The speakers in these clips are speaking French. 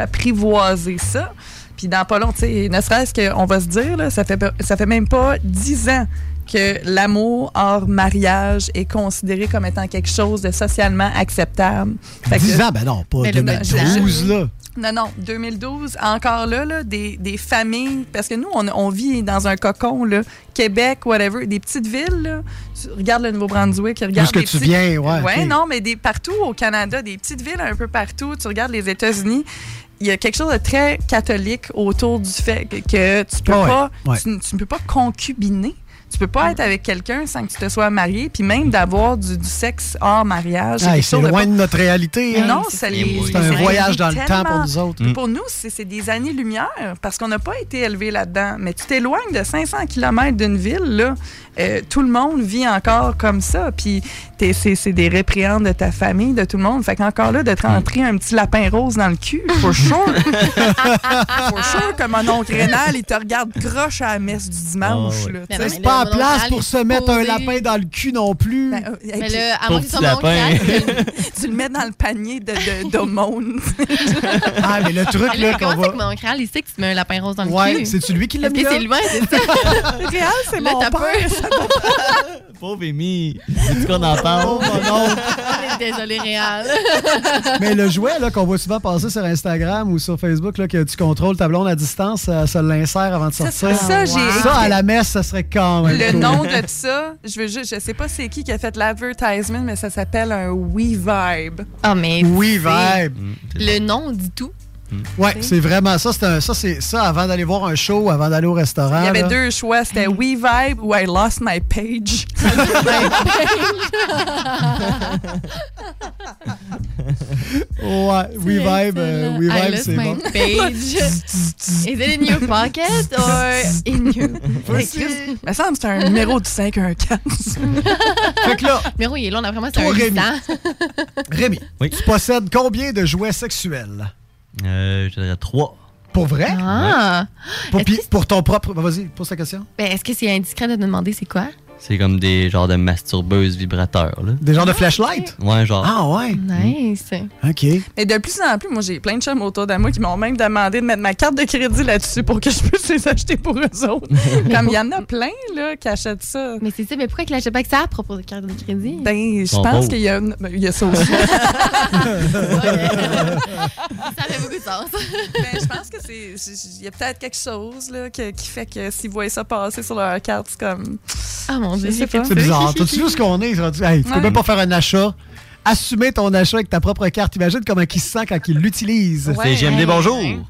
apprivoiser ça. Puis dans pas long, tu sais, ne serait-ce qu'on va se dire, là, ça, fait, ça fait même pas dix ans que l'amour hors mariage est considéré comme étant quelque chose de socialement acceptable. Fait que- 10 ans, ben non, pas Mais le- 2012, là. Non, non, 2012, encore là, là, des, des familles, parce que nous, on, on vit dans un cocon, là, Québec, whatever, des petites villes, là. Tu regardes le Nouveau-Brunswick, regarde Où que des tu petits- viens, ouais, ok. non, mais des, partout au Canada, des petites villes un peu partout, tu regardes les États-Unis, il y a quelque chose de très catholique autour du fait que, que tu peux Ouais, pas, ouais. tu, tu ne peux pas concubiner. Tu peux pas être avec quelqu'un sans que tu te sois marié, puis même d'avoir du, du sexe hors mariage. C'est de loin de notre réalité. hein. non, C'est un voyage dans le temps pour nous autres. Puis Pour nous, c'est c'est des années-lumière parce qu'on n'a pas été élevé là-dedans. Mais tu t'éloignes de 500 km d'une ville, là, euh, tout le monde vit encore comme ça. Puis c'est c'est des répréhendes de ta famille, de tout le monde. Fait qu'encore là, de te rentrer un petit lapin rose dans le cul, for sure. for sure que mon oncle Rénal, il te regarde croche à la messe du dimanche. Ah ouais. non, sais. C'est pas en le place pour se mettre un lapin dans le cul non plus. Ben, euh, et Mais puis, là, à Pauvre moins que petit ton oncle lapin. Kat, tu le mets dans le panier de- de- d'aumône. ah, mais le truc, Mais là, qu'on comment c'est que va. mon créal, il sait que tu mets un lapin rose dans le Ouais, cul? c'est-tu lui qui l'a mis là? c'est loin, c'est ça? Réal, c'est Là, mon t'as père. Pauvre Amy. Est-ce qu'on en parle? Oh, mon oncle. Désolé, Réal. Mais le jouet là, qu'on voit souvent passer sur Instagram ou sur Facebook, là, que tu contrôles ta blonde à distance, ça, ça l'insère avant de Ça, sortir. ça, j'ai Ça, à la messe, ça serait quand même. Le cool. nom de ça, je veux juste, je sais pas c'est qui qui a fait l'advertisement, mais ça s'appelle un We Vibe. Ah, mais Oui, vibe. le nom dit tout. Ouais, c'est vraiment ça. C'est un- ça, c'est ça avant d'aller voir un show, avant d'aller au restaurant. Il y avait là. deux choix, c'était We Vibe ou I Lost My Page. Ouais, We Vibe, euh, We I Vibe, lost c'est my bon. page. Is it in your pocket or in your... Me semble que c'est un numéro du 514. Fait que là, Numéro, il est long, d'après moi, c'est Toi, un Rémi. 800. Rémi, Oui. tu possèdes combien de jouets sexuels? Euh, je dirais trois. Pour vrai? Ah! Pour, puis- que- pour ton propre. Vas-y, pose ta question. Ben, est-ce que c'est indiscret de te demander c'est quoi? C'est comme des genres de masturbeuses vibrateurs, là. Des genres de flashlight? Ouais, genre. Ah ouais? Nice. OK. Mais de plus en plus, moi, j'ai plein de chums autour de moi qui m'ont même demandé de mettre ma carte de crédit là-dessus pour que je puisse les acheter pour eux autres. Comme il y en a plein, là, qui achètent ça. Mais c'est ça, mais pourquoi qu'il l'achète pas que ça à propos de carte de crédit? Ben, je pense qu'il y a, ben, il y a ça aussi. ça fait beaucoup de sens. Ben, je pense que c'est. Il y a peut-être quelque chose là, que- qui fait que s'ils voient ça passer sur leur carte, c'est comme. Ah mon C'est bizarre. T'as-tu vu ce qu'on est? Hey, tu peux Ouais. même pas faire un achat. Assumer ton achat avec ta propre carte. Imagine comment il se sent quand il l'utilise. C'est GMD, bonjour. Oui.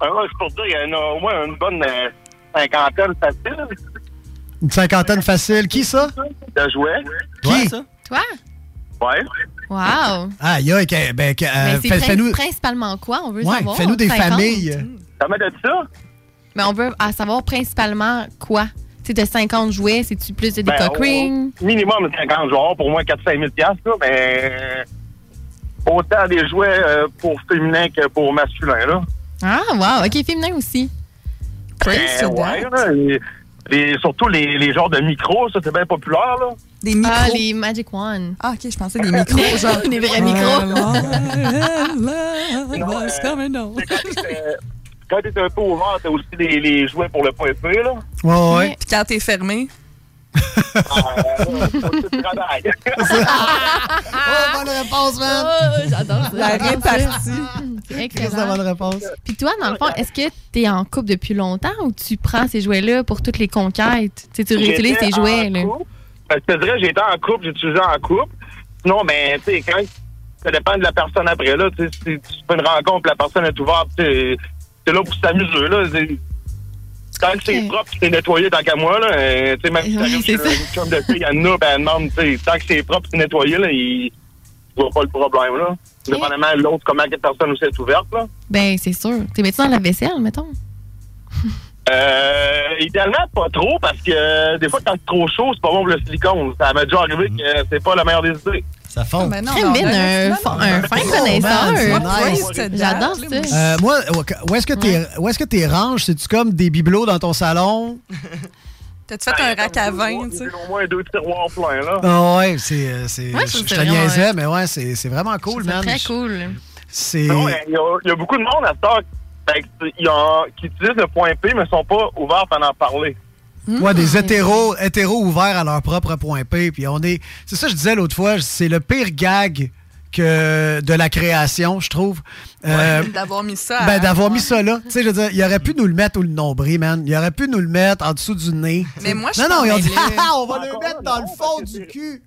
Alors, c'est pour dire, il y en a au moins une bonne euh, cinquantaine facile Une cinquantaine facile. Qui ça? de jouets. Qui? Toi? Ouais. Wow. Ah, il y a. que- Ben, euh, Mais c'est fais- fais-nous. principalement quoi? On veut Ouais, savoir? fais-nous des 50. familles. Ça m'a dit ça? Mais on veut à savoir principalement quoi? De 50 jouets, c'est-tu plus de des Ben, cock rings? au- Minimum 50 joueurs, pour moins 4-5 000 piastres, là, mais autant des jouets euh, pour féminin que pour masculin. Là. Ah, wow. OK, féminin aussi. Ben, ouais, là, et- et surtout les, les genres de micros, ça c'est bien populaire. Là. Des micros. Ah, les Magic One. Ah, OK, je pensais des micros, genre. Des vrais micros. Quand t'es un peu ouvert, t'as aussi les, les jouets pour le point P, là. Ouais, ouais. Puis quand t'es fermé. Travail. Oh, bonne réponse, man! Oh, j'adore ça. La répartie. Excellent. bonne réponse? Puis toi, dans le fond, est-ce que tu es en couple depuis longtemps ou tu prends ces jouets-là pour toutes les conquêtes? Tu réutilises J'étais tes jouets, en là. couple. Ben, je te dirais, été en couple, j'ai utilisé en couple. Sinon, ben, tu sais, quand ça dépend de la personne après, là. Tu sais, si tu fais une rencontre, la personne est ouverte, t'es là pour s'amuser, là. C'est- Tant que c'est propre, c'est nettoyé tant qu'à moi, là. euh, Tu sais, même si t'arrives c'est chez une chum de fille, ben, elle demande, tu sais, tant que c'est propre, c'est nettoyé, là, il vois pas le problème, là. Dépendamment de l'autre, comment la personne aussi est ouverte, là. Ben, c'est sûr. Tu mets dans la vaisselle, mettons? Euh, idéalement, pas trop, parce que euh, des fois, quand c'est trop chaud, c'est pas bon pour le silicone. Ça m'est déjà arrivé que c'est pas la meilleure des idées. Ça fond. Mais non, Très non, bien, ben, un, non, fin- non. un fin connaisseur. c'est J'adore ça. Euh, moi, où est-ce que t'es où est-ce que t'es ranges? C'est-tu comme des bibelots dans ton salon? T'as-tu fait un rack à vin, tu sais? J'ai au moins deux tiroirs pleins, là. Ah ouais, c'est. euh, c'est- Ouais, je ça te vraiment, niaisais, ouais. mais ouais, c'est c'est vraiment cool, C'est man. très cool. C'est. Non, Il y, a- il y a beaucoup de monde à cette heure fait que c'est- il y a- qui utilisent le point P, mais sont pas ouverts à en parler. Ouais, des hétéros, hétéros ouverts à leur propre point P. Puis on est. C'est ça que je disais l'autre fois, c'est le pire gag que de la création, je trouve. Euh, D'avoir mis ça. ben, à- d'avoir mis ça là. Tu sais, je veux dire, il aurait pu nous le mettre au nombril, man. Il aurait pu nous le mettre en dessous du nez. Mais moi, je Non, non, ils ont dit, Ah, on va le mettre dans non, le fond du cul.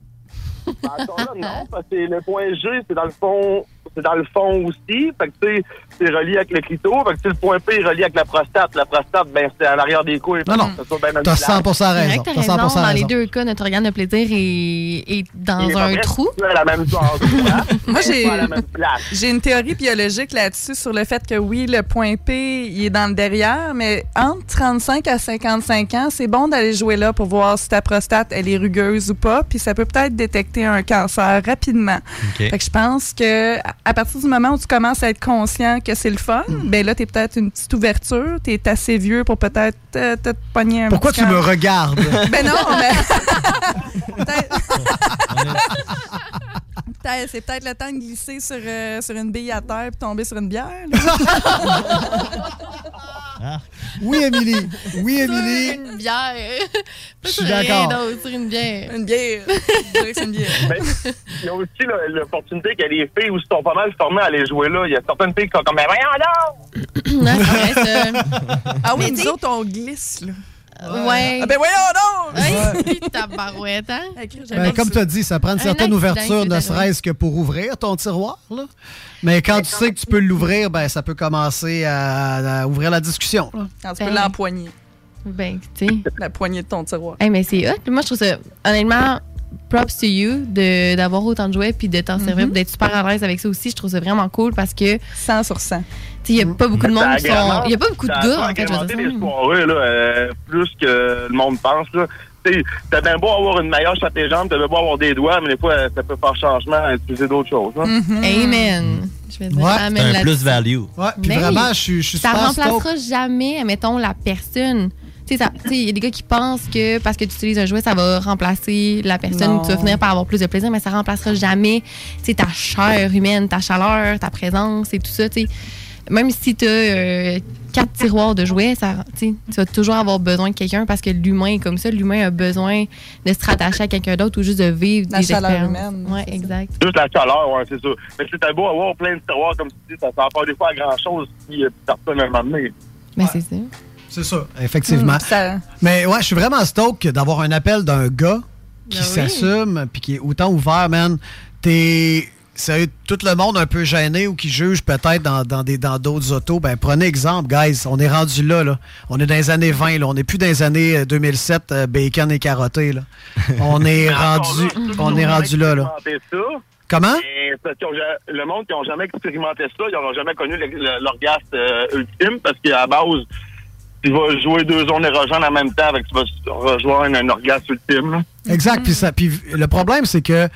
Encore là, non, parce que le point G, c'est dans le fond, c'est dans le fond aussi. Fait que, tu sais, c'est relié avec le clito. Fait que, le point P est relié avec la prostate. La prostate, ben, c'est à l'arrière des couilles. Non, non. T'as village. 100% C'est vrai raison. t'as T'as raison. 100% Dans les deux cas, notre organe de plaisir est, est dans est un trou. à la même chose. Moi, j'ai- une théorie biologique là-dessus sur le fait que oui, le point P, il est dans le derrière, mais entre 35 à 55 ans, c'est bon d'aller jouer là pour voir si ta prostate, elle est rugueuse ou pas, puis ça peut peut-être détecter un cancer rapidement. Fait que je pense que à partir du moment où tu commences à être conscient que c'est le fun, Hmm. ben là, t'es peut-être une petite ouverture, t'es assez vieux pour peut-être euh, te pogner un Pourquoi petit tu me regardes? Ben non, mais... Peut-être- Peut-être- C'est peut-être le temps de glisser sur, euh, sur une bille à terre puis tomber sur une bière. Oui, Émilie. Oui, Émilie. une bière. Je suis rien d'accord. une bière. Une bière. C'est une bière. Ben, il y a aussi l'opportunité que les filles aussi sont pas mal formées à aller jouer là. Il y a certaines filles qui sont comme, mais voyons donc! Ah oui, nous autres, on glisse, là. Ouais. Ah ben voyons donc! Ouais, tabarouette, hein? Ben, comme tu as dit, ça prend une Un certaine ouverture, ne serait-ce que pour ouvrir ton tiroir. Là. Mais quand tu sais que tu peux l'ouvrir, ben, ça peut commencer à, à ouvrir la discussion. là. Quand tu peux Ben. l'empoigner. Ben, tu sais. La poignée de ton tiroir. Hey, mais c'est hot. Moi, je trouve ça, honnêtement, props to you de- d'avoir autant de jouets puis de t'en servir, Mhm. d'être super à l'aise avec ça aussi. Je trouve ça vraiment cool parce que, tu 100 sur 100. sais, il n'y a pas beaucoup de monde qui sont. Il y a pas beaucoup de gars, en fait, je les soirées, là, euh, plus que le monde pense. Là. T'as bien beau avoir une meilleure à tes jambes, t'as bien beau avoir des doigts, mais des fois, ça peut faire changement à utiliser d'autres choses. là. Amen. Je vais dire Ouais, amen C'est un plus value. Ouais, puis Mais vraiment, oui. je suis suis Ça super remplacera stoked. jamais, mettons, la personne. Tu sais, il y a des gars qui pensent que parce que tu utilises un jouet, ça va remplacer la personne tu vas finir par avoir plus de plaisir, mais ça remplacera jamais tu sais, ta chair humaine, ta chaleur, ta présence et tout ça. tu sais. Même si tu as quatre tiroirs de jouets, ça, tu vas toujours avoir besoin de quelqu'un parce que l'humain est comme ça. L'humain a besoin de se rattacher à quelqu'un d'autre ou juste de vivre La des chaleur expériences. humaine, Ouais, exact. Juste la chaleur, ouais, c'est ça. Mais c'est beau avoir plein de tiroirs comme tu dis, ça ne sert pas des fois à grand-chose si euh, personne moment donné. Mais c'est ça. C'est ça, effectivement. Mm, ça- Mais ouais, je suis vraiment stoked d'avoir un appel d'un gars qui Ben oui. s'assume puis qui est autant ouvert, man. T'es. Sérieux, tout le monde un peu gêné ou qui juge peut-être dans, dans des dans d'autres autos, ben prenez exemple, guys. On est rendu là, là. On est dans les années 20, là. On n'est plus dans les années euh, 2007, euh, bacon et carotté, là. On est rendu, on est rendu là, là. Expérimenté ça. Comment? Le monde qui n'a jamais expérimenté ça, ils n'auront jamais connu l'orgasme euh, ultime parce qu'à la base, tu vas jouer deux zones érogènes en même temps, avec tu vas rejoindre un orgasme ultime. Exact. Puis, ça, puis le problème, c'est que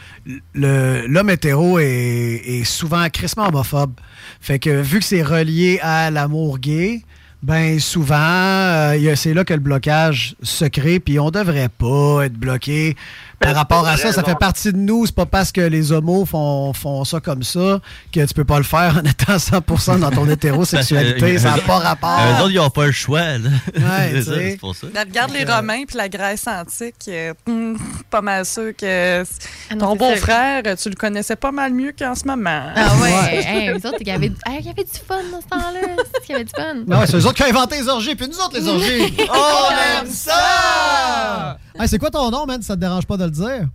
l'homme hétéro est, est souvent crissement homophobe. Fait que vu que c'est relié à l'amour gay, ben souvent, euh, c'est là que le blocage se crée, puis on devrait pas être bloqué par rapport à ça. Ça fait partie de nous. C'est pas parce que les homos font, font ça comme ça que tu peux pas le faire en étant 100% dans ton hétérosexualité. Ça n'a pas rapport. Eux autres, ils n'ont pas le choix. là. Ouais, c'est pour ça. Regarde les Romains puis la Grèce antique. euh, hum, pas mal sûr que Ah non, ton beau-frère, tu le connaissais pas mal mieux qu'en ce moment. Ah ouais, hey, eux autres, il y avait, hey, il y avait du fun dans ce temps-là. C'est qu'il y avait du fun. Non, c'est eux autres qui ont inventé les orgies, puis nous autres, les orgies. On aime ça! Hey, c'est quoi ton nom, man? Ça te dérange pas de le dire?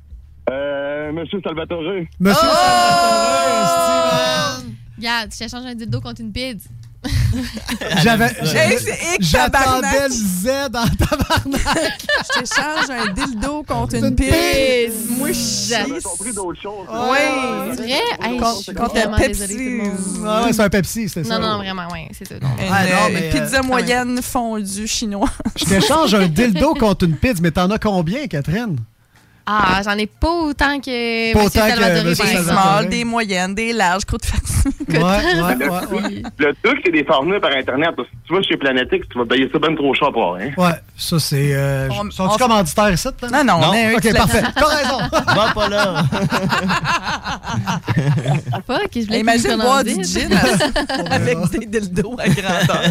Euh, Monsieur Salvatore. Monsieur Regarde, je t'échange un dildo contre une pizza. J'avais. C'est J'attendais le Z dans tabarnak. Je t'échange un dildo contre une Une pisse. Moi, chie. compris d'autres choses. Oui. C'est vrai? Hey, je suis Contre un Pepsi. Ah ouais, c'est un Pepsi, c'était ça. Non, non, vraiment, ouais, c'est ça. Une, Ah, non, euh, mais, pizza euh, moyenne fondue chinoise. Je t'échange un dildo contre une pizza, mais t'en as combien, Catherine? Ah, j'en ai pas autant que Pas Monsieur autant que Des small, des moyennes, des larges, croûte fatigues. Ouais, ouais, ouais. Le truc, c'est des formules par Internet. Parce que si tu vas chez Planetix, tu vas payer ça bien trop cher pour rien. Ouais, ça c'est. Euh, on- commanditaires ici? Non, non, Non? Ok, parfait. T'as raison. Va pas là. Fuck, je voulais Imagine boire du gin avec des dildos à grandeur.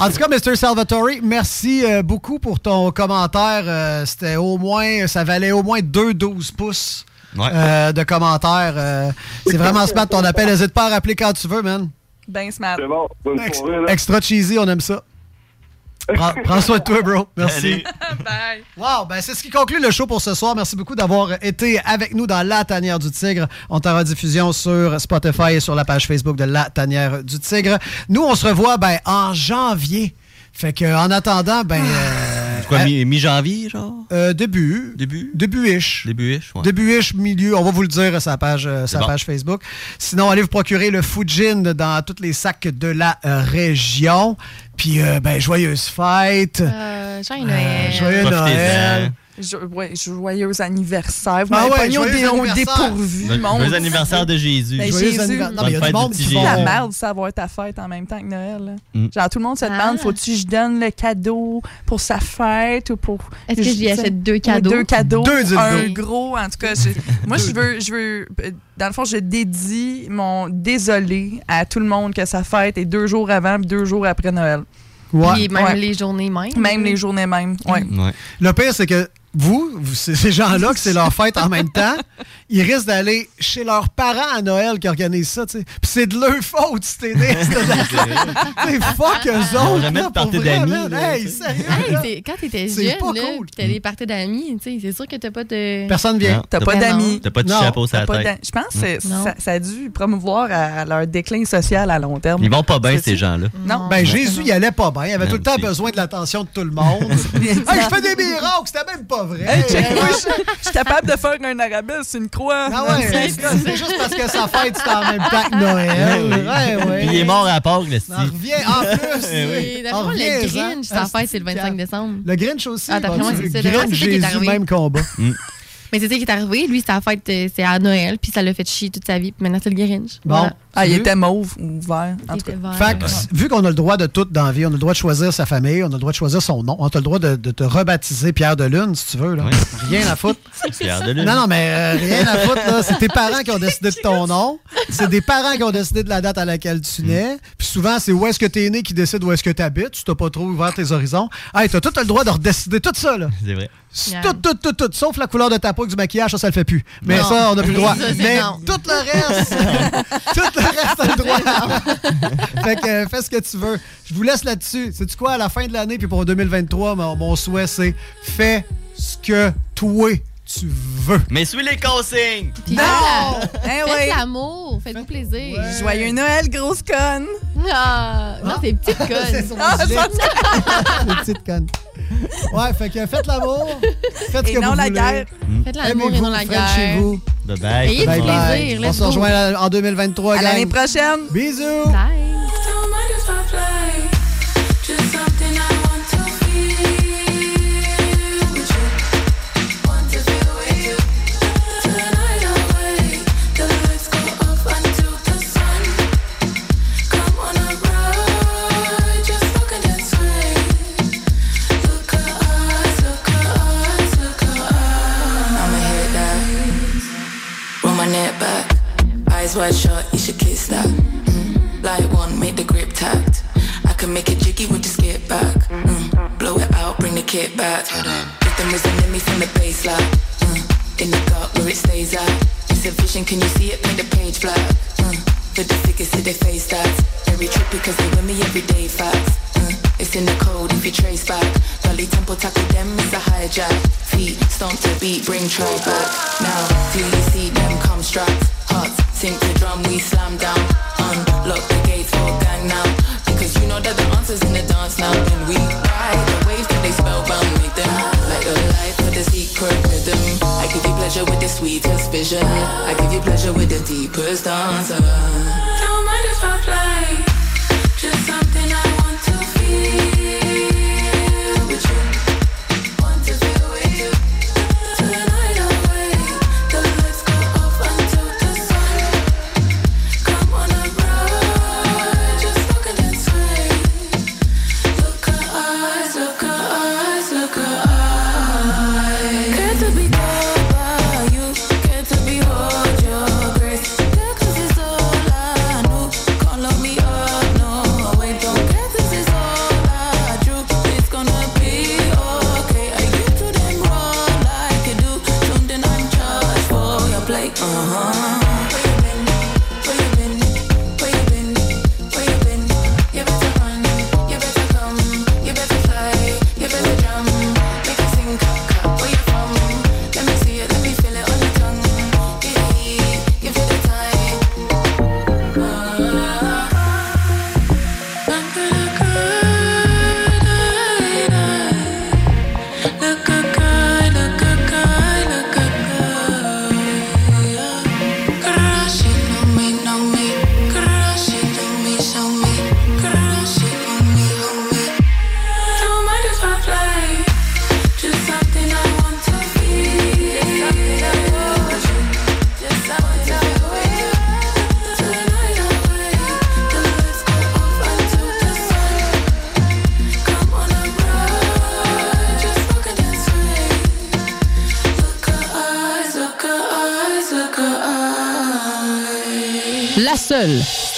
En tout cas, Mr. Salvatore, merci euh, beaucoup pour ton commentaire. Euh, C'était au moins, ça valait au moins 2-12 pouces Ouais. euh, de commentaires. Euh, c'est vraiment smart ton appel. N'hésite pas à rappeler quand tu veux, man. Ben smart. C'est bon, bonne Ex- soirée. là. extra cheesy, on aime ça. Prends, prends soin de toi, bro. Merci. Bye. Wow, ben c'est ce qui conclut le show pour ce soir. Merci beaucoup d'avoir été avec nous dans La Tanière du Tigre. On est en rediffusion sur Spotify et sur la page Facebook de La Tanière du Tigre. Nous, on se revoit ben, en janvier. Fait que en attendant, ben. euh, Quoi, euh, mi- mi-janvier, genre? euh, début. Début? Début-ish. Début-ish, ouais. Début-ish, milieu, on va vous le dire à sa page, euh, sa bon. page Facebook. Sinon, allez vous procurer le Fujin dans tous les sacs de la euh, région. Puis, euh, ben, joyeuse fête. Euh, joyeux Euh, Noël. joyeux Profitez-en. Noël. Jo- ouais, joyeux anniversaire. Vous Ah m'avez ouais, pogné au au dépourvu, Bon- monde. Joyeux anniversaire de Jésus. Ben, Joyeux Jésus. anniversaire. Non, mais il y a du monde qui. C'est la merde, savoir ta fête en même temps que Noël. là. Mm. Genre, tout le monde se Ah. demande, faut-tu que je donne le cadeau pour sa fête ou pour. Est-ce que je lui achète deux cadeaux? Deux cadeaux. Deux un gros, en tout cas. j'ai- moi, je veux, je veux. Dans le fond, je dédie mon désolé à tout le monde que sa fête est deux jours avant puis deux jours après Noël. Ouais. Puis même Ouais. les journées même. Même les journées même. Ouais. Ouais. Le pire, c'est que vous, ces gens-là, que c'est leur fête en même temps, ils risquent d'aller chez leurs parents à Noël qui organisent ça, tu sais. Puis c'est de leur faute, si t'es né. C'est fuck eux autres. jamais de party d'amis, Hey, sérieux. Hey, quand t'étais C'est jeune, cool. pis t'as des parties d'amis, tu sais, c'est sûr que t'as pas de... Personne vient. T'as pas d'amis. T'as pas de chapeau sur la tête. Je pense que c'est- Non. ça, ça a dû promouvoir à, leur déclin social à long terme. Ils vont pas bien, ces gens-là. Non. Ben, Jésus, il allait pas bien. Il avait tout le temps besoin de l'attention de tout le monde. hey, je fais des miracles, c'était même pas vrai. Hey, check, moi, je je suis capable de faire un arabesque, c'est une croix. Ah ouais, c'est c'est juste parce que sa fête, c'était en même temps que Noël. Ouais, ouais. Puis il est mort à Pâques, le Ça revient en plus. Et d'après moi, le. Grinch, sa fête, c'est le 25 décembre. Le Grinch aussi. Ah, d'après moi, c'est ça. Moi, Grinch, c'est Jésus, même combat. Mais c'est ça qui est arrivé. Lui, sa fête, euh, c'est à Noël, puis ça l'a fait chier toute sa vie. Puis maintenant, c'est le Grinch. Bon. Voilà. Ah, il était mauve ou vert, en tout cas. vert. Fait que, vu qu'on a le droit de tout dans la vie, on a le droit de choisir sa famille, on a le droit de choisir son nom, on a le droit de, de te rebaptiser Pierre de Lune, si tu veux. Là. Rien à foutre. Pierre de Lune. Non, non, mais euh, rien à foutre. là. C'est tes parents qui ont décidé de ton nom. C'est des parents qui ont décidé de la date à laquelle tu nais. Puis souvent, c'est où est-ce que tu es né qui décide où est-ce que tu habites. Tu t'as pas trop ouvert tes horizons. Hey, t'as tout le droit de redécider tout ça. Là. C'est vrai. Yeah. Tout, tout, tout, tout. Sauf la couleur de ta peau et du maquillage, ça, ça le fait plus. Mais Non. ça, on n'a plus le droit. Ça, Mais non. tout le reste, tout reste droit. fait que euh, fais ce que tu veux. Je vous laisse là-dessus. C'est tu quoi à la fin de l'année puis pour 2023, mon, mon souhait c'est fais ce que toi tu veux. Mais suis les consignes. Puis Non! faites Eh faites ouais. l'amour, faites-vous plaisir. Joyeux Noël, grosse conne. Ah, non, c'est petite C'est conne. son Ah, petites connes. Ouais, fait que faites l'amour. Faites ce Et que non vous la voulez. guerre. Faites l'amour et non la chez guerre. vous. Bye bye. Ayez du Bye bye. plaisir. On se rejoint en 2023, À gang. l'année prochaine. Bisous. Bye. Should kiss that. Mm. Light one, make the grip tact. I can make it jiggy with the skip back. Mm. Blow it out, bring the kit back. Rhythm is enemy from the baseline. Mm. In the gut where it stays at. It's a vision, can you see it? Paint the page black. Mm. For the sickest, see they face that. Very trippy cause they with me every day facts. It's in the code if you trace back. Gully tempo tackle them is a hijack. Feet stomp to beat, bring try back. Now, do you see them come strapped? Hearts sink the drum, we slam down. Unlock the gates for gang now. Because you know that the answer's in the dance now. And we ride the waves that they spellbound, make them like a light for the secret rhythm. I give you pleasure with the sweetest vision. I give you pleasure with the deepest answer. Don't mind if I play me.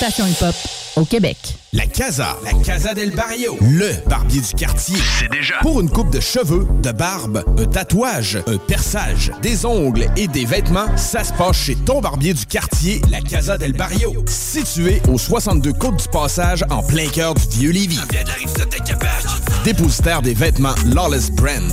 Station hip-hop au Québec. La Casa, la Casa del Barrio, le barbier du quartier. C'est déjà. Pour une coupe de cheveux, de barbe, un tatouage, un perçage, des ongles et des vêtements, ça se passe chez ton barbier du quartier, la Casa del Barrio. Situé au 62 Côte du Passage, en plein cœur du vieux Lévis. Dépositaire des vêtements Lawless Brand.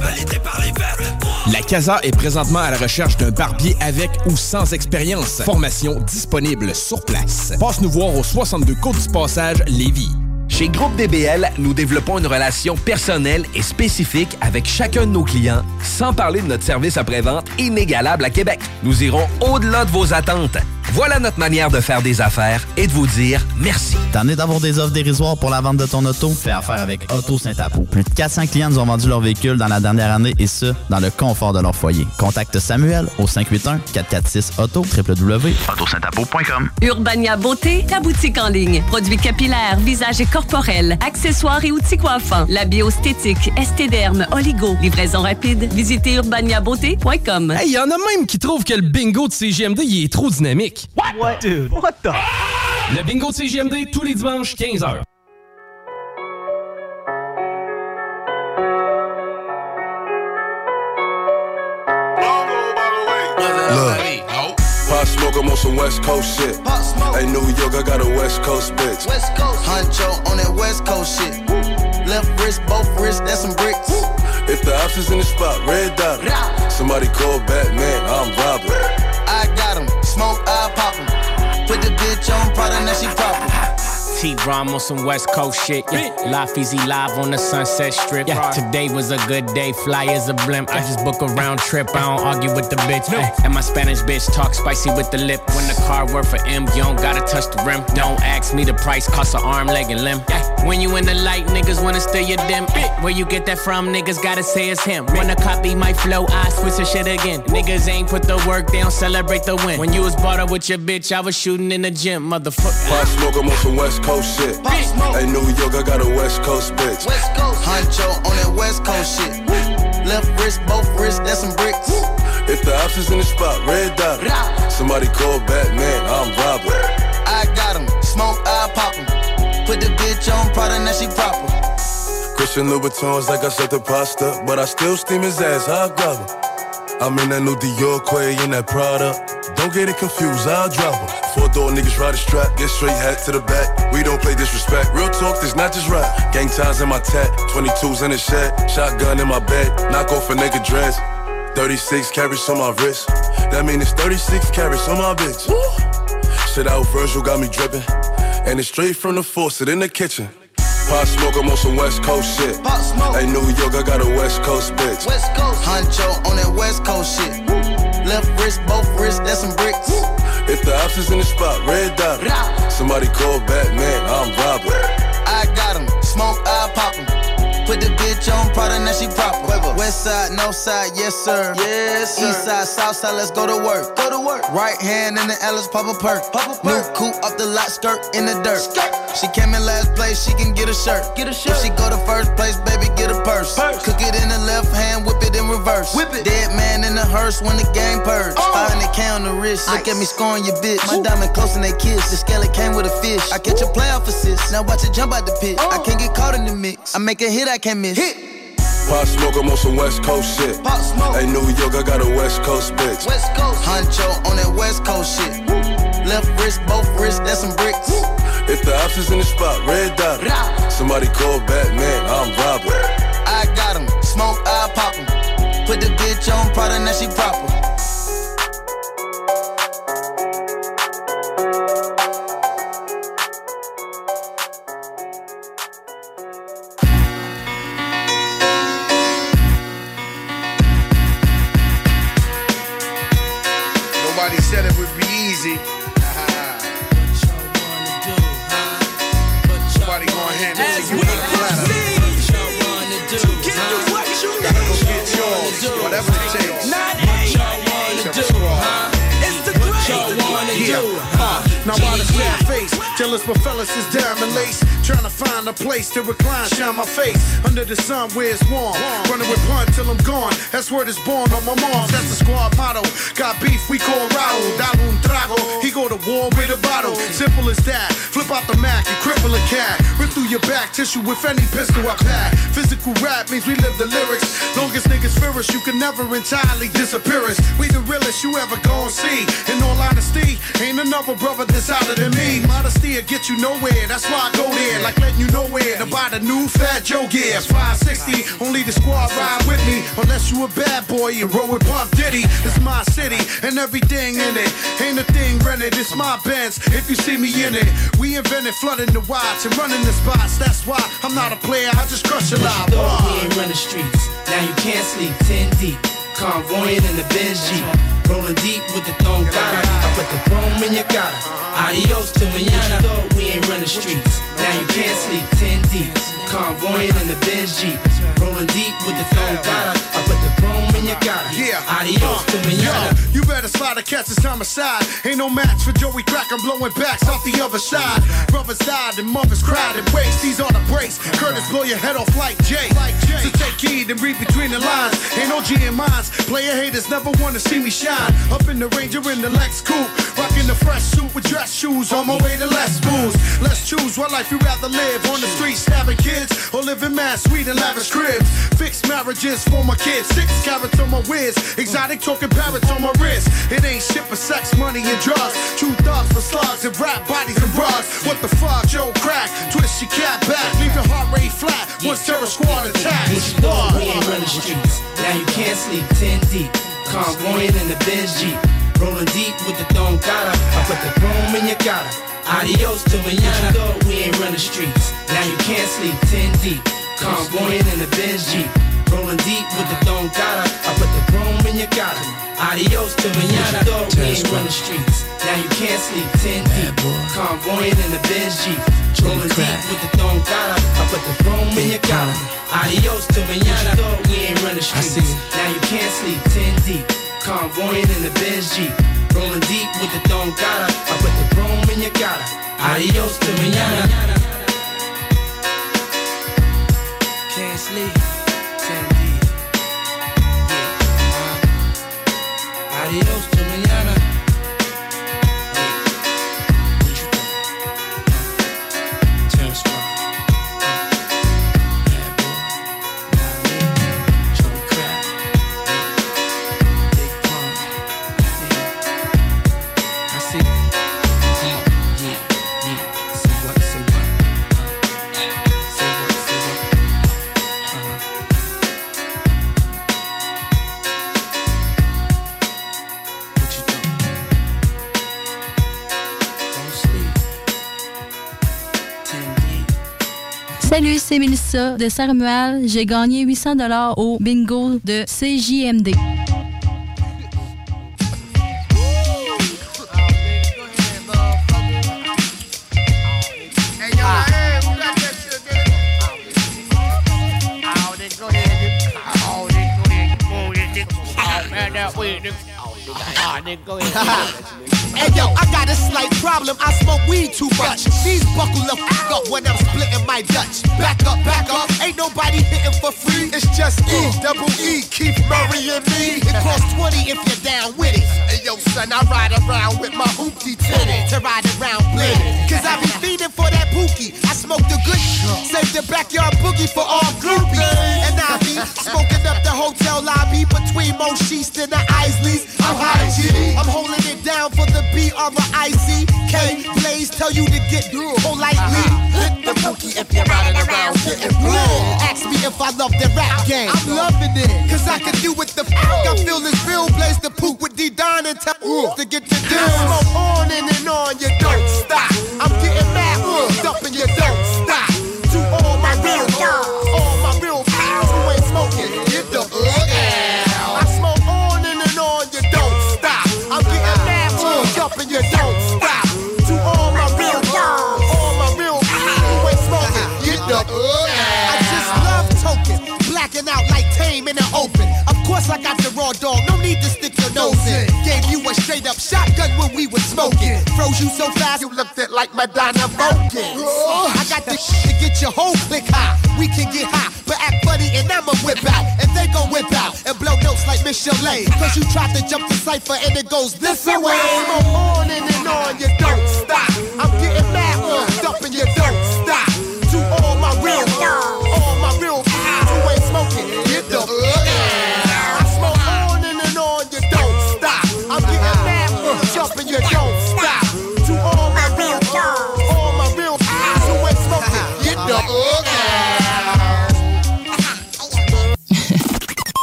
La Casa est présentement à la recherche d'un barbier avec ou sans expérience. Formation disponible sur place. Passe nous voir au 62 Côte du Passage, Lévis. Chez Groupe DBL, nous développons une relation personnelle et spécifique avec chacun de nos clients, sans parler de notre service après-vente inégalable à Québec. Nous irons au-delà de vos attentes. Voilà notre manière de faire des affaires et de vous dire merci. T'en es d'avoir des offres dérisoires pour la vente de ton auto? Fais affaire avec Auto Saint-Apo. Plus de 400 clients nous ont vendu leur véhicule dans la dernière année et ce, dans le confort de leur foyer. Contacte Samuel au 581-446-AUTO, www.autosaintapo.com. Urbania Beauté, ta boutique en ligne. Produits capillaires, visage et corporel, accessoires et outils coiffants. La biostétique, estéderme, oligo. Livraison rapide. Visitez urbaniabeauté.com. Hey, y en a même qui trouvent que le bingo de CGMD il est trop dynamique. What? Dude, what the? Le bingo de CGMD tous les dimanches, 15h. Look, Puff smoke, I'm on some West Coast shit. Pop smoke. Hey, New York, I got a West Coast bitch. West Coast. Huncho on that West Coast shit. Left wrist, both wrists, that's some bricks. If the ops is in the spot, red dot. Somebody call Batman, I'm Robin. I got 'em. Smoke, bitch on product, now she proper. T-Rom on some West Coast shit. Yeah. Life easy live on the Sunset Strip. Yeah. Today was a good day. Fly as a blimp. I just book a round trip. I don't argue with the bitch. Ay, And my Spanish bitch talk spicy with the lip. When the car worth for M, you don't gotta touch the rim. Don't ask me the price, cost an arm, leg, and limb. Yeah. When you in the light, niggas wanna steal your dim. Ay, Where you get that from, niggas gotta say it's him. Wanna copy my flow, I switch the shit again. Niggas ain't put the work, they don't celebrate the win. When you was bought up with your bitch, I was shooting in the gym, motherfucker. Pop smoke, I'm on some West Coast shit. Pop smoke. Hey, New York, I got a West Coast bitch. West Coast. Huncho on that West Coast shit. Left wrist, both wrists, that's some bricks. If the ops is in the spot, red dot. Somebody call Batman, I'm Robin. I got 'em. Smoke, I pop 'em. Put the bitch on product, now she proper. Christian Louboutins like I said the pasta, but I still steam his ass, I hot grabber. I'm in that new Dior Quay in that Prada. Don't get it confused, I'll drop her. Four door niggas ride a strap, get straight hat to the back. We don't play disrespect. Real talk, this not just rap. Gang ties in my tat, 22s in the shed, shotgun in my bed, knock off a nigga dress. 36 carats on my wrist. That mean it's 36 carats on my bitch. Shit out Virgil got me dripping. And it's straight from the faucet in the kitchen. Pot smoke, I'm on some West Coast shit. Pop smoke. Hey, New York, I got a West Coast bitch. West Coast. Huncho on that West Coast shit. Left wrist, both wrists, that's some bricks. If the ops is in the spot, red dot. Somebody call Batman, I'm Robin. I got 'em. Smoke, I pop pop 'em. Put the bitch on product, now she proper. West side, no side, yes sir. Yes sir. East side, south side, let's go to work. Go to work. Right hand in the Ellis, pop a perk. Pop a perk. New coupe off the lot, skirt in the dirt. She came in last place, she can get a shirt. Get a shirt. If she go to first place, baby, get a purse. Cook it in the left hand, whip it in reverse. Whip it. Dead man in the hearse when the game purge. Oh. 500k on the wrist, look at me scoring your bitch. My diamond close and they kiss. The scale came with a fish. I catch a playoff assist. Now watch it jump out the pit. I oh. can't get caught in the mix. I make a hit, I can't miss. Hit. Pot smoke, I'm on some West Coast shit. Pop smoke. Hey, New York, I got a West Coast bitch. West Coast. Huncho on that West Coast shit. Left wrist, both wrists, that's some bricks. If the ops is in the spot, red dot. 'em. Somebody call Batman, I'm Robin. I got 'em. Smoke, I pop pop 'em. Put the bitch on product, now she proper. Fearless, but fellas is diamond lace. Trying to find a place to recline, shine my face under the sun where it's warm. Running with blunt till I'm gone. That's where it's born on my mom's. That's the squad motto. Got beef, we call Raul. Dale un trago. He go to war with a bottle. Simple as that. Flip out the Mac and cripple a cat. Rip through your back tissue with any pistol I pack. Physical rap means we live the lyrics. Longest niggas fear us, you can never entirely disappear us. We the realest you ever gon' see. In all honesty, ain't another brother that's outer than me. Modesty will get you nowhere, that's why I go there. Like letting you know where to buy the new Fat Joe gear. 560, only the squad ride with me. Unless you a bad boy and roll with Puff Diddy. It's my city and everything in it. Ain't a thing rented, it's my Benz. If you see me in it, we invented flooding the watch and running the spots. That's why I'm not a player, I just crush a lot. Thought we ain't running streets. Now you can't sleep 10 deep. Convoying in the Benz Jeep. Rolling deep with the thong gotta. I put the chrome in your gotta. Adios to manana. Thought we ain't run the streets. Now you can't sleep 10 deep. Convoying in the Benz Jeep. Rolling deep with the thong gotta. I put in your gotta. Yeah. Adios to manana. Yo, you better slide a catch this homicide. Ain't no match for Joey Crack. I'm blowing backs off the other side. Brothers died and mothers cried and waste. These are the breaks. Curtis blow your head off like Jay. So take heed and read between the lines. Ain't no G in. Player haters never wanna see me shine. Up in the Ranger in the Lex Coupe. Rocking the fresh suit with dress shoes. On my way to less booze. Let's choose what life you rather live. On the street stabbing kids or living mad sweet and lavish cribs. Fixed marriages for my kids. Six carats on my whiz. Exotic talking parrots on my wrist. It ain't shit for sex, money, and drugs. True thugs for slugs and rap bodies and rugs. What the fuck, Joe crack? Twist your cap back, leave your heart rate flat. Once terror squad attacks. What you thought we ain't running streets? Now you can't sleep 10 deep. Convoying in the Benz Jeep. Rolling deep with the Don Gata. I put the chrome in your gata. Adios to manana. Thought we ain't running streets. Now you can't sleep 10 deep. Convoying in the Benz Jeep. Rolling deep with the Don Gata. I put the chrome in your gata. Adios to manana. Thought we ain't running streets. Now you can't sleep 10 deep. Convoying in the Benz Jeep. Rolling deep with the Don Gata. I put the chrome in your gata. Adios to manana. Thought we ain't running streets. Now you can't sleep 10 deep. Convoying in the Benz Jeep. Rolling deep with the Don Gata. I put the chrome in your gata. Adios to manana. Can't sleep. Adiós Salut, c'est Mélissa de Saint-Romuald. J'ai gagné 800 dollars au bingo de CJMD. Hey yo, I got a slight problem. I smoke weed too much. These buckle the fuck up when I'm splitting my Dutch. Back up, back up. Ain't nobody hitting for free. It's just E, double E, Keith Murray and me. It costs 20 if you're down with it. Hey yo, son, I ride around with my hoopty tinted to ride around blended. Cause I be feeding for that pookie. I smoke the good shit. Save the backyard boogie for all groupies. And I smoking up the hotel lobby between Mo Sheets and the Isleys. I'm high G. I'm holding it down for the B-R-I-C-K. Blaze tell you to get through politely. Hit the bookie if you're riding around getting blue. Ask me if I love the rap game. I'm loving it. Cause I can do what the fuck I feel this real. Blaze the poop with D-Don and tell to get the deal. Smoke on and, and on, you don't stop. I'm getting mad, up and you don't stop. To all my real dogs, Course I got the raw dog, no need to stick your nose in. Gave you a straight up shotgun when we was smoking. Froze you so fast you looked it like Madonna Vulcan. I got the shit to get your whole click high. We can get high, but act funny and I'ma whip out. And they gon' whip out and blow notes like Miss Chalet. Cause you tried to jump the cipher and it goes this away. Smoke on and on, you don't stop. I'm getting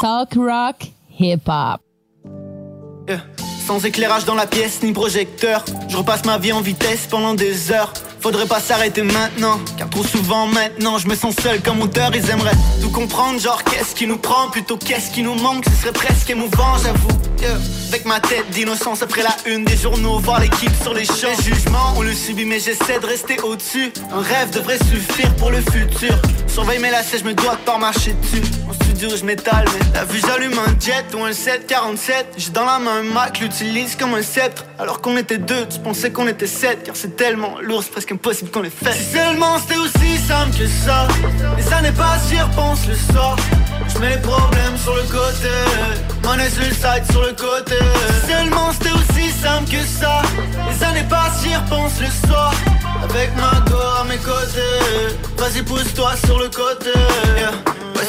Talk rock, hip hop. Yeah. Sans éclairage dans la pièce ni projecteur, je repasse ma vie en vitesse pendant des heures. Faudrait pas s'arrêter maintenant, car trop souvent maintenant je me sens seul comme auteur. Ils aimeraient tout comprendre, genre qu'est-ce qui nous prend, plutôt qu'est-ce qui nous manque. Ce serait presque émouvant, j'avoue. Avec ma tête d'innocence après la une des journaux, voir l'équipe sur les champs. Les jugements, on le subit, mais j'essaie de rester au-dessus. Un rêve devrait suffire pour le futur. Surveille mes lacets, je me dois de pas marcher dessus. En studio, je m'étale, mais t'as vu, j'allume un jet ou un 747. J'ai dans la main un Mac, l'utilise comme un sceptre. Alors qu'on était deux, tu pensais qu'on était sept. Car c'est tellement lourd, c'est presque impossible qu'on les. Si seulement c'était aussi simple que ça. Mais ça n'est pas si repense le soir. Je mets les problèmes sur le côté. Money suicide sur le côté. Si seulement c'était aussi simple que ça. Mais ça n'est pas si repense le soir. Avec ma go à mes côtés. Vas-y, pousse-toi sur le côté.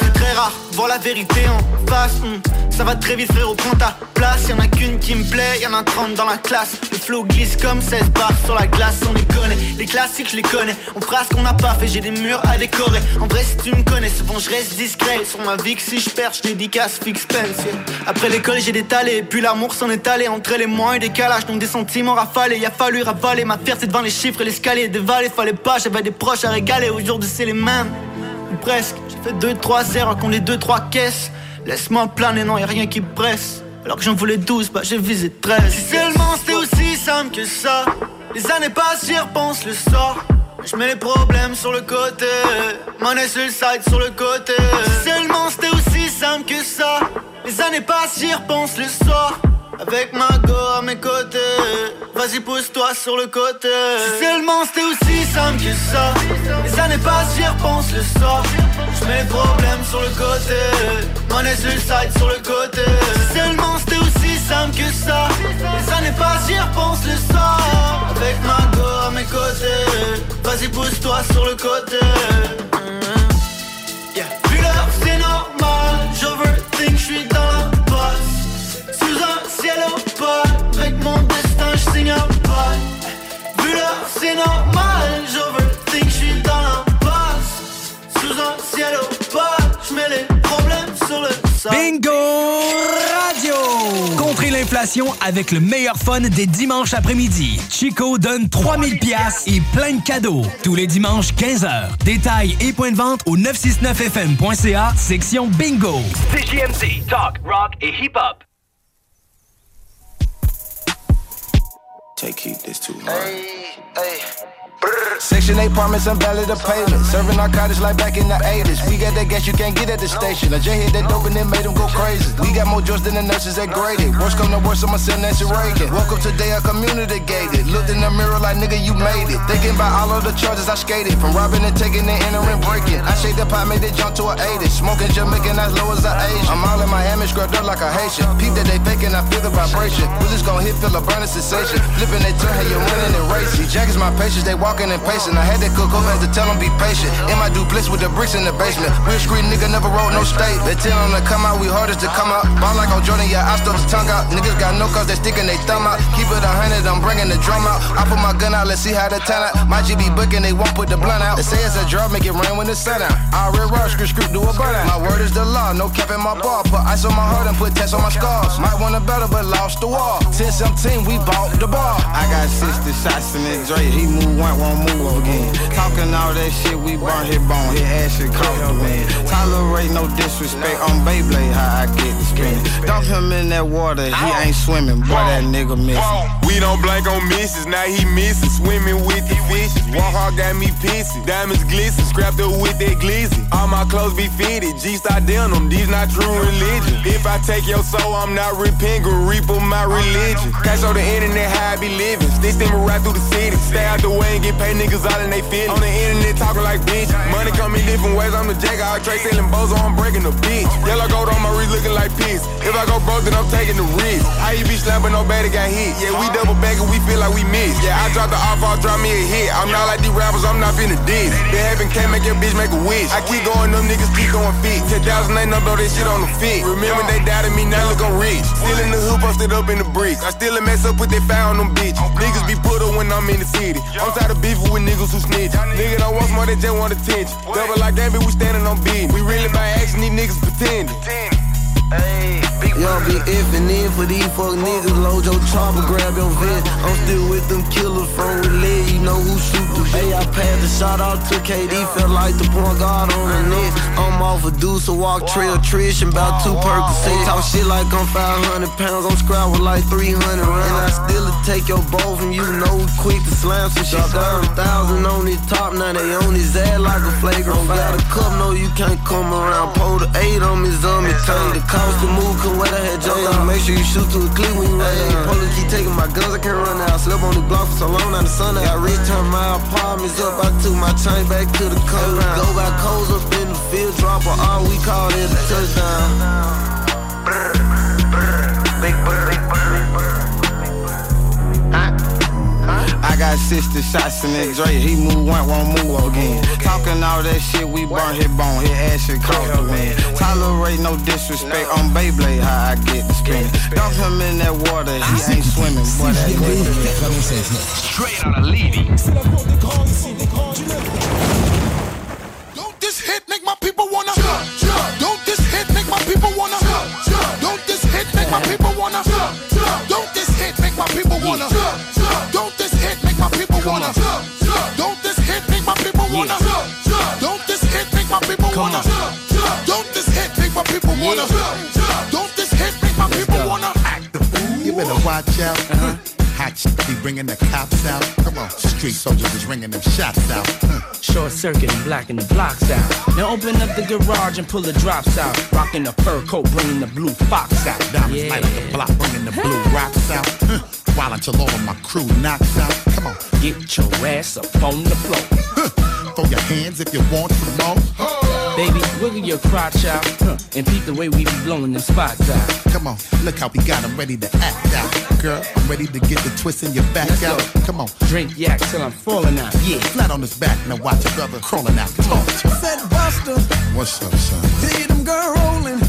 C'est très rare voir la vérité en face. hmm. Ça va très vite frérot, prends ta place. Y'en a qu'une qui me plaît, y'en a 30 dans la classe. Le flow glisse comme 16 barres sur la glace. On les connaît, les classiques je les connais. On fera ce qu'on n'a pas fait, j'ai des murs à décorer. En vrai si tu me connais, souvent je reste discret. Sur ma vie que si je perds, je dédicace fixe Pence yeah. Après l'école j'ai détalé, puis l'amour s'en est allé. Entre les mois et décalage, donc des sentiments rafalés. Y a fallu ravaler ma fierté devant les chiffres et l'escalier Dévaler, fallait pas, j'avais des proches à régaler. Aujourd'hui c'est les mêmes, ou presque. J'ai fait 2-3 erreurs qu'on les 2-3 caisses Laisse-moi planer, non y'a rien qui presse. Alors que j'en voulais 12, bah j'ai visé 13 Si seulement c'était aussi simple que ça. Les années passent, j'y repense le soir je mets les problèmes sur le côté. Money side sur le côté. Si seulement c'était aussi simple que ça. Les années passent, j'y repense le soir avec ma go à mes côtés. Vas-y pousse-toi sur le côté. Si seulement c'était aussi simple que ça. Les années passent, j'y repense le soir Je les problèmes sur le côté. Money side sur le côté. Si seulement c'était aussi simple que ça. Les années passent, j'y repense le soir Avec ma go à mes côtés. Vas-y pousse-toi sur le côté. Yeah. Plus l'heure c'est normal. J'overthink, j'suis dans la passe Sous un ciel opaque Bingo Radio! Contrez l'inflation avec le meilleur fun des dimanches après-midi. Chico donne 3000 pièces et plein de cadeaux. Tous les dimanches, 15h. Détails et points de vente au 969fm.ca, section Bingo. CJMD, talk, rock et hip-hop. Take heat, this too hard. Section 8 apartments and belly the pavement. Serving narcotics like back in the 80s. We got that gas you can't get at the station. A J hit that dope and it made them go crazy. We got more drugs than the nurses that graded. Worst come to worst, I'ma send Nancy Reagan. Woke up today, a community gated. Looked in the mirror like nigga, you made it. Thinking about all of the charges I skated. From robbing and taking and entering, breaking. I shake the pot, made it jump to an 80. Smoking Jamaican as low as an Asian. I'm all in Miami, scrubbed up like a Haitian. Peep that they faking, I feel the vibration. We just gon' hit, feel a burning sensation. Flipping they turn, hey, you're winning and racing. Jackets my patience, they walking and pacing. I had to cook up, had to tell them be patient. In my duplex with the bricks in the basement. Real street nigga never wrote no state. They tell them to come out, we hardest to come out. Ball like on Jordan, yeah, I stuck the tongue out. Niggas got no cause they sticking they thumb out. Keep it a hundred, I'm bringing the drum out. I put my gun out, let's see how the talent. My GB booking, they won't put the blunt out. They say it's a drop, make it rain when it's sun out. I real rush, script, script, do a burnout. My word is the law, no cap in my bar. Put ice on my heart and put tests on my scars. Might want a better, but lost the wall. 10 17, we bought the bar. I got 60 shots in that Dre. He move one, won't move again. Talking all that shit, we burn his bone. His ass shit cost a man. Tolerate no disrespect on Beyblade, how I get the spin. Dump him in that water, he ain't swimming. Boy, that nigga missing. We don't blank on misses, now he missing. Swimming with the fishes. Walk hard got me pissing. Diamonds glisten, scrapped up with that glizzy. All my clothes be fitted, G-Star denim, these not true religion. If I take your soul, I'm not repenting, reap my religion. Cash on the internet, how I be living. Stick steaming right through the city. Stay out the way and get paid niggas all in they fit. On the internet talking like bitch. Money coming different ways, I'm the jack. I trade selling bozo, I'm breaking the bitch. Yellow gold on my wrist looking like piss. If I go broke, then I'm taking the risk. How you be slapping, nobody got hit. Yeah, we double back and we feel like we missed. Yeah, I dropped the off, I'll drop me a hit. I'm not like these rappers, I'm not finna diss. Been having can't make your bitch make a wish. I keep going, them niggas keep going fit. 10,000 ain't no throw this shit on the fit. Remember they doubted me, now look I'm rich. Still in the hoop, posted up in the bricks. I still a mess up with they foul on them bitches. Niggas be put up when I'm in the city. I'm tired of beefing with niggas who snitch. Nigga don't want more, they just want attention. Double like that, we standing on beat. We really by action, these niggas pretending. Y'all be effing in for these fuck niggas. Load your chopper, grab your vest. I'm still with them killers from relay. You know who shoot the Hey, I passed the shot out to KD. Felt like the point guard on the net. I'm off a deuce, a walk trail, trish, and about two Percocets. Talk shit like I'm 500 pounds. I'm scrap with like 300 rounds. And I still take your ball from you. Know we quick to slam some shit down. Thousand on his top, now they on his ass like a flagrant. Oh, Got a cup, no, you can't come around. Pull the eight on me, zombie. Turn the to move, I had. Make sure you shoot to a clip when you run out. Police keep taking my guns, I can't run out. Slept on the block for so long, now the sun out. I return my apartments up, I took my chain back to the coast. Go by codes up in the field, drop a all we call it a touchdown. Got got 60 shots in that Dre. He move one, won't move again. Talking all that shit, we burn his bone. His ass shit cost a man. Tolerate no disrespect on Beyblade, how I get the spinning. Dump him in that water, he ain't swimming. Boy, that. Straight out of Levy. My people wanna Don't this hit make my people wanna Act the fool. You better watch out. Hot shit be bringing the cops out. Come on, street soldiers is ringing them shots out. Short circuit and blacking the blocks out. Now open up the garage and pull the drops out. Rocking the fur coat, bringing the blue fox out. Diamonds light up the block, bringing the blue rocks out. Huh. While until all of my crew knocks out. Come on, Get your ass up on the floor. throw your hands if you want some more. Baby, wiggle your crotch out huh, and peep the way we be blowing them spots out. Come on, look how we got 'em ready to act out. Girl, I'm ready to get the twist in your back Let's out. go. Come on, Drink yak till I'm falling out. Yeah. flat on his back, now watch your brother crawling out. Talk to him. Said Buster, What's up, son? see them girl rolling.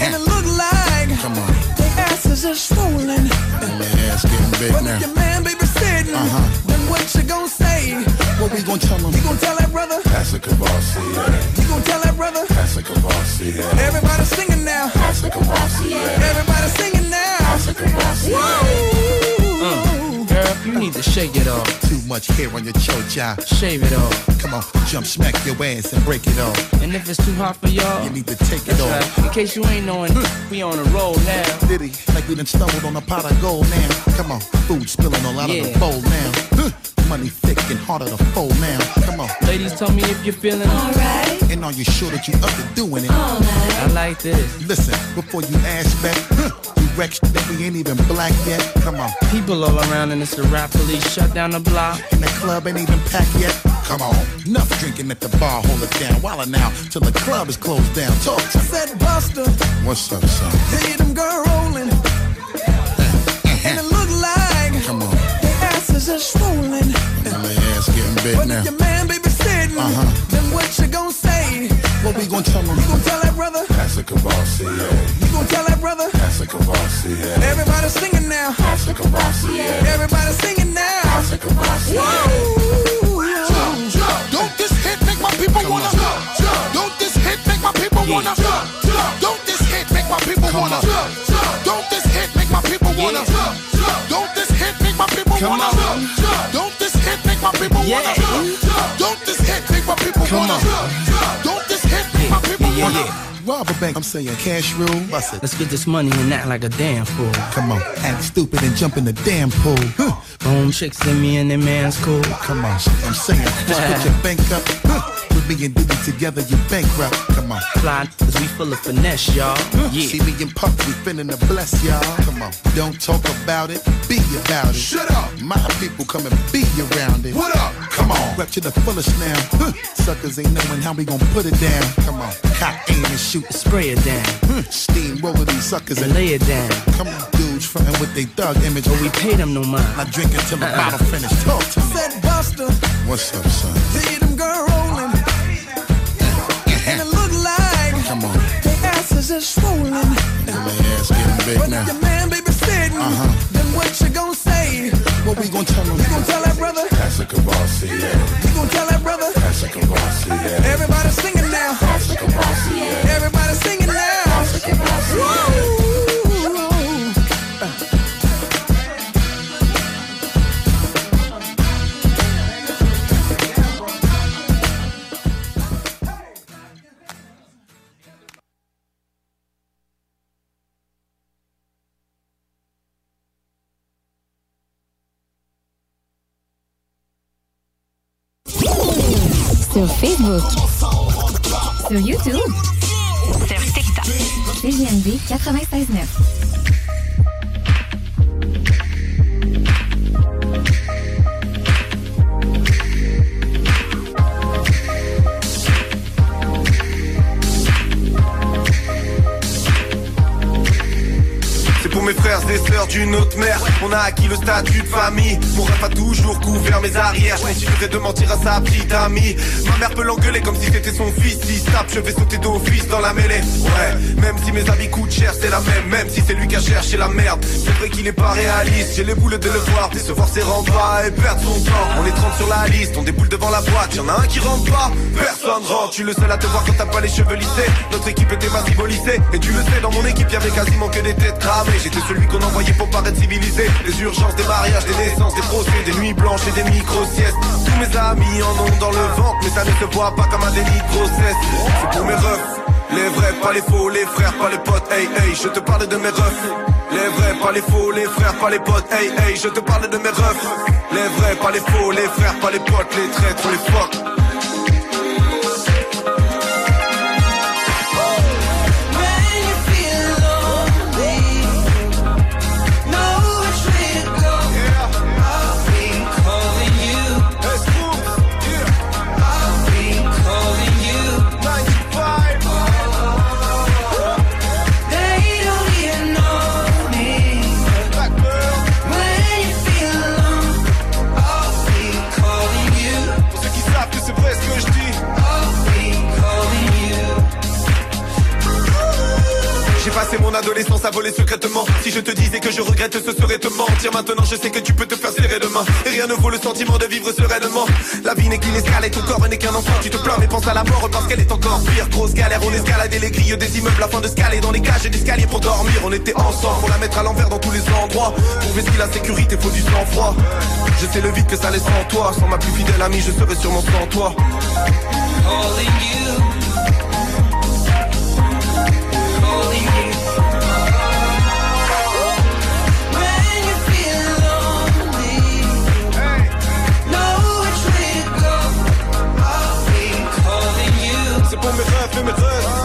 And it look like Come on, their asses are swollen. my ass getting big But now. If your man baby sitting, Uh-huh. then what you gonna say? What we gonna tell him? You gonna tell that brother? That's a Cavassier. You gonna tell that brother? That's a Cavassier. Everybody singing now. That's a Cavassier. Everybody singing now. That's a. Uh, girl, you need to shake it off. Too much hair on your chocha. Shave it off. Come on, jump, smack your ass and break it off. And if it's too hot for y'all, You need to take it off. right. In case you ain't knowing, hmm. we on a roll now. Diddy, like we done stumbled on a pot of gold now. Come on, food spilling all out of the bowl now. Hmm. Money thick and harder to fold now. Come on. Ladies, tell me if you're feeling alright. And are you sure that you up to doing it? I like this. Listen, before you ask back, huh, you wreck that we ain't even black yet. Come on. People all around and it's the rap police shut down the block. And the club ain't even packed yet. Come on. Enough drinking at the bar, hold it down. While now, till the club is closed down. Talk to me. Said Buster, What's up, son? see them girl rolling. Uh-huh. And it look like Come on. their asses are swollen. And my ass getting big But now. if your man baby sitting, Uh-huh. then what you gonna say? What we gonna tell him? You gonna tell that brother? That's a Cavassier. You gonna tell that brother? That's a Cavassier. Everybody singing now. That's a Cavassier. Everybody singing now. That's a Cavassier. Don't this hit make my people wanna jump, jump. Don't this hit make my people wanna jump, jump. Don't this hit make my people wanna jump, jump. Don't this hit make my people wanna Don't this hit make my people wanna Don't this hit make my people wanna Don't yeah, yeah. Rob a bank, I'm saying cash rule. Bust it. Let's get this money and act like a damn fool. Come on, act stupid and jump in the damn pool. Huh. Boom, chicks in me and the man's cool. Come on, I'm saying, just put your bank up. Huh. With me and Diddy together, you bankrupt. Come on. Fly, cause we full of finesse, y'all. Yeah. See me and Puff, we finna bless y'all. Come on, don't talk about it, be about it. Shut up. My people come and be around it. What up? Come on, rep to the fullest now. Huh. Suckers ain't knowing how we gon' put it down. Come on, cock aim and shoot. Spray it down. Huh. Steamroller these suckers And lay it down. Come on, dudes frontin' with they thug image. But we pay them no mind. I drink until the bottle finished. Talk to me. Said Buster, What's up, son? see them girl rolling. And it look like Come on, their asses are swollen. and my ass getting big But now. if your man baby sitting, Uh-huh. then what you gonna say? What we gon' tell them? You gonna tell that brother? That's a Cavassier. You gonna tell that brother? Everybody singing now. Everybody singing now. Facebook. Sur YouTube. Sur TikTok. CGMD 96.9. d'une autre mère. On a acquis le statut de famille. Mon rêve a toujours couvert mes arrières. Je continuerai de mentir à sa petite amie. Ma mère peut l'engueuler comme si c'était son fils. Si tape, je vais sauter d'office dans la mêlée. Ouais, même si mes avis coûtent cher, c'est la même. Même si c'est lui qui a cherché la merde. C'est vrai qu'il est pas réaliste. J'ai les boules de le voir. Décevoir ses remparts et perdre son temps. On est 30 sur la liste. On déboule devant la boîte. Y'en a un qui rentre pas. Personne rentre. Tu le seul à te voir quand t'as pas les cheveux lissés. Notre équipe était symbolisée. Et tu le sais, dans mon équipe, y'avait quasiment que des têtes cramées. J'étais celui qu'on envoyait pour Des urgences, des mariages, des naissances, des procès, des nuits blanches et des micro-siestes. Tous mes amis en ont dans le ventre, mais ça ne se voit pas comme un déni de grossesse. C'est pour mes refs. Les vrais, pas les faux, les frères, pas les potes, hey hey, je te parle de mes refs. Les vrais, pas les faux, les frères, pas les potes, hey hey, je te parle de mes refs. Les vrais, pas les faux, les frères, pas les potes, les traîtres, les fuck. Mon adolescence à voler secrètement. Si je te disais que je regrette, ce serait te mentir. Maintenant, je sais que tu peux te faire serrer demain. Et rien ne vaut le sentiment de vivre sereinement. La vie n'est qu'une escale et ton corps n'est qu'un enfant. Tu te plains, mais pense à la mort parce qu'elle est encore pire. Grosse galère, on escaladait les grilles des immeubles afin de scaler dans les cages et d'escaliers pour dormir. On était ensemble, faut la mettre à l'envers dans tous les endroits. Pour vestir la sécurité, faut du sang-froid. Je sais le vide que ça laisse en toi. Sans ma plus fidèle amie, je serais sûrement sans toi. C'est nummer 2.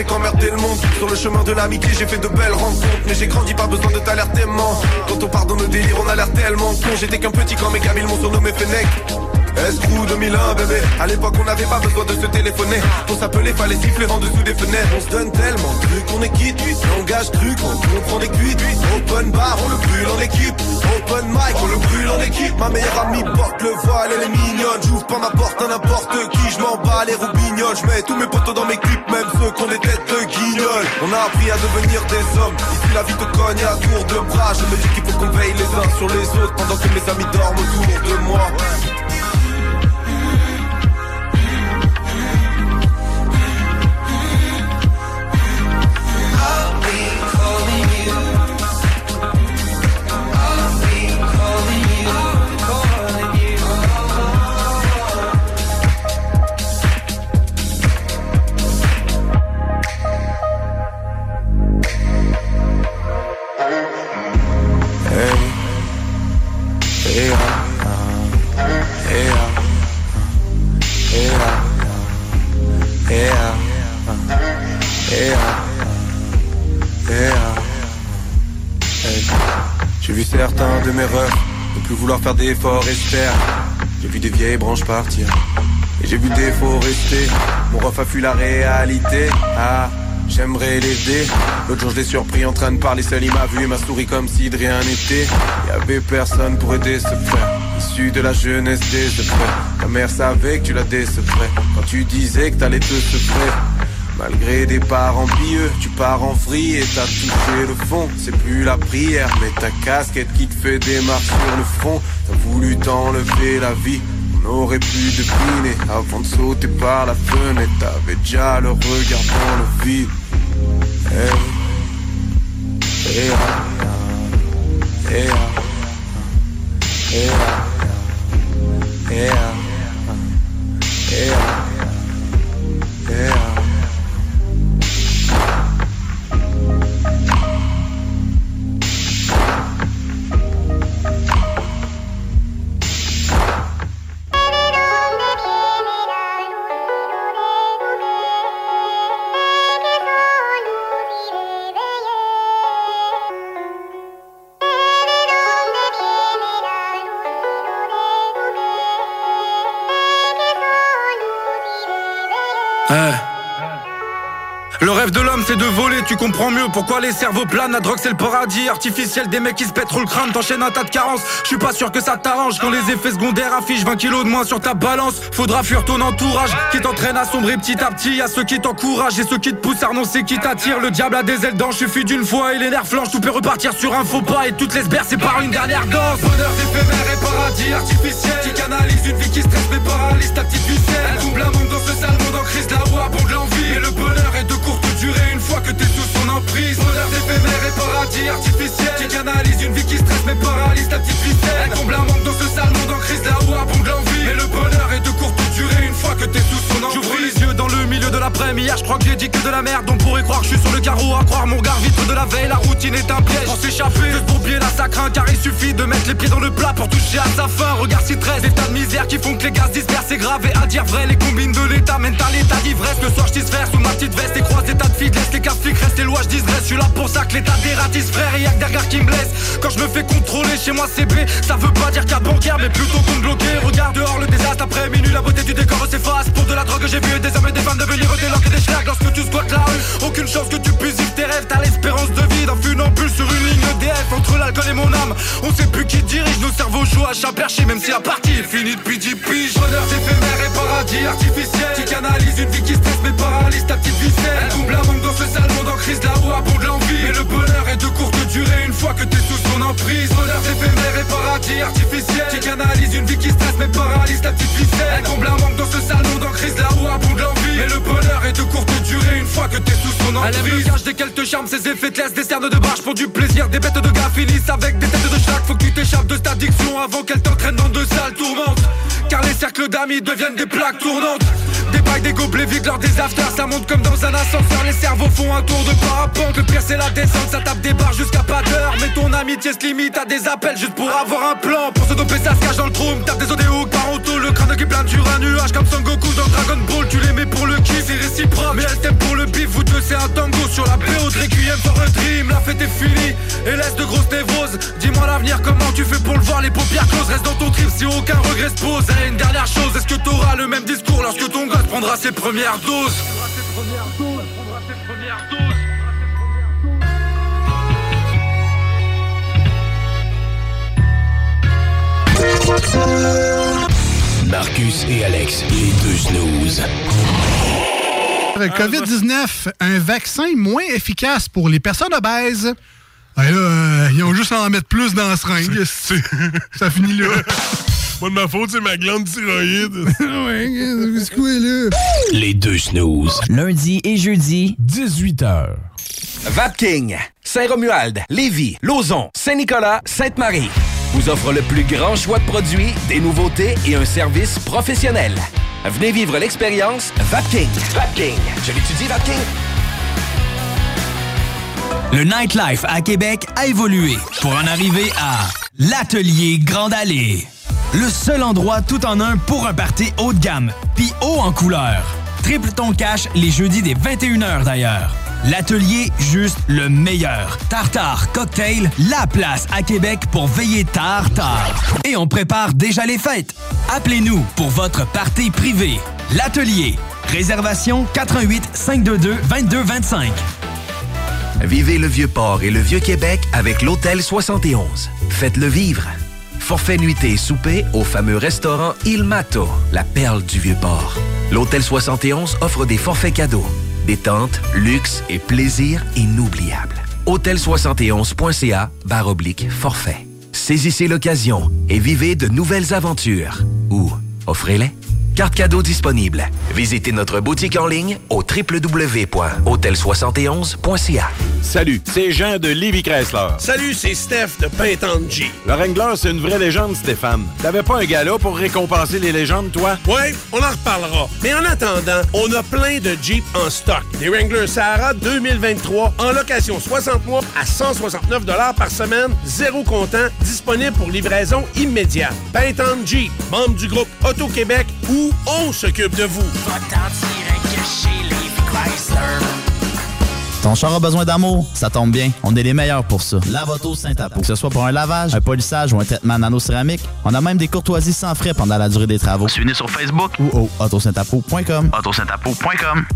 Faisait qu'emmerder le monde. Sur le chemin de l'amitié, j'ai fait de belles rencontres. Mais j'ai grandi, pas besoin de t'alertement. Quand on pardonne nos délires, on a l'air tellement con. J'étais qu'un petit quand mes Camille m'ont surnommé Fennec. Escrew 2001 bébé. À l'époque on n'avait pas besoin de se téléphoner. Pour s'appeler fallait siffler en dessous des fenêtres. On se donne tellement de trucs qu'on est quitte Langage cru quand on prend des cuites Open bar on le brûle en équipe. Open mic on le brûle en équipe. Ma meilleure amie porte le voile elle est mignonne. J'ouvre pas ma porte à n'importe qui Je m'en bats les roubignoles. Je mets tous mes potos dans mes clips Même ceux des têtes de guignols On a appris à devenir des hommes. Ici la vie te cogne à tour de bras. Je me dis qu'il faut qu'on veille les uns sur les autres Pendant que mes amis dorment autour de moi Certains de mes rêves ne plus vouloir faire d'efforts perdre. J'ai vu des vieilles branches partir et j'ai vu des faux. Mon ref a fui la réalité. Ah. J'aimerais l'aider. L'autre jour, je l'ai surpris en train de parler seul. Il m'a vu et m'a souri comme si de rien n'était. Y avait personne pour aider ce frère. Issu de la jeunesse des secrets. Ta mère savait que tu la décevrais. Quand tu disais que t'allais te secret. Malgré des parents pieux, tu pars en vrille et t'as touché le fond. C'est plus la prière, mais ta casquette qui te fait des marques sur le front. T'as voulu t'enlever la vie. On aurait pu deviner avant de sauter par la fenêtre. T'avais déjà le regard dans le vide. Ah. Ah. C'est tu comprends mieux pourquoi les cerveaux planent, la drogue c'est le paradis artificiel. Des mecs qui se pètent le crâne, t'enchaînes un tas de carences, je suis pas sûr que ça t'arrange quand les effets secondaires affichent 20 kilos de moins sur ta balance, faudra fuir ton entourage qui t'entraîne à sombrer petit à petit, y'a ceux qui t'encouragent et ceux qui te poussent. À renoncer, qui t'attirent, le diable a des ailes d'ange, d'une fois et les nerfs flanchent, tout peut repartir sur un faux pas et toutes les bercer par une dernière danse, bonheur éphémère et paradis artificiel, qui canalise une vie qui stresse mais paralyse ta petite ficelle, elle double un monde dans ce sale monde en crise, voix abonde l'envie, et le bonheur est de courte durée une fois que t'es sous son emprise Bonheur éphémère et paradis artificiel. Qui canalise une vie qui stresse mais paralyse ta petite ficelle. Elle comble un manque dans ce sale monde en crise là où abonde l'envie. Mais le bonheur est de courte durée une fois que t'es sous son emprise J'ouvre les yeux dans le milieu de l'après-midi. Hier je crois que j'ai dit que de la merde. On pourrait croire que je suis sur le carreau à croire mon regard vitre de la veille. La routine est un piège pour s'échapper. De ce bourbier là ça craint car il suffit de mettre les pieds dans le plat Pour toucher à sa fin. Regarde si 13 états de misère qui font que les gaz dispersent. C'est grave et à dire vrai les combines de l'état Mènent à l'état d'ivresse. Le soir je sous ma petite veste et croise état de les cas flics les lois je Je suis là pour ça que l'état dératisse frère et y'a que des regards qui me blessent Quand je me fais contrôler chez moi c'est B. Ça veut pas dire qu'à bancaire mais plutôt qu'on me bloquer Regarde dehors le désastre après minuit La beauté du décor s'efface Pour de la drogue j'ai vu des hommes et des femmes devenir des langues et des schlags Lorsque tu squattes la rue Aucune chance que tu puisses vivre tes rêves. T'as l'espérance de vie d'un funambule sur une ligne EDF Entre l'alcool et mon âme On sait plus qui dirige. Nos cerveaux jouent à chat perché Même si la partie est finie depuis 10 piges. Bonheur éphémère et paradis artificiel. Qui canalise une vie qui ta petite ficelle Elle comble un manque dans ce sale monde en crise là où abonde l'envie. Mais le bonheur est de courte durée une fois que t'es sous son emprise. Bonheur éphémère et paradis artificiel. Qui canalise une vie qui stresse mais paralyse ta petite ficelle Elle comble un manque dans ce sale monde en crise là où abonde l'envie. Mais le bonheur est de courte durée une fois que t'es sous son emprise Elle aime le gage qu'elle te charme, ses effets te laissent des cernes de barge pour du plaisir. Des bêtes de gars finissent avec des têtes de chat. Faut que tu t'échappes de cette addiction avant qu'elle t'entraîne dans de sales tourmentes Car les cercles d'amis deviennent des plaques tournantes. Des bails, des gobelets vides lors des afters. Ça monte comme dans un ascenseur. Les cerveaux font un tour de parapente. Le pire c'est la descente. Ça tape des barres jusqu'à pas d'heure. Mais ton amitié se limite à des appels Juste pour avoir un plan. Pour se doper ça se cache dans le trou Tape des odéos par auto Le crâne qui plane sur un nuage. Comme Son Goku dans Dragon Ball Tu les mets pour le kiff C'est réciproque. Mais elle t'aime pour le bif Vous deux c'est un tango Sur la BO de Requiem for a Dream La fête est finie. Et laisse de grosses névroses. Dis-moi l'avenir comment tu fais pour le voir? Les paupières closes Reste dans ton trip si aucun regret se pose Et une dernière chose Est-ce que t'auras le même discours Lorsque ton gosse prendra ses premières doses Marcus et Alex, les deux snooze. COVID-19, un vaccin moins efficace pour les personnes obèses. Ben là, euh, ils ont juste à en mettre plus dans la seringue. Ça finit là. Pas de ma faute, c'est ma glande thyroïde. ouais, c'est quoi là? Les deux snooze. Lundi et jeudi, 18h. Vapking, Saint-Romuald, Lévis, Lauson, Saint-Nicolas, Sainte-Marie vous offre le plus grand choix de produits, des nouveautés et un service professionnel. Venez vivre l'expérience Vapking. Vapking. Je l'étudie, Vapking. Le nightlife à Québec a évolué pour en arriver à l'Atelier Grande Allée. Le seul endroit tout en un pour un party haut de gamme, puis haut en couleur. Triple ton cash les jeudis des 21h d'ailleurs. L'atelier juste le meilleur. Tartare Cocktail, la place à Québec pour veiller tard tard. Et on prépare déjà les fêtes. Appelez-nous pour votre party privé. L'atelier. Réservation 88 522 2225. Vivez le Vieux-Port et le Vieux-Québec avec l'Hôtel 71. Faites-le vivre. Forfait nuitée souper au fameux restaurant Il Mato, la perle du Vieux-Port. L'Hôtel 71 offre des forfaits cadeaux, détente, luxe et plaisir inoubliables. Hôtel71.ca barre oblique forfait. Saisissez l'occasion et vivez de nouvelles aventures. Ou offrez-les. Carte cadeau disponible. Visitez notre boutique en ligne au www.hôtel71.ca. Salut, c'est Jean de Livy Chrysler. Salut, c'est Steph de G. Le Wrangler, c'est une vraie légende, Stéphane. T'avais pas un gala pour récompenser les légendes, toi? Ouais, on en reparlera. Mais en attendant, on a plein de Jeep en stock. Des Wrangler Sahara 2023 en location 60 mois à 169 par semaine, zéro comptant, disponible pour livraison immédiate. Payton Jeep, membre du groupe Auto-Québec ou on s'occupe de vous. Ton char a besoin d'amour? Ça tombe bien, on est les meilleurs pour ça. Lavoto Saint-Apo. Que ce soit pour un lavage, un polissage ou un traitement nano-céramique, on a même des courtoisies sans frais pendant la durée des travaux. Suivez-nous sur Facebook ou au autosaintapo.com. autosaintapo.com.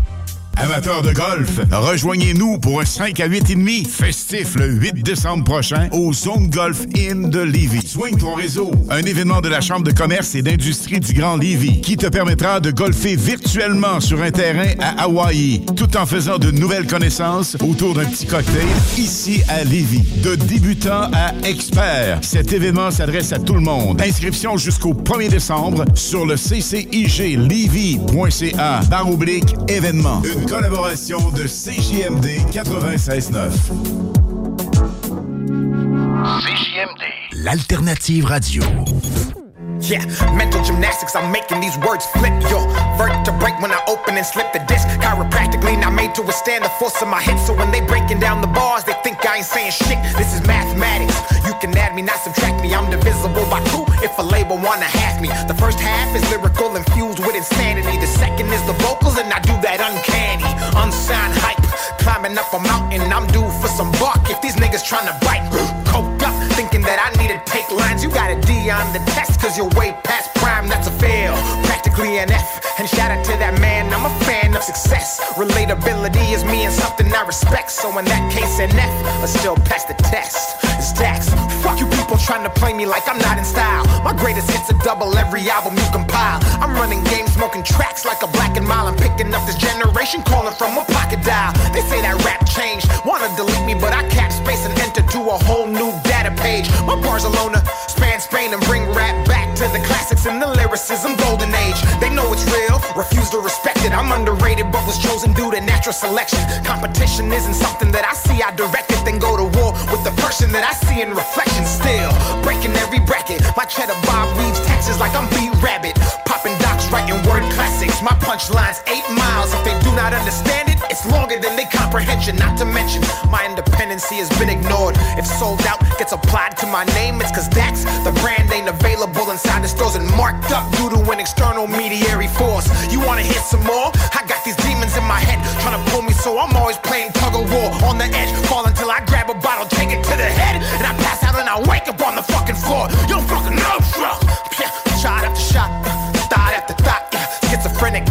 Amateurs de golf, rejoignez-nous pour un 5 à 8 et demi festif le 8 décembre prochain au Zone Golf Inn de Lévis. Swing ton réseau, un événement de la Chambre de commerce et d'industrie du Grand Lévis qui te permettra de golfer virtuellement sur un terrain à Hawaï, tout en faisant de nouvelles connaissances autour d'un petit cocktail ici à Lévis. De débutant à expert, cet événement s'adresse à tout le monde. Inscription jusqu'au 1er décembre sur le cciglevy.ca barre oblique événement. Collaboration de CJMD 96.9. CJMD. L'alternative radio. Yeah, mental gymnastics, I'm making these words flip your vertebrae when I open and slip the disc. Chiropractically not made to withstand the force of my hits. So when they breaking down the bars, they think I ain't saying shit. This is mathematics. You can add me, not subtract me. I'm divisible by two if a label wanna hack me. The first half is lyrical infused with insanity. The second is the vocals, and I do that uncanny, unsigned hype. Climbing up a mountain, I'm due for some bark. If these niggas tryna bite, coked up, thinking that I need to take lines. You got a D on the test, cause you're way past prime. That's a fail, practically an F. And shout out to that man, I'm a fan of success. Relatability is me and something I respect. So in that case, an F, but still pass the test. It's tax. Fuck you people trying to play me like I'm not in style. My greatest hits are double every album you compile. I'm running games, smoking tracks like a black and mile. I'm picking up this generation, calling from a pocket dial. They say that rap changed, wanna delete me, but I cap space and enter to a whole new data page. My Barcelona span Spain and bring rap back to the classics and the lyricism golden age. They know it's real, refuse to respect it. I'm underrated, but was chosen due to natural selection. Competition isn't something that I see. I direct it, then go to war with the person that I see in reflection. Still breaking every bracket. My cheddar Bob reads taxes like I'm B Rabbit. Popping docs, writing word classics. My punchlines eight miles. If they do not understand it's longer than they comprehension. Not to mention my independency has been ignored. If sold out gets applied to my name, it's cause that's the brand ain't available inside the stores and marked up due to an external mediary force. You wanna hit some more? I got these demons in my head trying to pull me, so I'm always playing tug of war on the edge. Fall until I grab a bottle, take it to the head, and I pass out and I wake up on the fucking floor. You fucking know. Yeah, shot after shot, thought after thought. Schizophrenic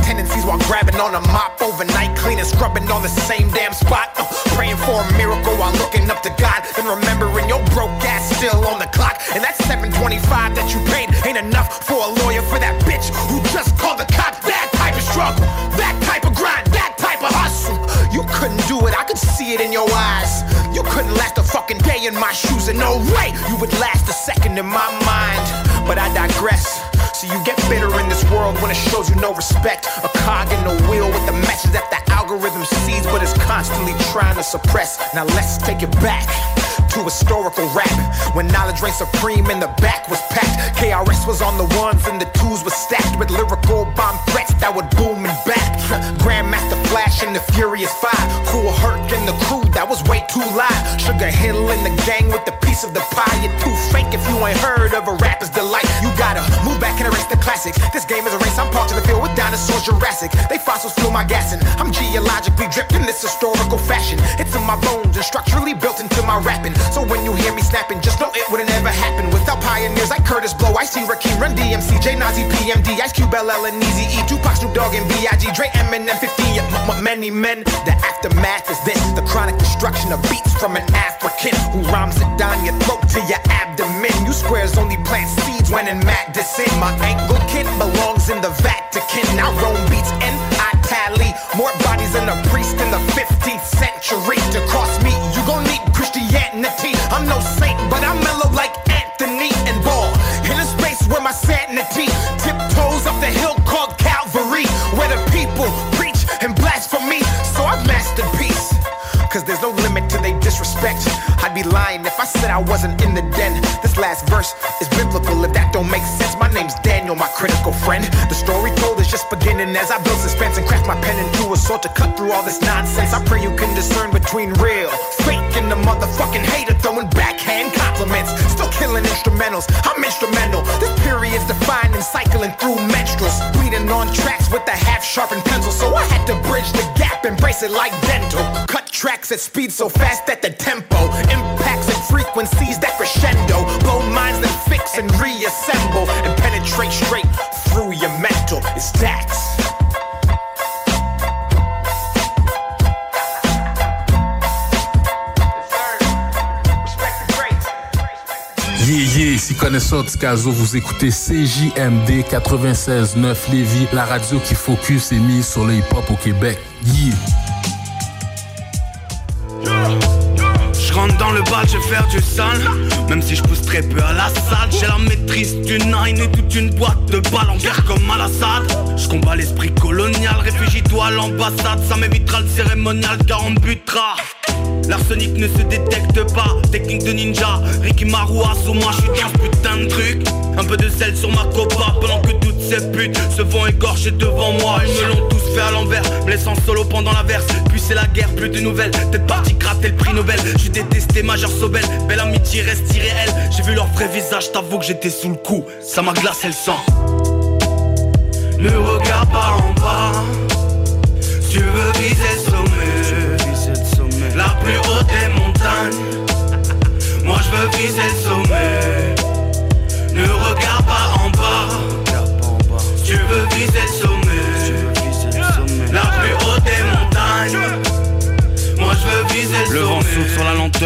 tendencies while grabbing on a mop overnight, cleaning, scrubbing on the same damn spot. Uh, praying for a miracle while looking up to God, and remembering your broke ass still on the clock. And that 725 that you paid ain't enough for a lawyer for that bitch who just called the cops. That type of struggle, that type of grind, that type of hustle. You couldn't do it, I could see it in your eyes. You couldn't last a fucking day in my shoes, and no way you would last a second in my mind. But I digress. So you get bitter in this world when it shows you no respect. A cog in the wheel with the message that the algorithm sees, but is constantly trying to suppress. Now let's take it back to historical rap when knowledge reigned supreme and the back was packed. KRS was on the ones and the twos were stacked with lyrical bomb threats that would boom and back. Grandmaster Flash and the Furious Five, Cool Herc and the crew that was way too live. Sugar Hill and the gang with the piece of the pie. You're too fake if you ain't heard of a rapper's delight. You gotta move back and erase the classics. This game is a race. I'm parked in the field with dinosaurs, Jurassic. They fossils fuel my gas and I'm geologically dripped in this historical fashion. It's in my bones and structurally built into my rapping. So when you hear me snapping, just know it wouldn't ever happen without pioneers like Curtis Blow, I see Rakim, Run DMC, J Nazi, PMD, Ice Cube, LL, and Easy E, Tupac, Snoop Dogg, and B.I.G. Dre, Eminem, 50, yeah, m- m- many men. The aftermath is this: the chronic destruction of beats from an African who rhymes it down your throat to your abdomen. You squares only plant seeds when in Madison. My Anglican belongs in the Vatican. Now roam beats in Italy. More bodies than a priest in the 15th century. To cross me, you gon' need Christianity. I'm no saint, but I'm mellow like Anthony and Ball. In a space where my sanity tiptoes up the hill called Calvary, where the people preach and blasphemy. So I've mastered peace. Cause there's no limit to their disrespect. I'd be lying if I said I wasn't in the den. This last verse is biblical if that don't make sense. My name's Daniel, my critical friend. The story told just beginning as I build suspense and craft my pen into a sword to cut through all this nonsense. I pray you can discern between real, fake, and the motherfucking hater throwing backhand compliments. Still killing instrumentals, I'm instrumental. This period's defined and cycling through menstruals. Bleeding on tracks with a half sharpened pencil, so I had to bridge the gap, embrace it like dental. Cut tracks at speed so fast that the tempo impacts and frequencies that crescendo. Blow minds that fix and reassemble and penetrate straight through. It's Dax. Yeah, yeah, ici connaisseur Ticazo, vous écoutez CJMD 96.9 Lévis, la radio qui focus et mise sur le hip-hop au Québec. Yeah! Je dans le bal, je vais faire du sale. Même si je pousse très peu à la salle J'ai la maîtrise du nine et toute une boîte de balles en guerre comme à Je combats l'esprit colonial, réfugie-toi à l'ambassade Ça m'évitera le cérémonial car on butera L'arsenic ne se détecte pas, technique de ninja Ricky Maru, moi je suis dans putain de truc. Un peu de sel sur ma copa pendant que toutes ces putes se font égorger devant moi. Ils me l'ont tous fait à l'envers, me laissant solo pendant la verse. Puis c'est la guerre, plus de nouvelles, peut-être parti gratter le prix Nobel. J'ai détesté Major Sobel, belle amitié reste irréelle. J'ai vu leur vrai visage, t'avoue que j'étais sous le coup, ça m'a glacé le sang. Ne regarde pas en bas, tu veux viser le sommet. La plus haute des montagnes. Moi je veux viser le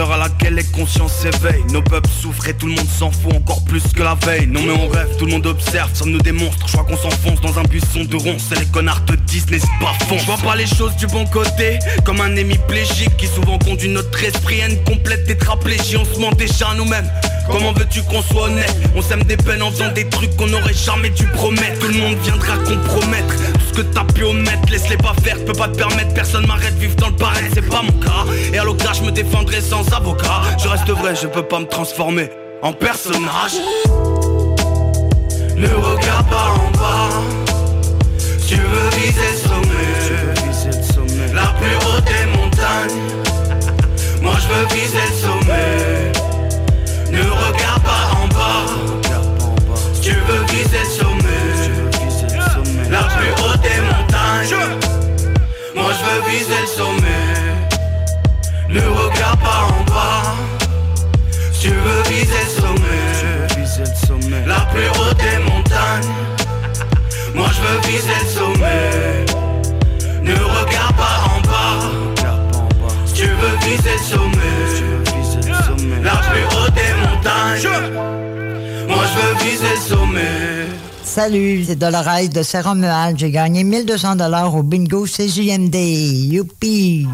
droga la que les consciences s'éveillent. Nos peuples souffrent et tout le monde s'en fout encore plus que la veille. Non mais on rêve, tout le monde observe, ça nous démonstre Je crois qu'on s'enfonce dans un buisson de ronces Et les connards te disent n'hésite pas fond Je vois pas les choses du bon côté Comme un hémiplégique qui souvent conduit notre esprit une complète tétraplégie. On se ment déjà à nous-mêmes. Comment veux-tu qu'on soit honnête? On sème des peines en faisant des trucs qu'on aurait jamais dû promettre. Tout le monde viendra compromettre. Tout ce que t'as pu omettre Laisse-les pas faire, peux pas te permettre Personne m'arrête, vivre dans le pareil, c'est pas mon cas. Et à l'occasion je me défendrai sans avocat Je reste vrai, je peux pas me transformer en personnage. Ne regarde pas en bas. Tu veux viser le sommet. La plus haute des montagnes. Moi je veux viser le sommet. Ne regarde pas en bas. Tu veux viser le sommet. La plus haute des montagnes. Moi je veux viser le sommet. Ne regarde pas en bas Tu veux viser le sommet. La plus haute des montagnes. Moi je veux viser le sommet. Ne regarde pas en bas. Tu veux viser le sommet. La plus haute des montagnes. Moi je veux viser le sommet. Salut, c'est Dolores de Serra-Mual. J'ai gagné 1200 dollars au bingo CJMD. Youpi!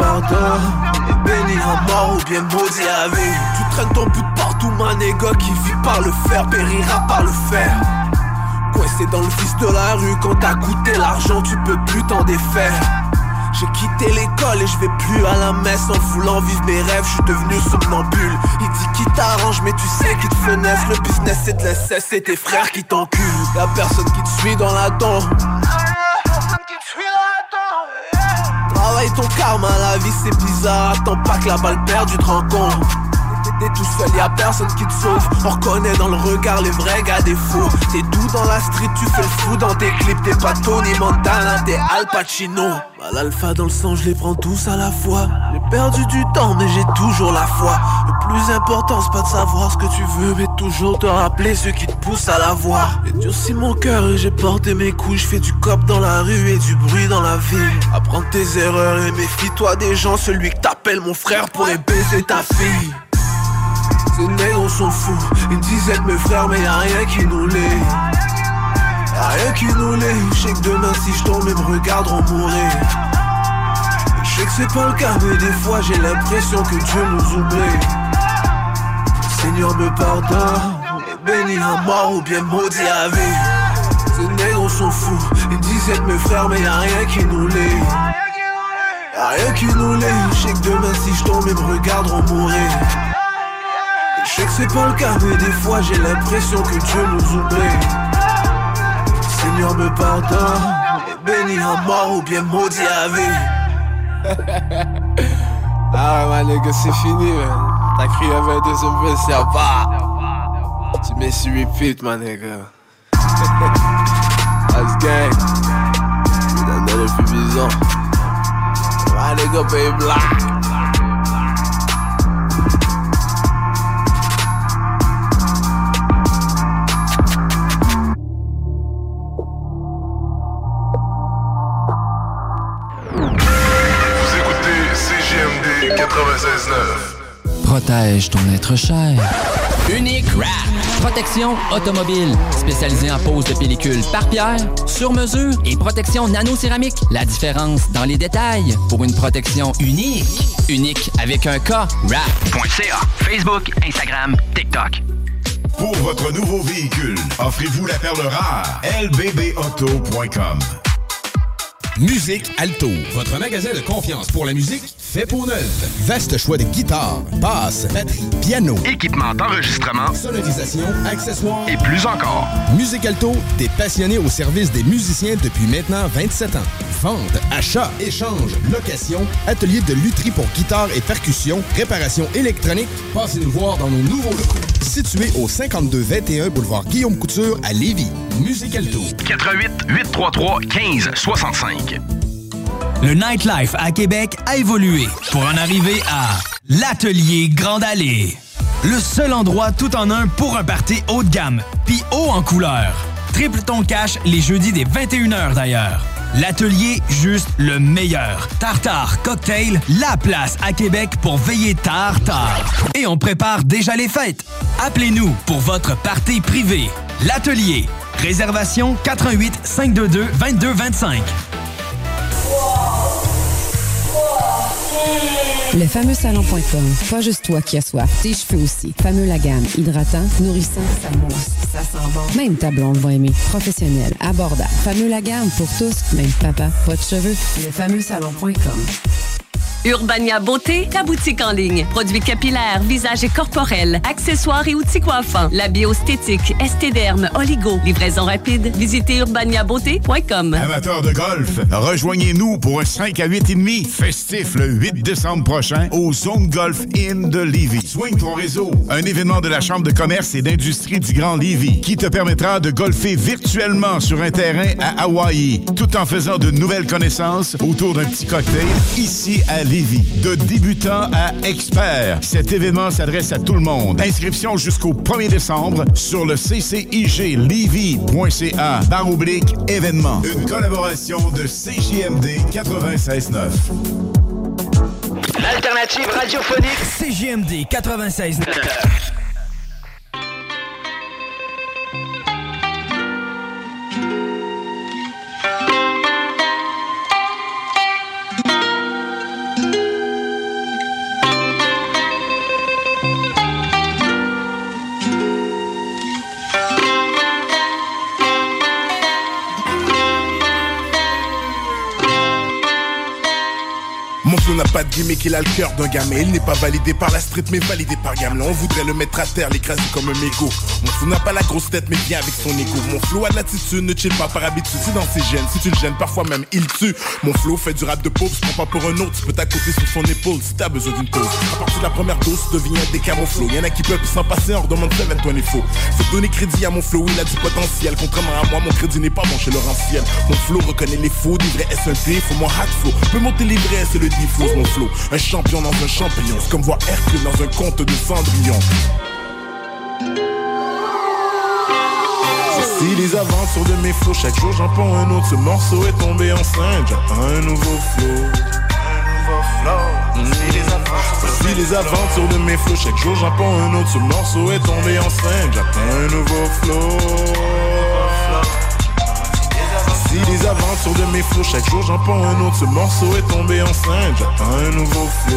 Et béni à mort ou bien maudit à vie. Tu traînes ton but partout, ma négo qui vit par le fer, périra par le fer. Coincé dans le vice de la rue, quand t'as coûté l'argent, tu peux plus t'en défaire. J'ai quitté l'école et je vais plus à la messe en voulant vivre mes rêves, je suis devenu somnambule. Il dit qu'il t'arrange, mais tu sais qu'il te fenaise. Le business c'est de l'essai, c'est tes frères qui t'enculent. Y'a personne qui te suit dans la tombe. La vie c'est bizarre. Attends pas que la balle perdue te rencontre. T'es tout seul, y'a personne qui te sauve. On reconnaît dans le regard les vrais gars des faux. T'es doux dans la street, tu fais le fou dans tes clips. T'es pas Tony Montana, t'es Al Pacino. Mal alpha dans le sang, je les prends tous à la fois. J'ai perdu du temps, mais j'ai toujours la foi. Le plus important, c'est pas de savoir ce que tu veux, mais toujours te rappeler ce qui te pousse à la voir. J'ai durci mon cœur et j'ai porté mes coups. Je fais du cop dans la rue et du bruit dans la ville. Apprends tes erreurs et méfie-toi des gens. Celui que t'appelles mon frère pourrait baiser ta fille. Ces nègres sont fous, disaient que mes frères, mais y'a rien qui nous. Y'a rien qui nous lie, je sais que demain si je tombe, ils me regarderont mourir. Je sais que c'est pas le cas, mais des fois j'ai l'impression que Dieu nous oublie. Seigneur me pardonne, et bénis à mort ou bien maudit à vie. Ces négros sont fous, disent être mes frères, mais y'a rien qui nous. Y'a rien qui nous lie, je sais que demain si je tombe, ils me regarderont mourir. Je sais que c'est pas le cas, mais des fois j'ai l'impression que Dieu nous oublie. Seigneur me pardonne, et bénis à mort ou bien maudit à vie. ah ouais, ma nigga, c'est fini, man. T'as crié avec un deuxième verse, c'est pas. Tu mets sur repeat, ma nigga. That's gang. C'est un depuis 10 ans. My nigga, pay black. 96.9. Protège ton être cher. Unique Wrap. Protection automobile. Spécialisée en pose de pellicule par pierre, sur mesure et protection nano-céramique. La différence dans les détails pour une protection unique. Unique avec un K. Wrap.ca. Facebook, Instagram, TikTok. Pour votre nouveau véhicule, offrez-vous la perle rare. lbbauto.com Musique Alto, votre magasin de confiance pour la musique fait pour neuf. Vaste choix de guitares, basses, batterie, piano, Équipement d'enregistrement sonorisation, accessoires et plus encore. Musique Alto, des passionnés au service des musiciens depuis maintenant 27 ans. Vente, achat, échange, location, atelier de lutherie pour guitare et percussion, réparation électronique. Passez nous voir dans nos nouveaux locaux. Situé au 5221 boulevard Guillaume Couture à Lévis. Musique Alto. 88 833 15 65. Le nightlife à Québec a évolué pour en arriver à l'Atelier Grande Allée. Le seul endroit tout en un pour un party haut de gamme, puis haut en couleur. Triple ton cash les jeudis des 21h d'ailleurs. L'atelier, juste le meilleur. Tartare, cocktail, la place à Québec pour veiller tard, tard. Et on prépare déjà les fêtes. Appelez-nous pour votre party privé. L'atelier. Réservation 88 522 2225. Le fameux salon.com. Pas juste toi qui as soif, tes cheveux aussi. Fameux la gamme. Hydratant, nourrissant, ça mousse, ça sent bon. Même ta blonde va aimer. Professionnel, abordable. Fameux la gamme pour tous, même papa, pas de cheveux. Le fameux salon.com. Urbania Beauté, ta boutique en ligne. Produits capillaires, visage et corporels, accessoires et outils coiffants. La biostétique, estéderme, oligo. Livraison rapide. Visitez urbaniabeauté.com. Amateurs de golf, rejoignez-nous pour un 5 à 8 et demi festif le 8 décembre prochain au Zone Golf Inn de Lévis. Swing ton réseau, un événement de la Chambre de commerce et d'industrie du Grand Lévis qui te permettra de golfer virtuellement sur un terrain à Hawaï tout en faisant de nouvelles connaissances autour d'un petit cocktail ici à. De débutant à expert, cet événement s'adresse à tout le monde. Inscription jusqu'au 1er décembre sur le ccijlevy.ca barre oblique événement. Une collaboration de CJMD 96.9. L'alternative radiophonique CGMD 96. Mon flow n'a pas de gimmick, il a le cœur d'un gamin. Il n'est pas validé par la street, mais validé par Gamelin. On voudrait le mettre à terre, l'écraser comme un mégot. Mon flow n'a pas la grosse tête, mais vient avec son ego. Mon flow a de l'attitude, ne chill pas par habitude. C'est dans ses gènes, si tu le gênes, parfois même il tue. Mon flow fait du rap de pauvre, se prend pas pour un autre. Tu peux t'accoter sur son épaule si t'as besoin d'une pause. À partir de la première dose, tu deviens des flow. Y'en a qui peuvent s'en passer, on redemande 7 toi n'est faux. Faut donner crédit à mon flow, il a du potentiel. Contrairement à moi, mon crédit n'est pas bon chez Laurentiel. Mon flow reconnaît les faux, des vrais S1P, faut mon hack flow. Peut monter les vrais, c'est le diffuse mon flow. Un champion dans un champignon, c'est comme voir Hercule dans un conte de Cendrillon. Si les aventures de mes flots, chaque jour j'en prends un autre. Ce morceau est tombé enceinte, j'attends un nouveau flow. Voici les aventures de mes flots, chaque jour j'en prends un autre. Ce morceau est tombé enceinte, j'attends un nouveau flow. Voici les aventures de mes flots, chaque jour j'en prends un autre. Ce morceau est tombé enceinte, j'attends un nouveau flow.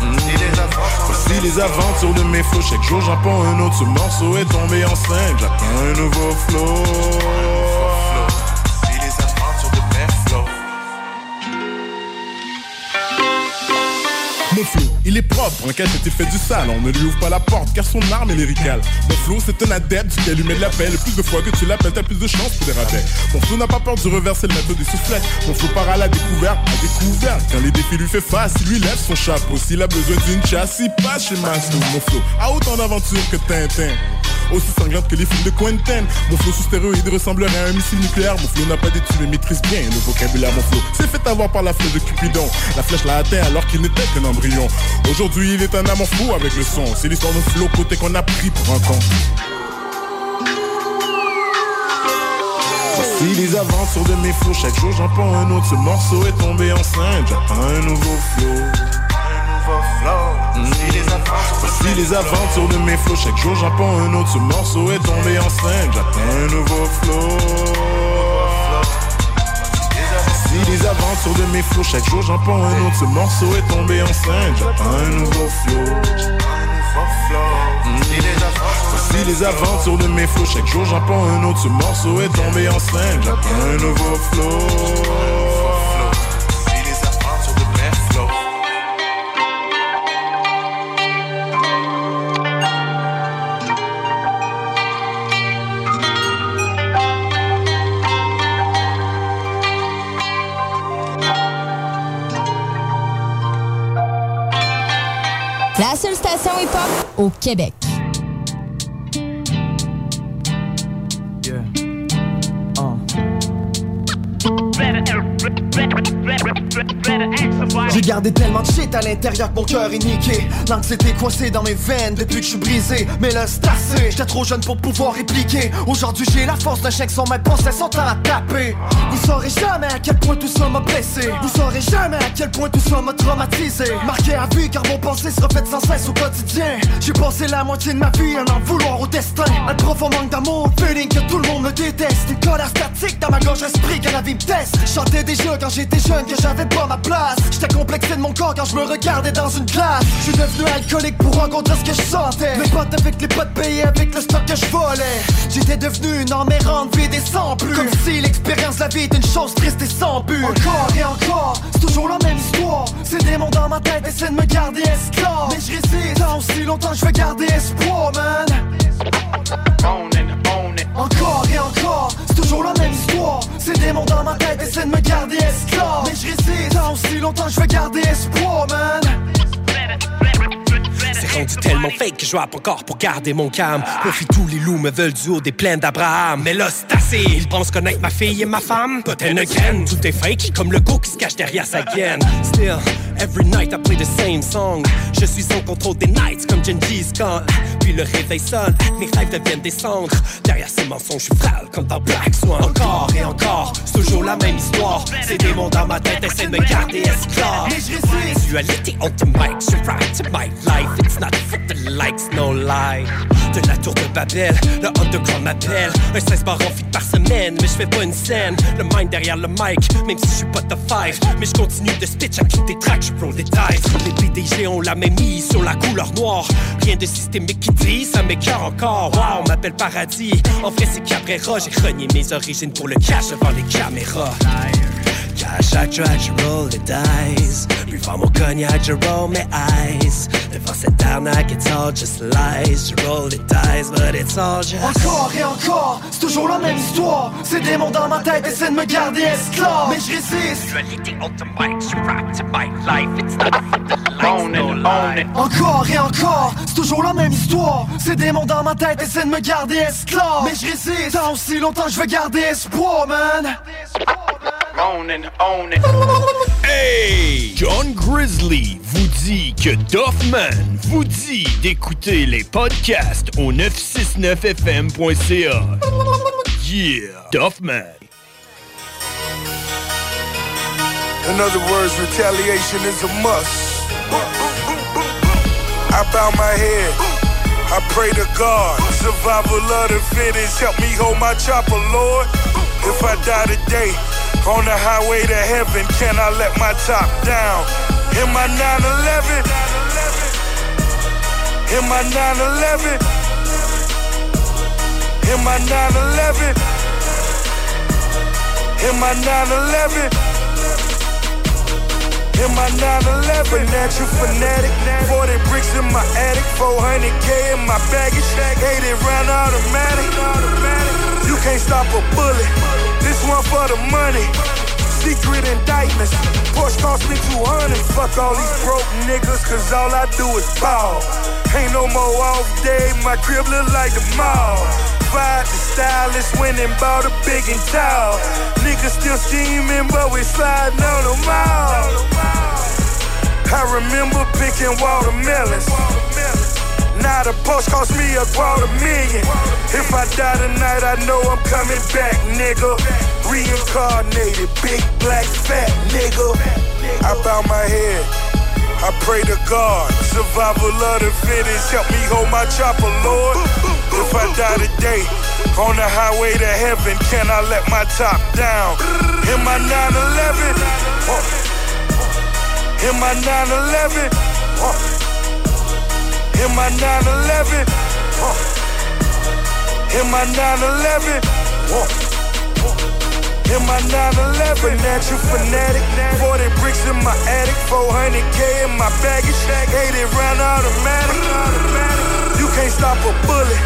Mmh. Voici les aventures de mes flots, chaque jour j'en prends un autre. Ce morceau est tombé enceinte, j'attends un nouveau flow. Mon flow, il est propre, en cachette il fait du sale On ne lui ouvre pas la porte car son arme est lyricale Mon flow c'est un adepte qui allume de l'appel Plus de fois que tu l'appelles t'as plus de chance pour des rabais Mon flow n'a pas peur du reverser le bateau des soufflettes. Mon flow part à la découverte, à découverte. Quand les défis lui fait face, il lui lève son chapeau. S'il a besoin d'une chasse, il passe chez Maslow Mon flow a autant d'aventures que Tintin aussi sanglante que les films de Quentin. Mon flow sous stéroïde ressemblerait à un missile nucléaire. Mon flow n'a pas d'études mais maîtrise bien le vocabulaire. Mon flow s'est fait avoir par la flèche de Cupidon. La flèche l'a atteint alors qu'il n'était qu'un embryon. Aujourd'hui, il est un amant fou avec le son. C'est l'histoire d'un flow côté qu'on a pris pour un con. Voici les aventures de mes flots, chaque jour j'en prends un autre. Ce morceau est tombé enceinte, j'attends un nouveau flow. Voici les aventures de mes flots, chaque jour j'en prends un autre. Ce morceau est tombé enceinte, j'attends un nouveau flow. Voici les aventures de mes flots, chaque jour j'en prends un autre. Ce morceau est tombé enceinte, j'attends un nouveau flow. Voici les aventures de mes flots, chaque jour j'en prends un autre. Ce morceau est tombé enceinte, j'attends un nouveau flow. Au Québec. J'ai gardé tellement de shit à l'intérieur que mon cœur est niqué L'anxiété coincée dans mes veines depuis que je suis brisé. Mais là c'est assez, j'étais trop jeune pour pouvoir répliquer. Aujourd'hui j'ai la force d'un chien sur mes pensées sont à taper. Vous saurez jamais à quel point tout ça m'a blessé. Vous saurez jamais à quel point tout ça m'a traumatisé. Marqué à vie car mon pensée se refait sans cesse au quotidien. J'ai passé la moitié de ma vie à en vouloir au destin. Un profond manque d'amour, feeling que tout le monde me déteste. Une colère statique dans ma gorge esprit que la vie me teste Chantais déjà quand j'étais jeune que j'avais J'étais complexé de mon corps quand je me regardais dans une glace. Je suis devenu alcoolique pour rencontrer ce que je sentais. Mes potes avec les potes payés avec le stock que je volais. J'étais devenu une emmérante vide et sans plus. Comme si l'expérience la vie était une chose triste et sans but. Encore et encore, c'est toujours la même histoire. Ces démons dans ma tête essaient de me garder esclave. Mais je résiste aussi longtemps je veux garder espoir man encore et encore, c'est toujours la même histoire Ces démons dans ma tête essaient de me garder esclave Mais je résiste tant aussi longtemps je veux garder espoir man C'est rendu tellement fake que je rappe encore pour garder mon calme. Profite tous les loups me veulent du haut des plaines d'Abraham. Mais là, c'est assez. Ils pensent connaître ma fille et ma femme. Peut-être une graine. Tout est fake, comme le go qui se cache derrière sa gaine. Still, every night I play the same song. Je suis en contrôle des nights comme Genji's Khan. Puis le réveil sonne, mes rêves deviennent des cendres. Derrière ces mensonges, je frêle comme dans Black Swan. Encore et encore, c'est toujours la même histoire. Ces démons dans ma tête essaient de me garder esclave. Mais je résiste. Dualité on the mic, je ride to my life. It's not for the likes, no lie. De la tour de Babel, le underground m'appelle. Un 16 bar en par semaine, mais je fais pas une scène. Le mind derrière le mic, même si je suis pas de five. Mais je continue de spitch à quitter des tracks, je roll des dice. Les PDG ont la même mise sur la couleur noire. Rien de systémique qui dit, ça m'écœure encore. Wow, on m'appelle paradis. En vrai, c'est Cabrera. J'ai renié mes origines pour le cash devant les caméras. Car à chaque track, je roll the dice. Fort mon cognac, je roll mes eyes. Devant cette arnaque, it's all just lies. Je roll the dice, but it's all just. Encore et encore, c'est toujours la même histoire Ces démons dans ma tête essaient de me garder esclave Mais je résiste Dualité on the mic, je rap to my life. It's not for the likes, no lie. Encore et encore, c'est toujours la même histoire Ces démons dans ma tête essaient de me garder esclave Mais je résiste Tant aussi longtemps que je veux garder espoir, man Hey! John Grizzly vous dit que Doffman vous dit d'écouter les podcasts au 969fm.ca. Yeah! Doffman. In other words, retaliation is a must. I bow my head. I pray to God. Survival of the fittest. Help me hold my chopper, Lord. If I die today, on the highway to heaven, can I let my top down? In my 911, in my 911, in my 911, in my 911. In my 911, financial fanatic. 40 bricks in my attic 400k in my baggage. 80 round automatic. You can't stop a bullet. This one for the money Secret indictments. Porsche cost me 200 Fuck all these broke niggas Cause all I do is ball. Ain't no more off day My crib look like the mall. Fired the stylist Went and bought a big and tall. Niggas still scheming But we sliding on them all. I remember picking watermelons. Now the post cost me a quarter million. If I die tonight, I know I'm coming back, nigga. Reincarnated, big black fat nigga. I bow my head. I pray to God, survival of the fittest. Help me hold my chopper, Lord. If I die today, on the highway to heaven, can I let my top down? In my 911. In my 911, uh, in my 911, uh, in my 911, uh, in my 911, financial fanatic, 40 bricks in my attic, 400k in my baggage, 80 round automatic. You can't stop a bullet.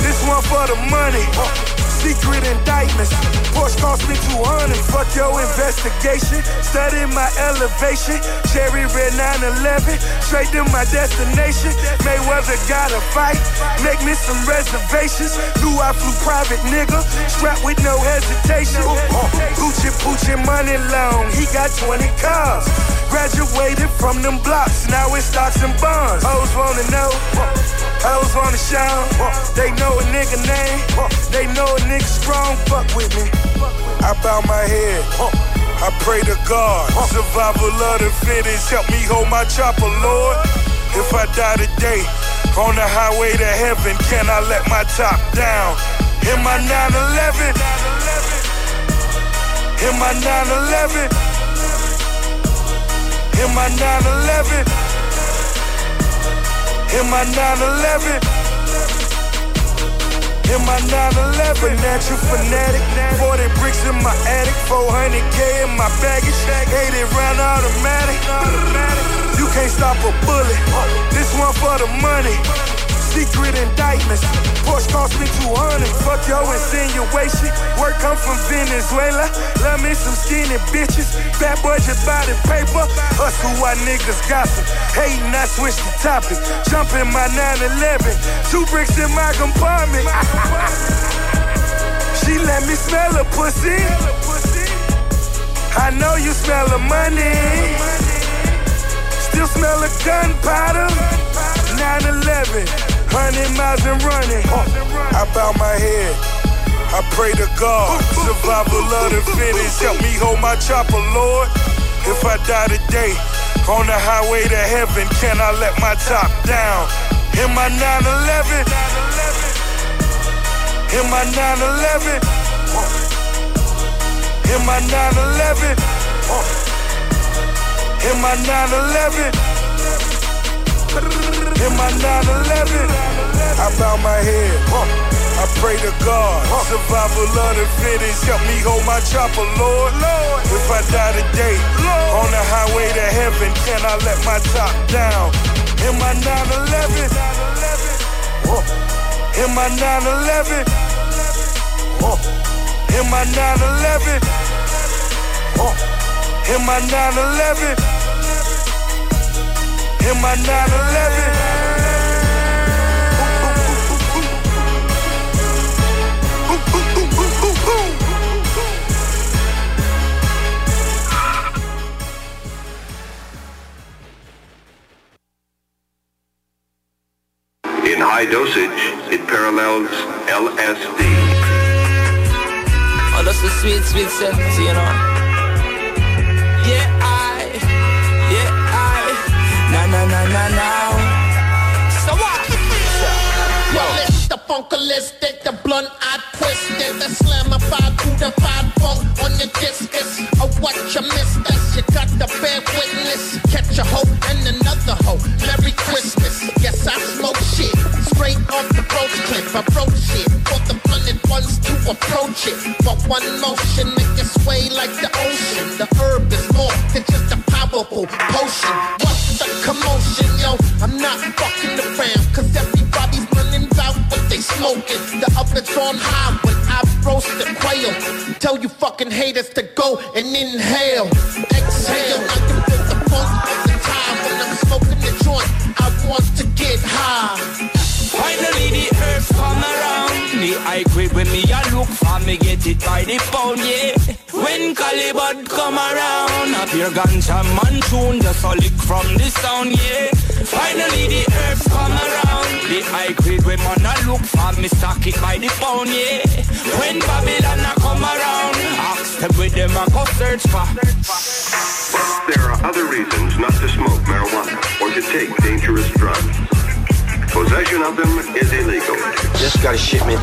This one for the money. Secret indictments. Porsche cost me 200. Fuck your investigation. Study my elevation. Cherry red 911. Straight to my destination. Mayweather got a fight. Make me some reservations. Knew I flew private nigga. Strapped with no hesitation. Uh, Gucci Poochie money long. He got 20 cars. Graduated from them blocks. Now it's stocks and bonds. Hoes wanna know. Uh, hoes wanna shout. Uh, they know a nigga name. They know a nigga strong. Fuck with me. I bow my head. I pray to God. Survival of the fittest. Help me hold my chopper, Lord. If I die today, on the highway to heaven, can I let my top down? In my 911. In my 911. In my 911. In my 911. In my 911. Financial fanatic. 40 bricks in my attic. 400k in my baggage. 80 round automatic. You can't stop a bullet. This one for the money. Secret indictments. Porsche cost me 200. Fuck your insinuation. Work come from Venezuela. Love me some skinny bitches. Fat buy the paper. Hustle why niggas gossip. Hating, I switch the topic. Jump in my 911. Two bricks in my compartment. she let me smell her pussy. I know you smell the money. Still smell the gunpowder. 911. Hundred miles and running. I bow my head. I pray to God. Survival of the fittest. Help me hold my chopper, Lord. If I die today, on the highway to heaven, can I let my top down? In my 911. In my 911. In my 911. In my 911. In my 911, I bow my head. I pray to God. Survival of the fittest. Help me hold my chopper, Lord. If I die today, on the highway to heaven, can I let my top down? In my 911. In my 911. In my 911. In my 911 in my 911. In high dosage, it parallels LSD. Oh, that's the sweet, sweet 70, you know. Yeah, I, yeah, I, na na na na na. Funkalistic, the blunt I twisted, the slamified, crudified funk on your discus. Oh, what you missed us, you got to bear witness. Catch a hoe and another hoe. Merry Christmas. Yes, I smoke shit. Straight off the roach clip, I broke shit. For the blunted ones to approach it. But one motion make it sway like the ocean. The herb is more than just a powerful potion. What's the commotion, yo? I'm not fucking around, cause everybody's smoking. The oven's on high when I roast the quail. Tell you fucking haters to go and inhale. Exhale, I can feel the funk of the time when I'm smoking the joint. I want to get high. Finally the herbs come around The high grade when me I look for me get it by the pound, yeah When Calibut come around Up your ganja man tune Just a lick from the sound, yeah Finally the herbs come around The high grade when man a look for me stock it by the pound, yeah When Babylon a come around Ask them with them a go search for But there are other reasons not to smoke marijuana or to take dangerous drugs. Possession of them is illegal. Just got a shipment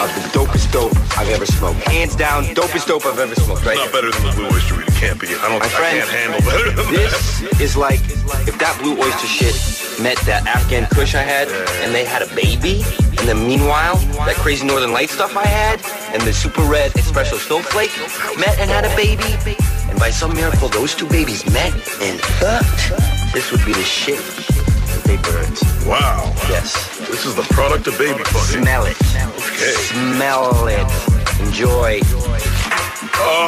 of the dopest dope I've ever smoked. Hands down, dopest dope I've ever smoked, right? Not better than the Blue Oyster It can't be. I don't. My I friend, can't handle better than this that. is like if that blue oyster shit met that Afghan Kush I had, and they had a baby, and then meanwhile that crazy Northern Light stuff I had, and the super red espresso snowflake met and had a baby, and by some miracle those two babies met and fucked. This would be the shit. The big birds. Wow. Yes. This is the product of baby fucking. Smell it. Okay. Smell it. Enjoy. Oh.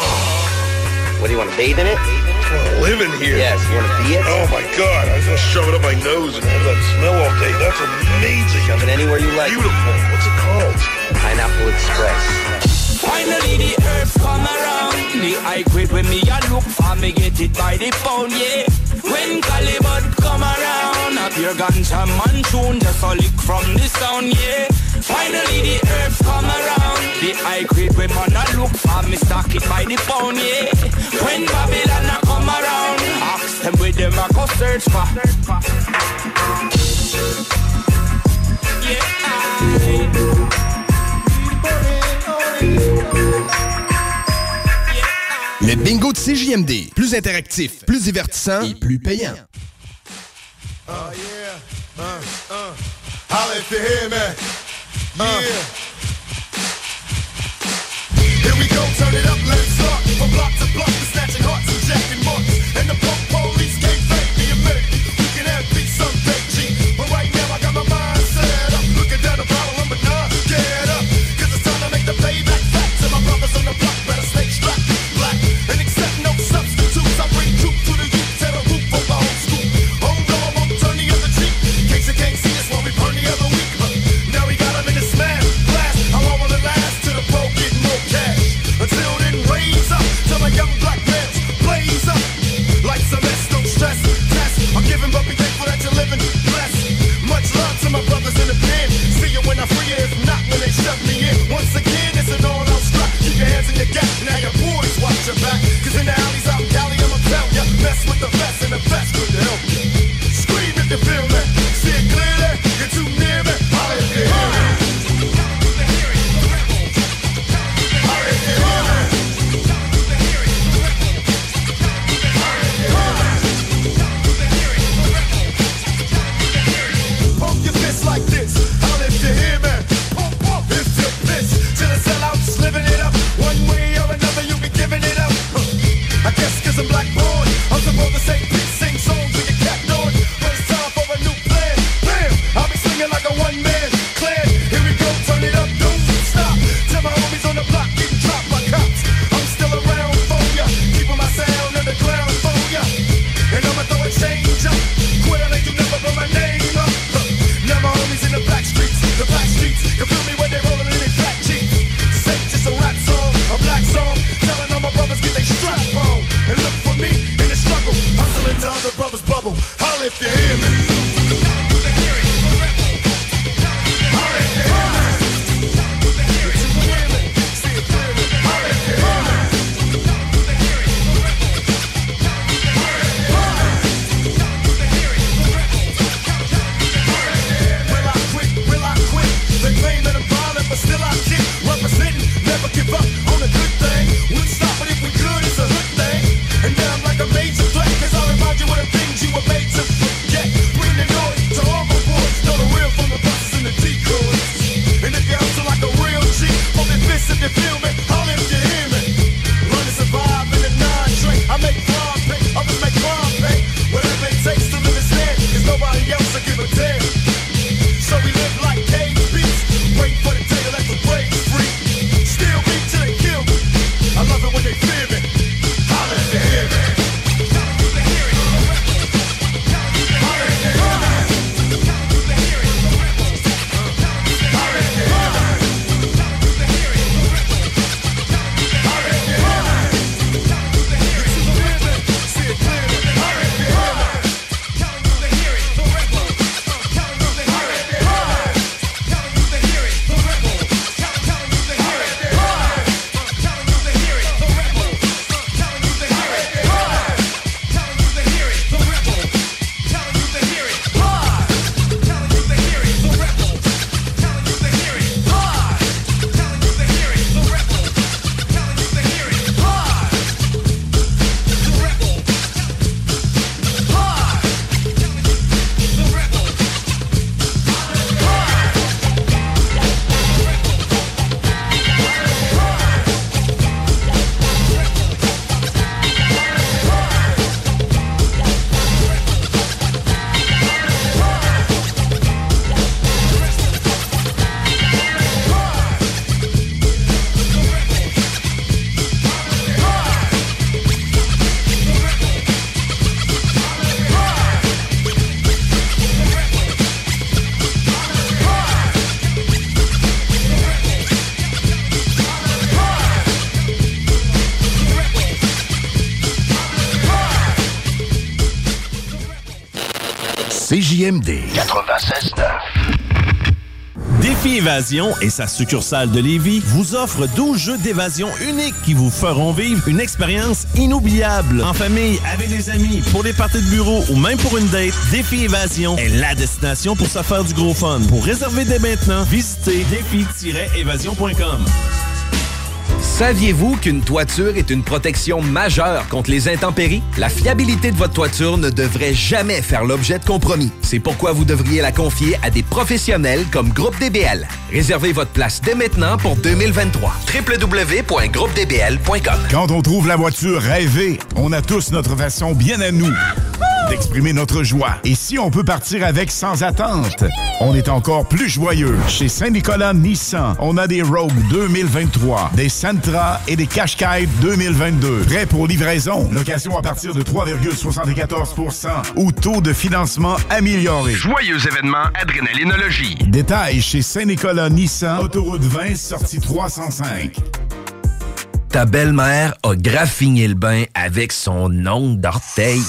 What do you want to bathe in it? I live in here. Yes. You want to be it? Oh my god! I was gonna shove it up my nose and have that smell all day. That's amazing. Shove it anywhere you like. Beautiful. What's it called? Pineapple Express. Finally the herbs come around The high grade when me a look for me get it by the pound, yeah your ganja man tune Just a lick from the sound, yeah Finally the herbs come around The high grade when man a look for me stock it by the pound, yeah When Babylon a come around Ask them with them a go search for Yeah, Le bingo de CJMD. Plus interactif, plus divertissant et plus payant. Uh, yeah. Uh, uh. Holla if you hear me. Yeah. Here we go, turn it up, let's start. From block to block, we're snatching hearts and jacking marks. And the punk 96.9. Défi Évasion et sa succursale de Lévis vous offre 12 jeux d'évasion uniques qui vous feront vivre une expérience inoubliable. En famille, avec des amis, pour les parties de bureau ou même pour une date, Défi Évasion est la destination pour se faire du gros fun. Pour réserver dès maintenant, visitez défi-évasion.com. Saviez-vous qu'une toiture est une protection majeure contre les intempéries? La fiabilité de votre toiture ne devrait jamais faire l'objet de compromis. C'est pourquoi vous devriez la confier à des professionnels comme Groupe DBL. Réservez votre place dès maintenant pour 2023. www.groupedbl.com Quand on trouve la voiture rêvée, on a tous notre façon bien à nous d'exprimer notre joie. Et si on peut partir avec sans attente, on est encore plus joyeux. Chez Saint-Nicolas Nissan, on a des Rogue 2023, des Sentra et des Qashqai 2022. Prêts pour livraison. Location à partir de 3,74% ou taux de financement amélioré. Joyeux événement Adrénalinologie. Détails chez Saint-Nicolas Nissan, autoroute 20, sortie 305. Ta belle-mère a graffiné le bain avec son ongle d'orteil.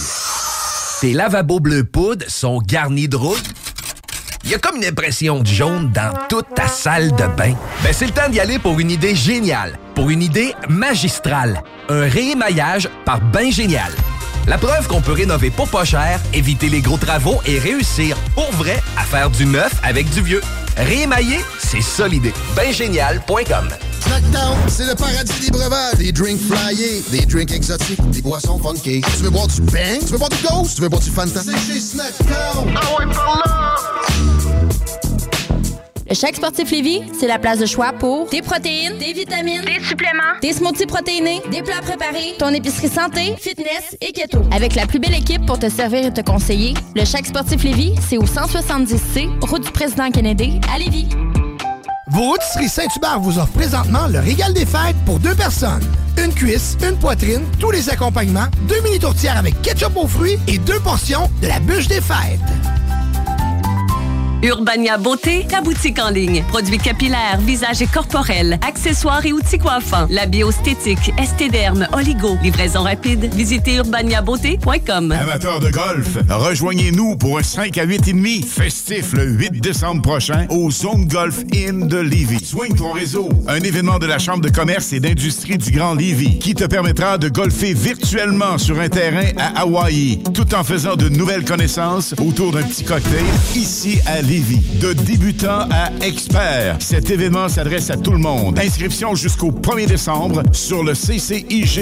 Tes lavabos bleu poudre sont garnis de rouille. Il y a comme une impression de jaune dans toute ta salle de bain. Ben, c'est le temps d'y aller pour une idée géniale, pour une idée magistrale. Un réémaillage par Bain Génial. La preuve qu'on peut rénover pour pas cher, éviter les gros travaux et réussir pour vrai à faire du neuf avec du vieux. Réémailler, c'est ça l'idée. Baingénial.com Snackdown, c'est le paradis des breuvages. Des drinks flyés, des drinks exotiques, des boissons funky. Tu veux boire du bang? Tu veux boire du ghost? Tu veux boire du Fanta? C'est chez Snackdown. Ah ouais, par là! Le Chèque Sportif Lévis, c'est la place de choix pour des protéines, des vitamines, des suppléments, des smoothies protéinés, des plats préparés, ton épicerie santé, fitness et keto. Avec la plus belle équipe pour te servir et te conseiller, le Chèque Sportif Lévis, c'est au 170C, route du président Kennedy, à Lévis. Vos rôtisseries Saint-Hubert vous offrent présentement le régal des fêtes pour deux personnes. Une cuisse, une poitrine, tous les accompagnements, deux mini tourtières avec ketchup aux fruits et deux portions de la bûche des fêtes. Urbania Beauté, ta boutique en ligne. Produits capillaires, visage et corporel, accessoires et outils coiffants. La biostétique, estéderme, oligo. Livraison rapide. Visitez urbaniabeauté.com. Amateurs de golf, rejoignez-nous pour un 5 à 8 et demi festif le 8 décembre prochain au Zone Golf Inn de Lévis. Swing ton réseau, un événement de la Chambre de commerce et d'industrie du Grand Lévis qui te permettra de golfer virtuellement sur un terrain à Hawaï, tout en faisant de nouvelles connaissances autour d'un petit cocktail ici à Lévis. De débutant à expert, cet événement s'adresse à tout le monde. Inscription jusqu'au 1er décembre sur le ccijlevy.ca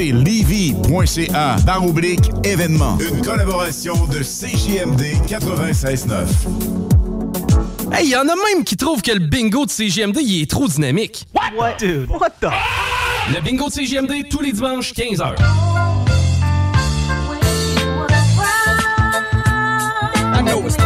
barre oblique événement. Une collaboration de CJMD 96.9. Hey, y en a même qui trouvent que le bingo de CGMD il est trop dynamique. What? Dude, what the? Le bingo de CGMD tous les dimanches 15h. I know it's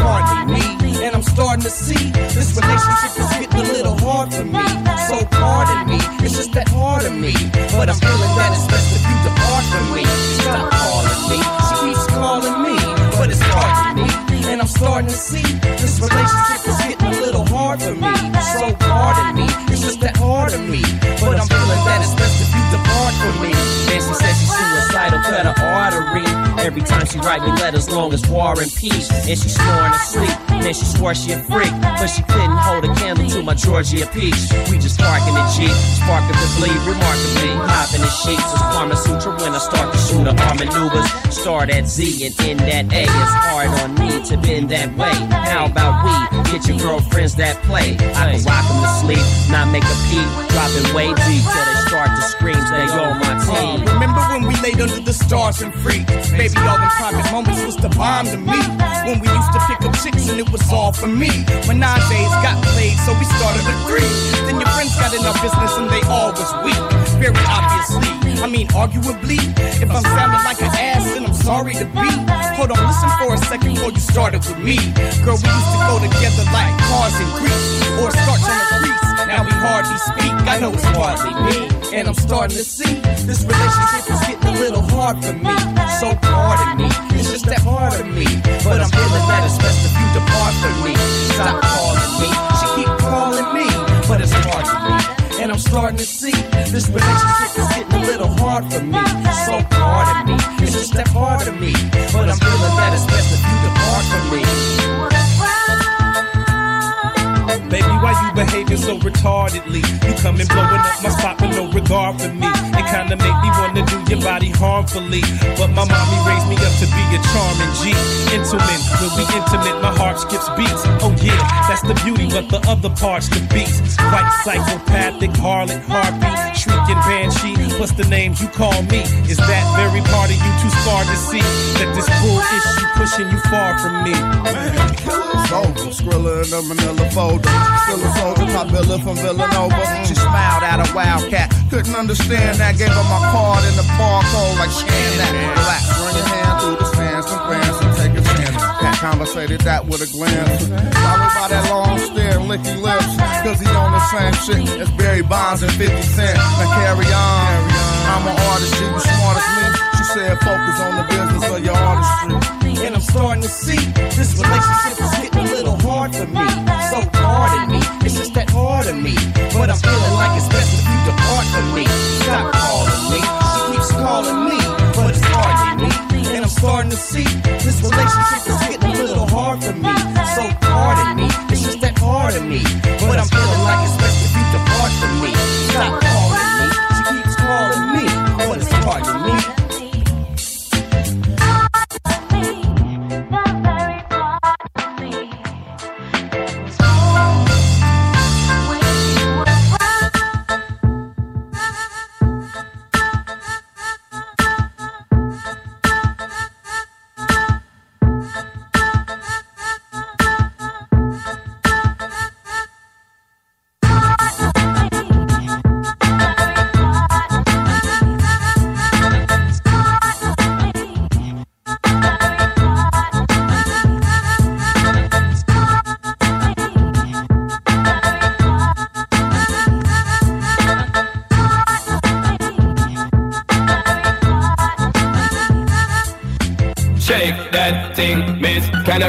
me, and I'm starting to see this relationship is getting a little hard for me. So pardon me, it's just that hard of me. But I'm feeling that it's best if you depart from me. Stop calling me, she keeps calling me, but it's hard to me. And I'm starting to see this relationship is getting a little hard for me. So pardon me, it's just that hard of me. But I'm feeling that it's best if you depart from me. And she says she's suicidal, cut her artery. Every time she write me letters long as war and peace. And she snoring asleep. Then she swore she a freak. But she couldn't hold a candle to my Georgia peach. We just parking the Jeep, sparking the bleed remarkably. Hopping the sheets is Karma Sutra when I start to shoot her arm maneuvers. Start at Z and end at A. It's hard on me to bend that way. How about we get your girlfriends that play? I can rock them to sleep, not make a peep. Dropping way deep till they start to scream. They all my team. Remember when we laid under the stars and free? Baby, all them private moments was the bomb to me. When we used to pick up chicks and it was all for me. Menages got played, so we started a three. Then your friends got in our business and they all was weak. Very obviously, I mean arguably. If I'm sounding like an ass, then I'm sorry to be. Hold on, listen for a second before you started with me. Girl, we used to go together like cars and grease, or starch on the crease. Now we hardly speak. I know it's hardly me, and I'm starting to see this relationship is getting a little hard for me. So pardon me, it's just that hard of me. But I'm feeling that it's best if you depart from me. Stop calling me, she keep calling me, but it's hard for me. And I'm starting to see this relationship is getting a little hard for me. So pardon me, it's just that hard of me. But I'm feeling that it's best if you depart from me. Retardedly. You coming blowing up my spot with no regard for me. It kinda make me wanna do your body harmfully. But my mommy raised me up to be a charming G. Intimate, when we intimate, my heart skips beats. Oh yeah, that's the beauty, but the other part's the beats. White psychopathic, harlot, harpy, shrieking banshee. What's the name you call me? Is that very part of you too scarred to see that this bull issue pushing you far from me? Soldier, Skrilla in the manila folder. Still a soldier, biller from Villanova. She smiled at a wildcat. Couldn't understand that. Gave her my card in the barcode like scan that. Relax, run your hand through the stands and grants and take a chance. Cat conversated that with a glance. Followed by that long stare, licky lips. Cause he on the same shit as Barry Bonds and 50 Cent. Now carry on. I'm an artist, was smart as me. She said focus on the business of your artistry. And I'm starting to see this relationship is getting a little hard for me. So hard in me, it's just that hard in me. But I'm feeling like it's best if you depart from me. Stop calling me, she keeps calling me, but it's hard in me. And I'm starting to see this relationship is getting a little hard for me. So hard in me, it's just that hard in me. But I'm feeling like it's best if you depart from me. Stop calling pardon me.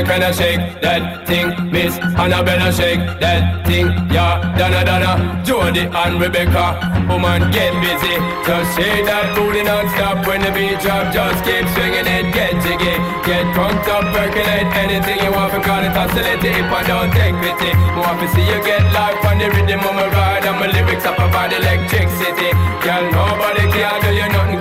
Can I, shake that thing, miss? Annabella shake that thing, yeah. Donna, Donna, Jody and Rebecca. Woman, get busy. Just shake that booty non-stop when the beat drop. Just keep swinging it, get jiggy. Get drunk up, percolate anything you want. Because it's oscillate if I don't take pity. Want to see you get life on the rhythm of my ride. And my lyrics up about electricity. Girl, nobody can do you nothing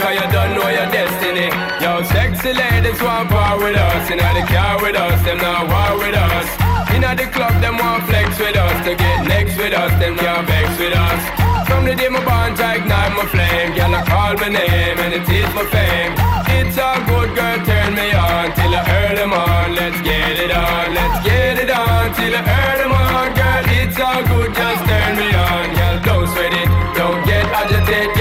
your destiny. Yo, sexy ladies want part with us. Inna the car with us, them not war with us. Inna the club, them want flex with us. To get next with us, them can't vex with us. From the day my bond, I ignite my flame. Girl, I call my name and it is my fame. It's all good, girl, turn me on till I earn them on. Let's get it on, let's get it on till I earn them on. Girl, it's all good, just turn me on. Girl, don't sweat it, don't get agitated.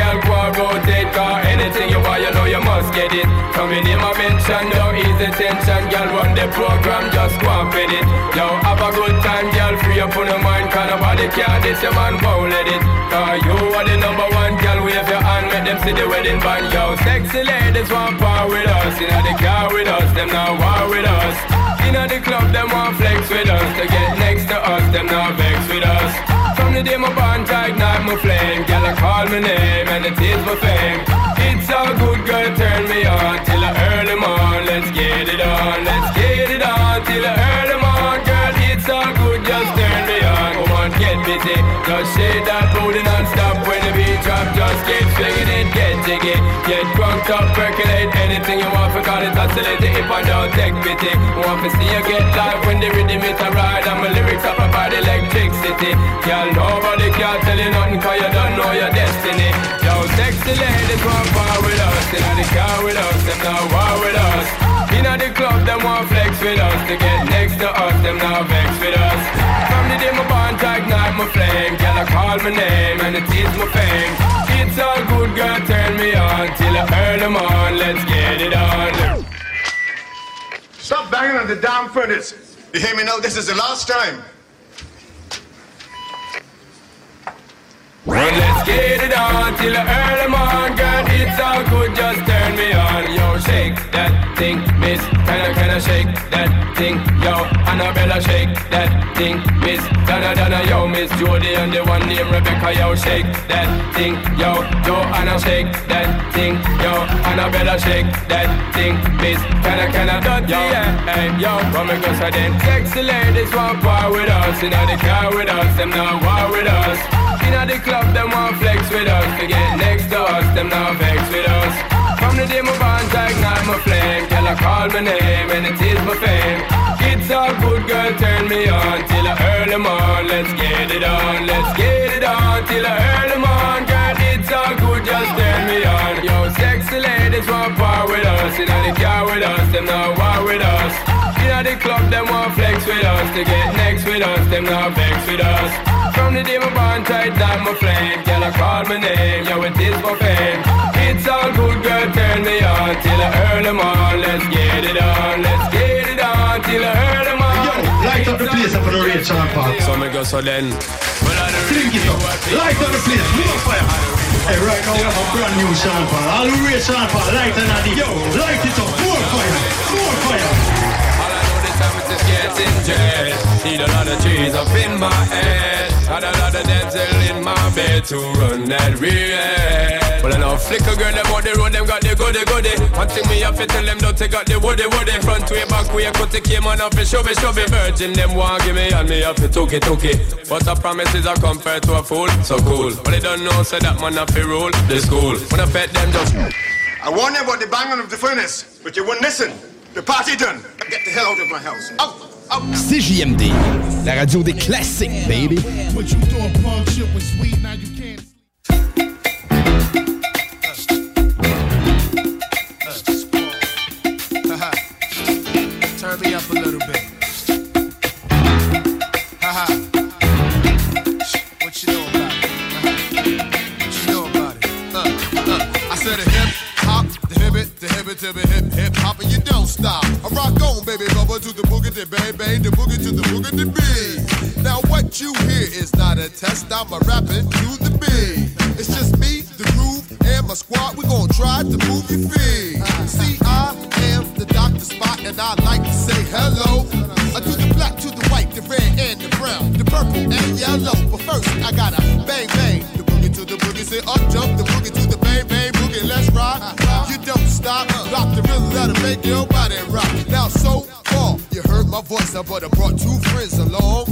You know you must get it. Coming in my mention, don't ease the tension. Girl, run the program, just go and it. Yo, have a good time, girl, free up on your mind. Cause nobody care, this your man won't let it. Cause you are the number one, girl, wave your hand, make them see the wedding band. Yo, sexy ladies want part with us. Inna the car with us, them not war with us. Inna the club, them want flex with us. To get next to us, them not vex with us. From the day my bond, I ignite my flame. Girl, I call my name and it is my fame. It's all good, girl, turn me on till earn them on. Let's get it on, let's get it on till earn them on. Girl, it's all good, just turn me on, get busy. Just shake that booty non-stop when the beat drop. Just keep swinging it, get jiggy. Get drunk up, percolate anything you want. For call it oscillate if I don't take pity. Want to see you get live when the rhythm it a ride. And my lyrics up about electricity. Girl, nobody can tell you nothing cause you don't know your destiny. Yo, sexy ladies want part with us. Inna the car with us, them not war with us. Inna the club, them want flex with us. To get next to us, them not vex with us. From the day my bond, I my flame. Girl, I call my name and it is my fame. It's all good, girl, turn me on till I earn them on. Let's get it on. Stop banging on the damn furnace. You hear me now? This is the last time. Well, let's get it on till the early morning, girl. It's all good, just turn me on. Yo, shake that thing, miss. Kinda, kinda shake that thing. Yo, Annabella, shake that thing, miss. Donna, Donna, yo, Miss Jody and the one named Rebecca, yo, shake that thing. Yo, Joanna, shake that thing. Yo, Annabella, shake that thing, miss. Kinda, kinda, dirty, yeah. Hey, yo, come and go, so then. Sexy ladies want part with us. You know, the car with us, them not war with us. Inna the club, them want flex with us. To get next to us, them not vex with us. From the day my bond ignite my flame, girl I call my name and it is my fame. It's all good, girl, turn me on till I early morn. Let's get it on, let's get it on till I early morn, girl. It's all good, just turn ladies want part with us, inna the car with us, them not war with us. Inna the club, them want flex with us. To get next with us, them not vex with us. From the day my bond tight down my flame, girl I call my name, yo it is my fame. It's all good, girl, turn me on till I early morn. Let's get it on, let's get it on till I early morn. Yo, light up the place up for the rate, Sean Park. So me go so then. Drink it up. Light up the place. More fire. Hey, right now we have a brand new Paul. All the Sean Paul. Light and addy. Yo, light it up. More fire. More fire. Getting jet. Need a lot of trees up in my head. Had a lot of dental in my bed to run that real. Well, I know flicker girl, them on the road, them got the goody goody. One thing me to tell them, don't take out the woody woody. Front way, back way, cut the came on and shove it, shove it. Virgin, them want give me and me to took it, took it. But a promise is a compared to a fool, so cool. But they don't know, say that man have to rule the school. When I pet them, just. I warned you about the banging of the furnace, but you wouldn't listen. The party done. Get the hell out of my house. Out! CJMD, la radio des classiques, baby. What you thought punk shit was sweet, now you can't. Turn to the hip hip hop, and you don't stop. I rock on, baby, bubba to the boogie, the bang bang, the boogie to the boogie, the beat. Now what you hear is not a test. I'm a rapping to the beat. It's just me, the groove, and my squad. We gon' try to move your feet. See, I am the Dr. Spot, and I like to say hello. I do the black to the white, the red and the brown, the purple and yellow. But first, I gotta bang bang. The boogie to the boogie, say up jump the boogie to the bang bang. Let's. You don't stop. Rock the rhythm that'll make your body rock. Now so far, you heard my voice, now but I brought two friends along.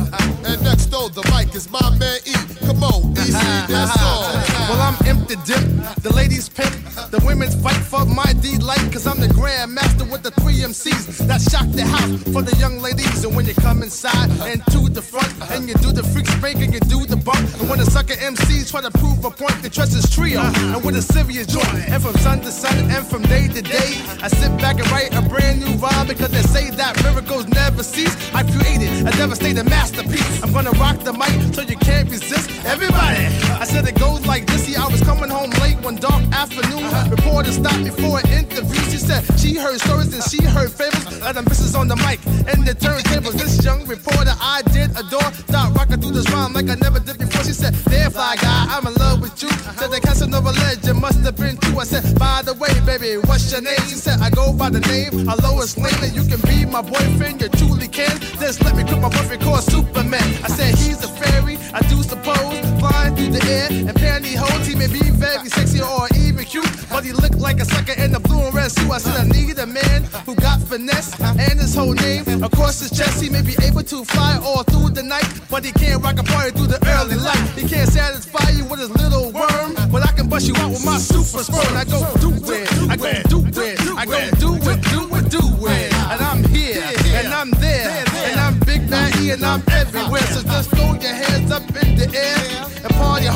And next door, the mic is my man E. Come on, easy, that's all. Well, I'm empty dip, the ladies pimp, the women's fight for my delight, cause I'm the grand master with the three MCs that shock the house for the young ladies. And when you come inside and to the front, and you do the freak spank and you do the bump, and when the sucker MCs try to prove a point, they trust his trio, and with a serious joint, and from sun to sun, and from day to day, I sit back and write a brand new rhyme because they say that miracles never cease. I created a devastating masterpiece. I'm gonna rock the mic so you can't resist. Everybody, I said it goes like this. See, I was coming home late one dark afternoon. Reporter stopped me for an interview. She said she heard stories and she heard fables. Let them misses on the mic and the turntables. This young reporter I did adore. Start rocking through this rhyme like I never did before. She said, There, fly guy, I'm in love with you. Said the Casanova legend must have been true. I said, By the way, baby, what's your name? She said, I go by the name of Lois Lane. And you can be my boyfriend, you truly can. Just let me quit my boyfriend called Superman. I said, He's a fairy, I do suppose. Flying through the air and pantyhose. He may be very sexy or even cute, but he looked like a sucker in a blue and red suit. I said, I need a man who got finesse and his whole name across his chest. He may be able to fly all through the night, but he can't rock a party through the early light. He can't satisfy you with his little worm, but I can bust you out with my super sperm. I go do it, I go do it, I go do it, do it, do it. And I'm here, and I'm there, and I'm Big Bad E, and I'm everywhere. So just throw your hands up in the air and party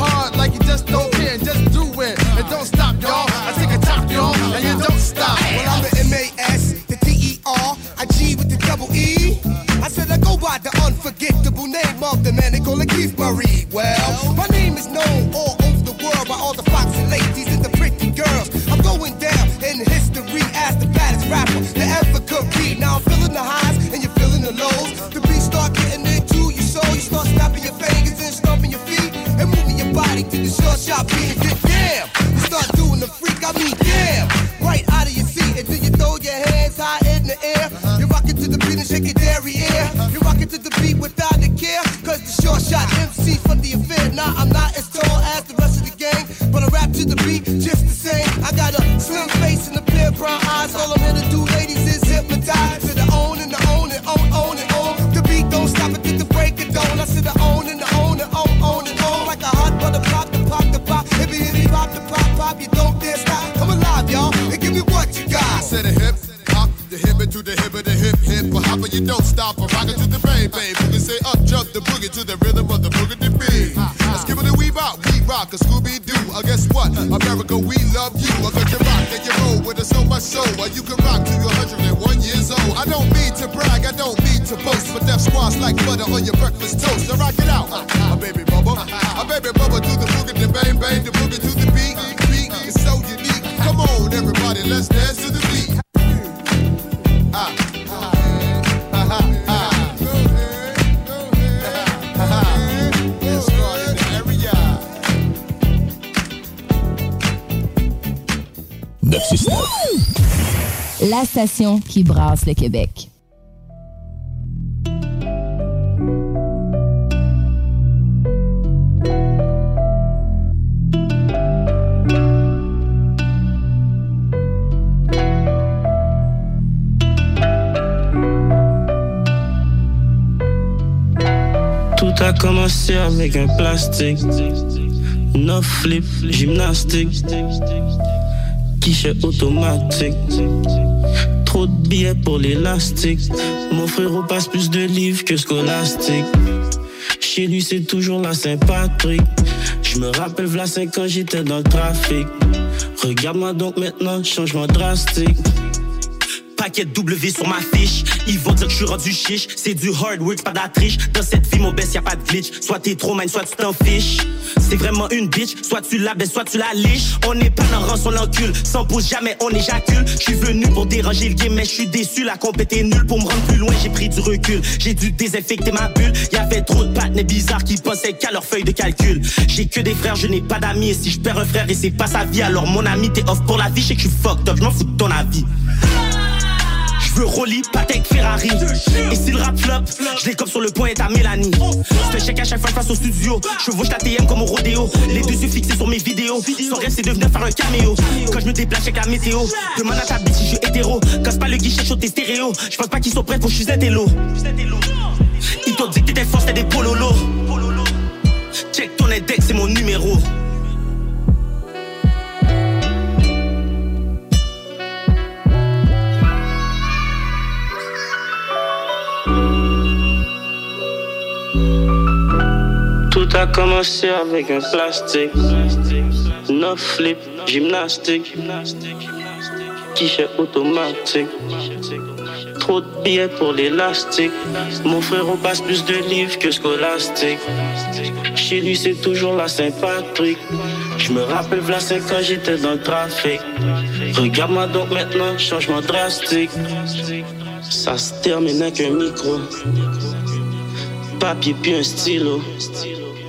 Qui brasse le Québec. Tout a commencé avec un plastique. Neuf flip, gymnastique. Guichet automatique. De billets pour l'élastique. Mon frérot passe plus de livres que scolastique. Chez lui, c'est toujours la Saint-Patrick. Je me rappelle, v'là 5 ans, j'étais dans le trafic. Regarde-moi donc maintenant, changement drastique. Paquet W sur ma fiche. Ils vont dire que je suis rendu chiche. C'est du hard work, pas d'attriche. Dans cette vie, mon best, y a pas de glitch. Soit t'es trop man, soit tu t'en fiches. C'est vraiment une bitch. Soit tu la baisses, soit tu la liches. On n'est pas dans rançon l'encule. Sans pause, jamais on éjacule. Je suis venu pour déranger le game, mais je suis déçu. La est nulle. Pour me rendre plus loin, j'ai pris du recul. J'ai dû désinfecter ma bulle. Y avait trop de patnais bizarres qui pensaient qu'à leur feuille de calcul. J'ai que des frères, je n'ai pas d'amis. Et si je perds un frère et c'est pas sa vie, alors mon ami, t'es off pour la vie. Je sais que je suis fucked je m'en fous de ton avis. Je veux Rolly, Patek, Ferrari. Et si le rap flop, je comme sur le point et ta Mélanie. Je te check à chaque fois face au studio. Je chevauche ta TM comme au rodéo. Les deux yeux fixés sur mes vidéos. Son rêve c'est de venir faire un caméo. Quand je me déplace avec la météo, demande à ta bitch si je suis hétéro. Casse pas le guichet chaud tes stéréo. Je pense pas qu'ils sont prêts pour je suis intello. Ils t'ont dit que t'étais force, t'es des pololos. Check ton index, c'est mon numéro. Tout a commencé avec un plastique. Neuf flip, gymnastique. Guichet automatique. Trop de billets pour l'élastique. Mon frère passe plus de livres que scolastique. Chez lui, c'est toujours la Saint-Patrick. Je me rappelle, v'là 5 ans, j'étais dans le trafic. Regarde-moi donc maintenant, changement drastique. Ça se termine avec un micro. Papier puis un stylo.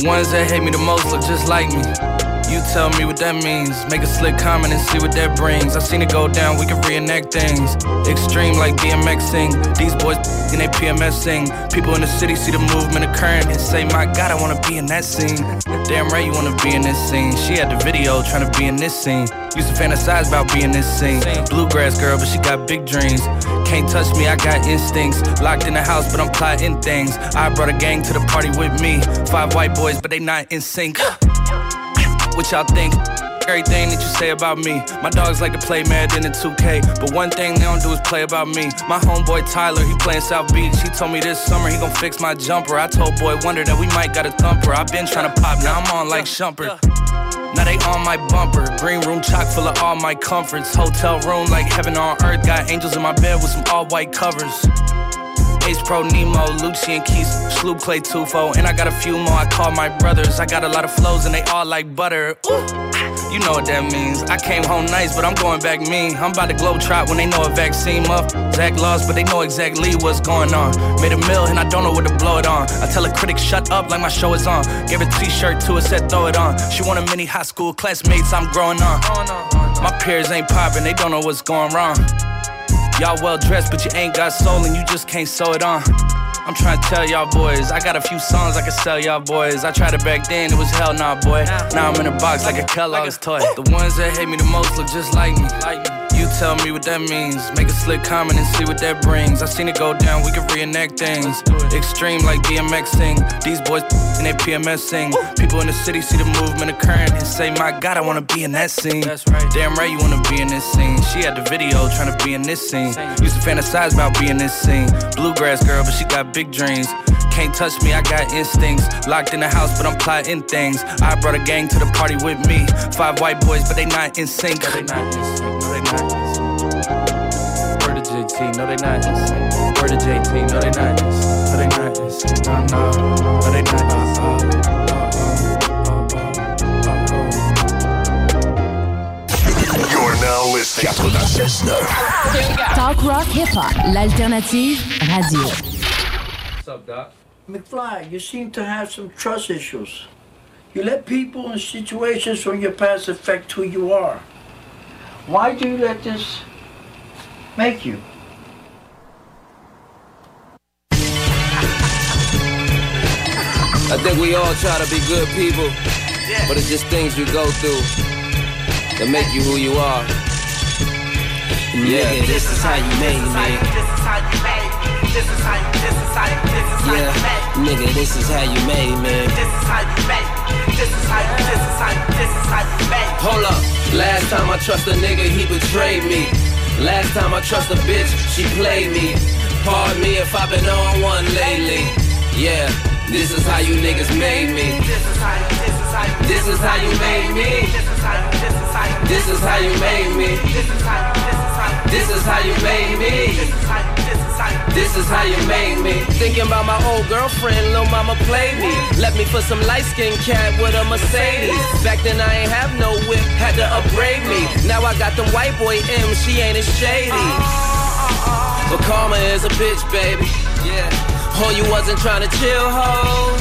The ones that hate me the most look just like me. You tell me what that means. Make a slick comment and see what that brings. I seen it go down, we can reenact things. Extreme like BMXing. These boys in they PMSing. People in the city see the movement occurring and say, My God, I wanna be in that scene. Damn right, you wanna be in this scene. She had the video trying to be in this scene. Used to fantasize about being this scene. Bluegrass girl, but she got big dreams. Can't touch me, I got instincts. Locked in the house, but I'm plotting things. I brought a gang to the party with me. Five white boys, but they not in sync. What y'all think? everything that you say about me. My dogs like to play Madden in 2K, but one thing they don't do is play about me. My homeboy Tyler, he playing South Beach. He told me this summer he gon' fix my jumper. I told Boy Wonder that we might got a thumper. i been trying to pop, now I'm on like Shumpert. Now they on my bumper. Green room chock full of all my comforts. Hotel room like heaven on earth. Got angels in my bed with some all white covers. Ace Pro Nemo, Lucian Keys, Sloop Clay Tufo, and I got a few more I call my brothers. I got a lot of flows and they all like butter. Ooh. You know what that means. I came home nice, but I'm going back mean. I'm about to globe trot when they know a vaccine muff. Zach lost, but they know exactly what's going on. Made a mill and I don't know what to blow it on. I tell a critic, shut up like my show is on. Gave a t-shirt to her, said throw it on. She want a mini high school classmates, I'm growing on. My peers ain't popping, they don't know what's going wrong. Y'all well dressed, but you ain't got soul and you just can't sew it on. I'm trying to tell y'all boys, I got a few songs I can sell y'all boys. I tried it back then, it was hell nah, boy. Now I'm in a box like a Kellogg's toy. The ones that hate me the most look just like me. Tell me what that means. Make a slick comment and see what that brings. I seen it go down, we can reenact things. Extreme like DMX sing. These boys and they PMS sing. People in the city see the movement occurring and say, My God, I wanna be in that scene. That's right. Damn right, you wanna be in this scene. She had the video trying to be in this scene. Used to fantasize about being this scene. Bluegrass girl, but she got big dreams. Can't touch me, I got instincts. Locked in the house, but I'm plotting things. I brought a gang to the party with me. Five white boys, but they not in sync. They not in sync. They not. Word to JT, no they not. Word to JT, no they not. No they not. No, no, no they not. Uh, uh, uh, You're now listening. 96.9. Talk rock hip hop, l'alternative radio. What's up, Doc? McFly, you seem to have some trust issues. You let people and situations from your past affect who you are. Why do you let this make you? I think we all try to be good people, but it's just things you go through that make you who you are. Yeah, Nigga, this is how you made me. This is how you, this is how you, this is how you, Yeah, nigga, this is how you made me. This is how you made. This is how you, this is how you, this is how you made. Hold up, last time I trust a nigga, he betrayed me. Last time I trust a bitch, she played me. Pardon me if I've been on one lately. Yeah, this is how you niggas made me. This is how you, this is how This is how you made me. this is how you, made me. This is how you made me. This is how you, this is how you. This is how you made me. Thinking about my old girlfriend, little mama played me. Left me for some light skinned cat with a Mercedes. Back then I ain't have no whip, had to upgrade me. Now I got them white boy M, she ain't as shady. But karma is a bitch, baby. Yeah. Oh, you wasn't trying to chill, ho.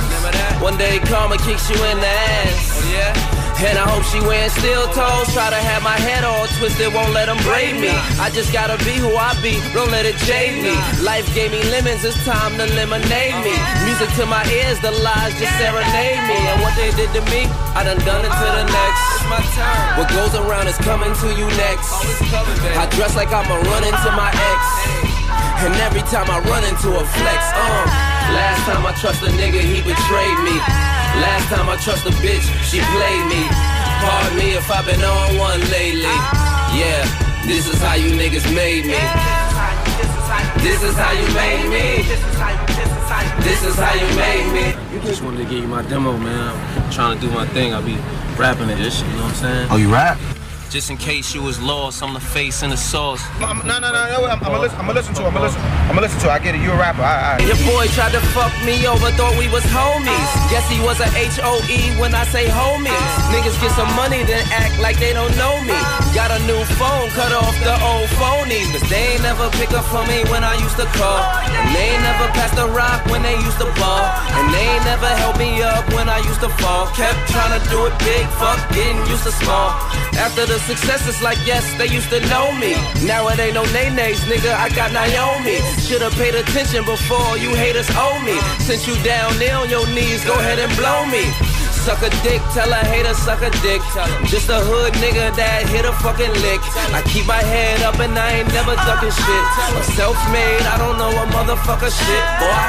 One day karma kicks you in the ass. Oh, yeah. And I hope she wearing steel toes. Try to have my head all twisted, won't let them braid me. I just gotta be who I be, don't let it jade me. Life gave me lemons, it's time to lemonade me. Music to my ears, the lies just serenade me. And what they did to me, I done done it to the next. It's my turn. What goes around is coming to you next. I dress like I'ma run into my ex. And every time I run into a flex, uh. Last time I trust a nigga, he betrayed me. Last time I trust a bitch, she played me. Pardon me if I've been on one lately. Yeah, this is how you niggas made me. This is how you made me. This is how you made me. Just wanted to give you my demo, man. I'm trying to do my thing. I'll be rapping it, this shit, you know what I'm saying? Oh, you rap? Just in case you was lost, I'm the face and the sauce. No, no, no, no. I'm, I'm gonna listen. I'm gonna listen to. it, I'm gonna listen. I'm gonna listen to. it. I get it. You a rapper. I, I. Your boy tried to fuck me over, thought we was homies. Guess he was a H-O-E when I say homies. Niggas get some money, then act like they don't know me. Got a new phone, cut off the old phonies. Cause they ain't never pick up for me when I used to call. And they ain't never passed the rock when they used to ball. And they ain't never helped me up when I used to fall. Kept trying to do it big, fuck getting used to small. After the success, is like, yes, they used to know me. Now it ain't no nay-nays, nigga, I got Naomi. Should've paid attention before you haters owe me. Since you down there on your knees, go ahead and blow me. Suck a dick, tell a hater suck a dick. Just a hood nigga that hit a fucking lick. I keep my head up and I ain't never ducking shit. I'm self-made, I don't know a motherfucker shit, boy.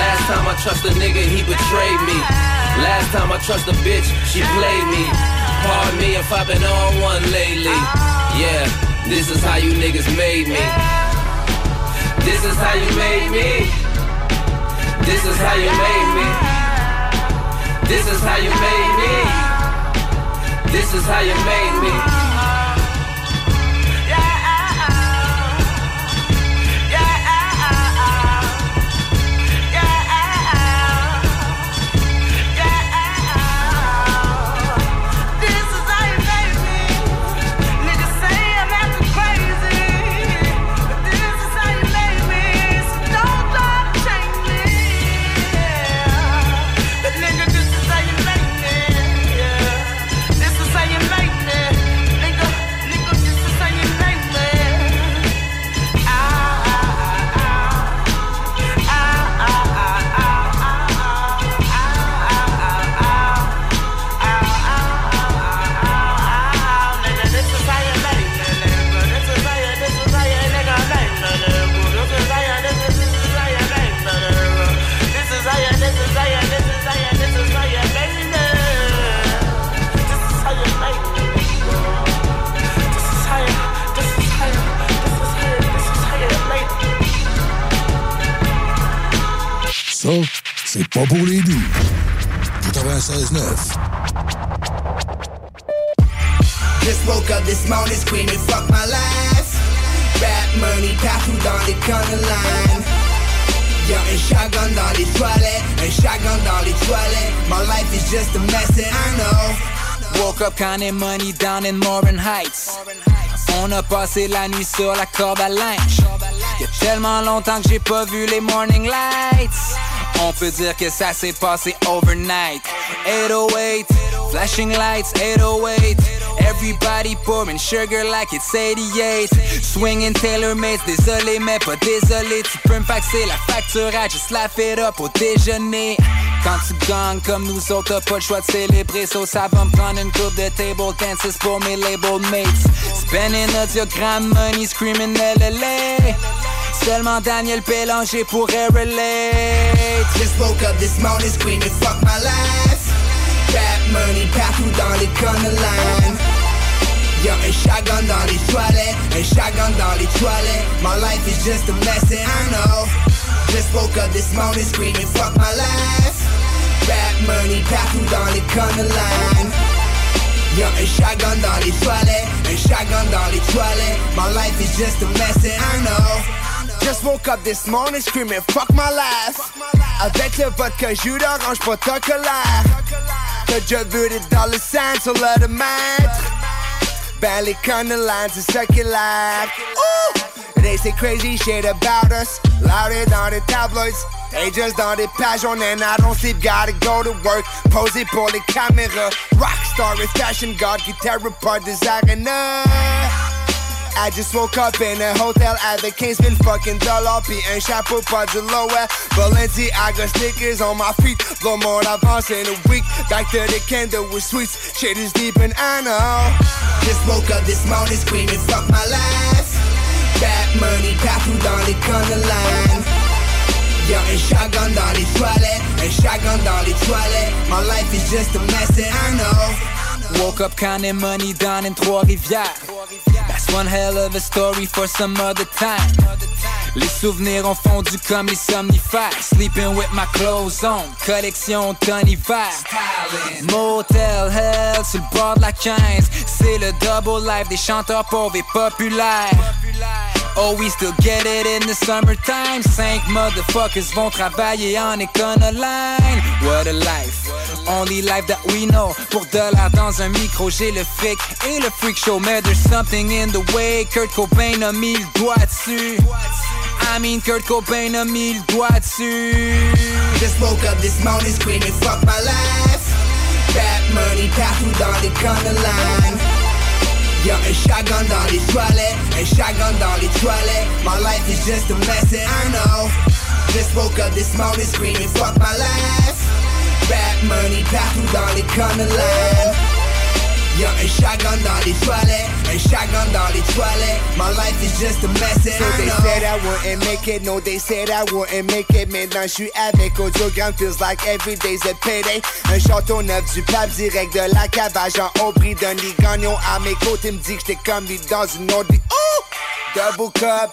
Last time I trust a nigga, he betrayed me. Last time I trust a bitch, she played me. Pardon me if I've been on one lately. Ah. Yeah, this is how you niggas made me. This is how you made me. This is how you made me. This is how you made me. This is how you made me. C'est pas pour les doux. 96.9. Just woke up this morning screaming, fuck my life. Rap money, partout dans les corner line. Y'a un shotgun dans les toilettes, un shotgun dans les toilettes. My life is just a mess and I know. Woke up counting money down in Morin Heights. On a passé la nuit sur la corde à linge. Y'a tellement longtemps que j'ai pas vu les morning lights. On peut dire que ça s'est passé overnight. 808, flashing lights, 808. Everybody pouring sugar like it's 88. Swinging Taylor Mates, désolé mais pas désolé. Tu peux me faxer la facture, I just laugh it up au déjeuner. Quand tu gagnes comme nous autres, t'as pas le choix de célébrer. So ça va me prendre une coupe de table dances pour mes label mates. Spending a diagram money, screaming LLA. Seulement Daniel Bélanger pourrait relate. Just woke up this morning screaming, fuck my life. Rap money partout dans les corner line. Y'a un shotgun dans les toilettes, un shotgun dans les toilettes. My life is just a mess and I know. Just woke up this morning screaming, fuck my life. Rap money partout dans les corner line. Y'a un shotgun dans les toilettes, un shotgun dans les toilettes. My life is just a mess and I know. Just woke up this morning screaming fuck my life. Avec le vodka jus d'orange pas ta colère T'as déjà vu des dollar signs sur l'automètre Ben les lines c'est ça They say crazy shit about us. Louder dans les tabloids. They just dans des pages on and I don't sleep. Gotta go to work. Poser pour les caméras Rockstar et fashion god Guitar pas des arenas I just woke up in a hotel at the Kingsman fucking Puis un chapeau lower. Balenciaga sneakers on my feet Blow more d'avance in a week. Back to the candle with sweets Shit is deep and I know. Just woke up this morning screaming fuck my life. Bad money partout dans les line. Y'a un shotgun dans les toilettes Un shotgun dans les toilettes My life is just a mess and I know Woke up counting money down in Trois-Rivières That's one hell of a story for some other time. Les souvenirs ont fondu comme les somnifères. Sleeping with my clothes on, collection automne-hiver. Motel Hell sur le bord de la 15. C'est le double life des chanteurs pauvres et populaires. Oh, we still get it in the summertime. Cinq motherfuckers vont travailler en line. What a life, only life that we know. Pour de l'art dans un micro, j'ai le fric et le freak show. Mais there's something in the way. Kurt Cobain a mis le doigt dessus. I mean, Kurt Cobain a mis le doigt dessus. Just woke up this morning screaming, fuck my life. Bad money partout dans les corner line. Y'a un shotgun dans les toilettes, un shotgun dans les toilettes. My life is just a mess and I know. Just woke up this morning screaming, fuck my life. Bad money partout dans les corner. Y'a un shotgun dans les toilettes, un shotgun dans les toilettes. My life is just a mess and So I they know. said I wouldn't make it, no they said I wouldn't make it. Maintenant je suis avec Audiogramme, feels like every day's a payday. Un château neuf du pape direct de la cabage En Aubry d'un lit gagnon à mes côtés Me dit que j'étais comme lui dans une autre vie! Double cup,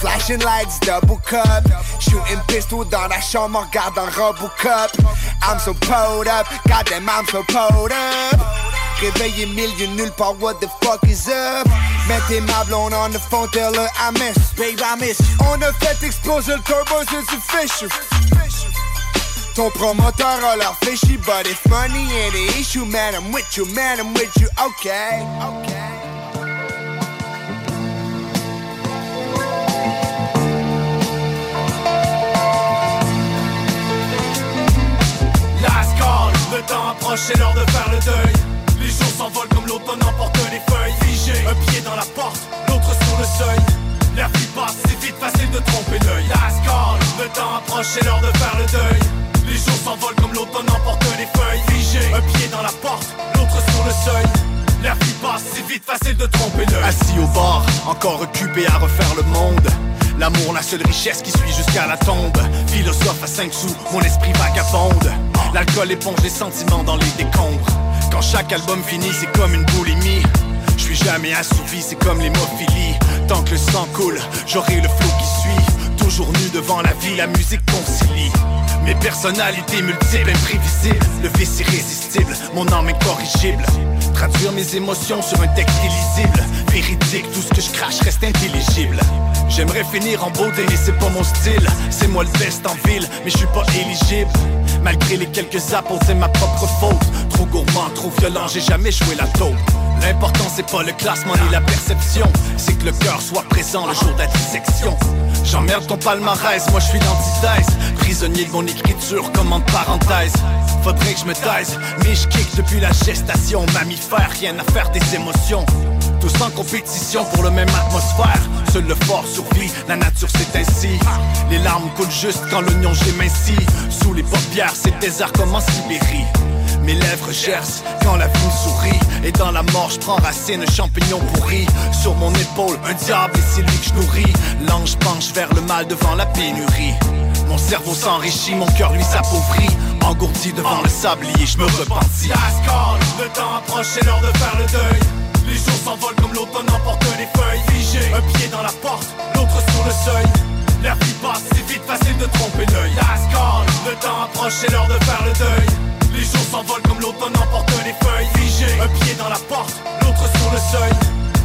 flashing lights, double cup. Shooting pistol dans la chambre, regarde en Robocop. I'm so pulled up, goddamn I'm so pulled up Réveillé milieu nulle part, what the fuck is up? Mettez ma blonde on the phone, tell her I miss Babe, I miss. On a fait exploser le turbo, c'est du Fisher Ton promoteur a l'air fishy, but if money ain't the issue, man, I'm with you, man, I'm with you, okay, okay. Last call, le temps approche, c'est l'heure de faire le deuil. S'envolent comme l'automne emporte les feuilles. Figé, un pied dans la porte, l'autre sur le seuil. L'air qui passe, c'est vite facile de tromper l'œil. Last le temps approche, c'est l'heure de faire le deuil. Les jours s'envolent comme l'automne emporte les feuilles. Figé, un pied dans la porte, l'autre sur le seuil. L'air qui passe, c'est vite facile de tromper l'œil. Assis au bord, encore occupé à refaire le monde. L'amour, la seule richesse qui suit jusqu'à la tombe. Philosophe à 5 sous, mon esprit vagabonde. L'alcool éponge les sentiments dans les décombres. Quand chaque album finit, c'est comme une boulimie. Je suis jamais assouvi, c'est comme l'hémophilie. Tant que le sang coule, j'aurai le flot qui suit. Toujours nu devant la vie, la musique concilie. Mes personnalités multiples, imprévisibles. Le vice irrésistible, mon âme incorrigible. Traduire mes émotions sur un texte illisible. Véridique, tout ce que je crache reste intelligible. J'aimerais finir en beauté, mais c'est pas mon style. C'est moi le best en ville, mais je suis pas éligible. Malgré les quelques apôtres, c'est ma propre faute. Trop gourmand, trop violent, j'ai jamais joué la taupe. L'important c'est pas le classement ni la perception, c'est que le cœur soit présent le jour de la dissection. J'emmerde ton palmarès, moi je suis l'antithèse. Prisonnier de mon écriture comme en parenthèse. Faudrait que je me taise, mais je kick depuis la gestation. Mammifère, rien à faire des émotions. Tous compétition pour le même atmosphère. Seul le fort survit, la nature c'est ainsi. Les larmes coulent juste quand l'oignon j'émincis. Sous les paupières, c'est désert comme en Sibérie. Mes lèvres gercent quand la vie sourit Et dans la mort je prends racine, un champignon pourri Sur mon épaule, un diable et c'est lui que je nourris L'ange penche vers le mal devant la pénurie Mon cerveau s'enrichit, mon cœur lui s'appauvrit Engourdi devant le sablier, je me repentis le temps approche, c'est l'heure de faire le deuil. Les jours s'envolent comme l'automne emporte les feuilles. Figé, un pied dans la porte, l'autre sur le seuil. L'air qui passe, c'est vite facile de tromper l'œil. Last le temps approche, c'est l'heure de faire le deuil. Les jours s'envolent comme l'automne emporte les feuilles. Figé, un pied dans la porte, l'autre sur le seuil.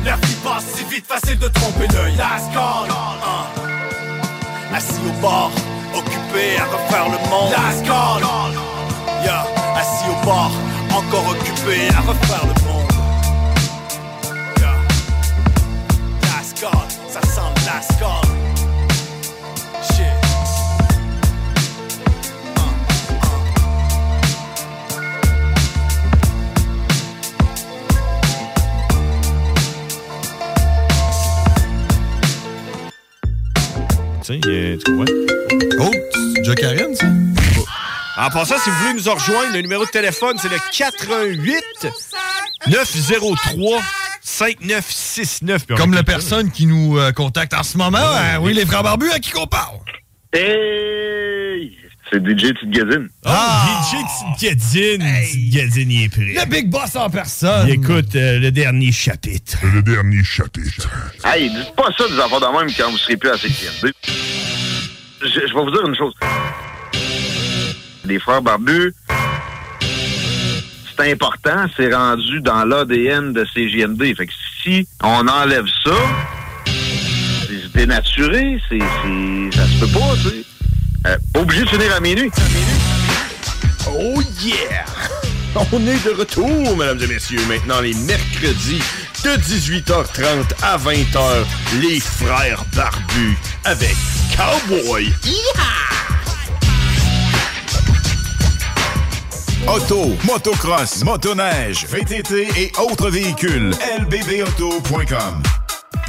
L'air qui passe, c'est vite facile de tromper l'œil. Last. Assis au bord, occupé à refaire le monde Last yeah. Assis au bord, encore occupé à refaire le monde ça sent last call Shit Tu sais, tu comprends? Oh, c'est Karen, ça? En passant, si vous voulez nous rejoindre, le numéro de téléphone, c'est le 88 903 5969. Puis on Comme la personne qui nous euh, contacte en ce moment. Ouais. hein, oui, les frères barbus, à qui qu'on parle? Hey! C'est DJ Petite Gazine. Ah, DJ Gadine. Gadine, il est prêt. Le Big Boss en personne. Il écoute euh, le dernier chapitre. Le dernier chapitre. Hey, dites pas ça des enfants de même quand vous serez plus à CQMD. Je, je vais vous dire une chose. Les frères barbus, c'est important, c'est rendu dans l'ADN de CGMD. Fait que si on enlève ça, c'est dénaturé, c'est, c'est, ça se peut pas, tu sais. Euh, obligé de finir à minuit. Oh yeah! On est de retour, mesdames et messieurs. Maintenant, les mercredis de 18h30 à 20h, les frères barbus avec Cowboy. Auto, motocross, motoneige, VTT et autres véhicules. lbbauto.com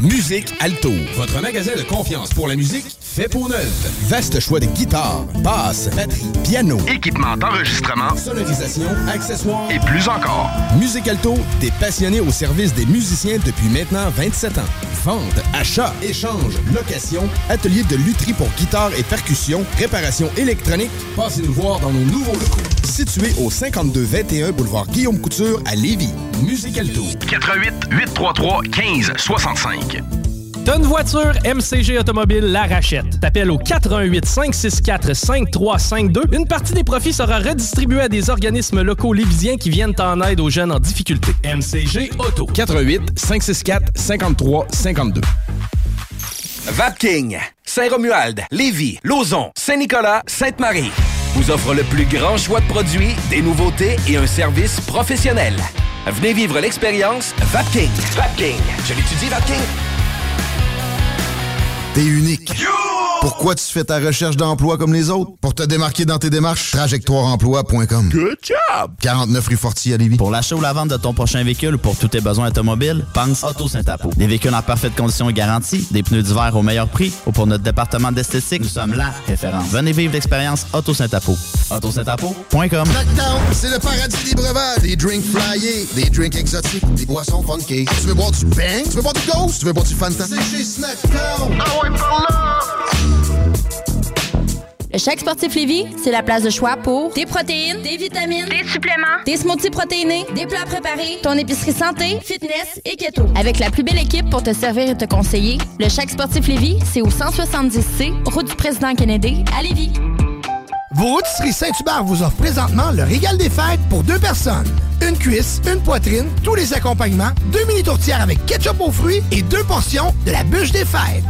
Musique Alto. Votre magasin de confiance pour la musique fait pour neuf. Vaste choix de guitares, basses, batterie, piano, équipement d'enregistrement, sonorisation, accessoires et plus encore. Musique Alto, des passionnés au service des musiciens depuis maintenant 27 ans. Vente, achat, échange, location, atelier de lutherie pour guitare et percussion, réparation électronique. Passez nous voir dans nos nouveaux locaux. Situé au 5221 boulevard Guillaume Couture à Lévis. Musique Alto. 88 833 15 65. T'as une voiture, MCG Automobile la rachète. T'appelles au 88 564 5352. Une partie des profits sera redistribuée à des organismes locaux lévisiens qui viennent en aide aux jeunes en difficulté. MCG Auto. 88 564 53 52. Vapking, Saint-Romuald, Lévis, Lauson, Saint-Nicolas, Sainte-Marie vous offre le plus grand choix de produits, des nouveautés et un service professionnel. Venez vivre l'expérience Vapking. Vapking. Je l'étudie, Vapking. T'es unique. Pourquoi tu fais ta recherche d'emploi comme les autres? Pour te démarquer dans tes démarches, trajectoireemploi.com. Good job! 49 rue Forti à Lévis. Pour l'achat ou la vente de ton prochain véhicule ou pour tous tes besoins automobiles, pense Auto Saint-Apo. Des véhicules en parfaite condition et garantie, des pneus d'hiver au meilleur prix ou pour notre département d'esthétique, nous sommes la référence. Venez vivre l'expérience Auto Saint-Apo. AutoSaint-Apo.com Snackdown, c'est le paradis des breuvages. Des drinks flyés, des drinks exotiques, des boissons funky. Tu veux boire du bang? Tu veux boire du ghost? Tu veux boire du Fanta? C'est chez Snackdown. Ah! Le Chèque Sportif Lévis, c'est la place de choix pour des protéines, des vitamines, des suppléments, des smoothies protéinés, des plats préparés, ton épicerie santé, fitness et keto. Avec la plus belle équipe pour te servir et te conseiller, le Chèque Sportif Lévis, c'est au 170C, route du président Kennedy, à Lévis. Vos rôtisseries Saint-Hubert vous offrent présentement le régal des fêtes pour deux personnes. Une cuisse, une poitrine, tous les accompagnements, deux mini tourtières avec ketchup aux fruits et deux portions de la bûche des fêtes.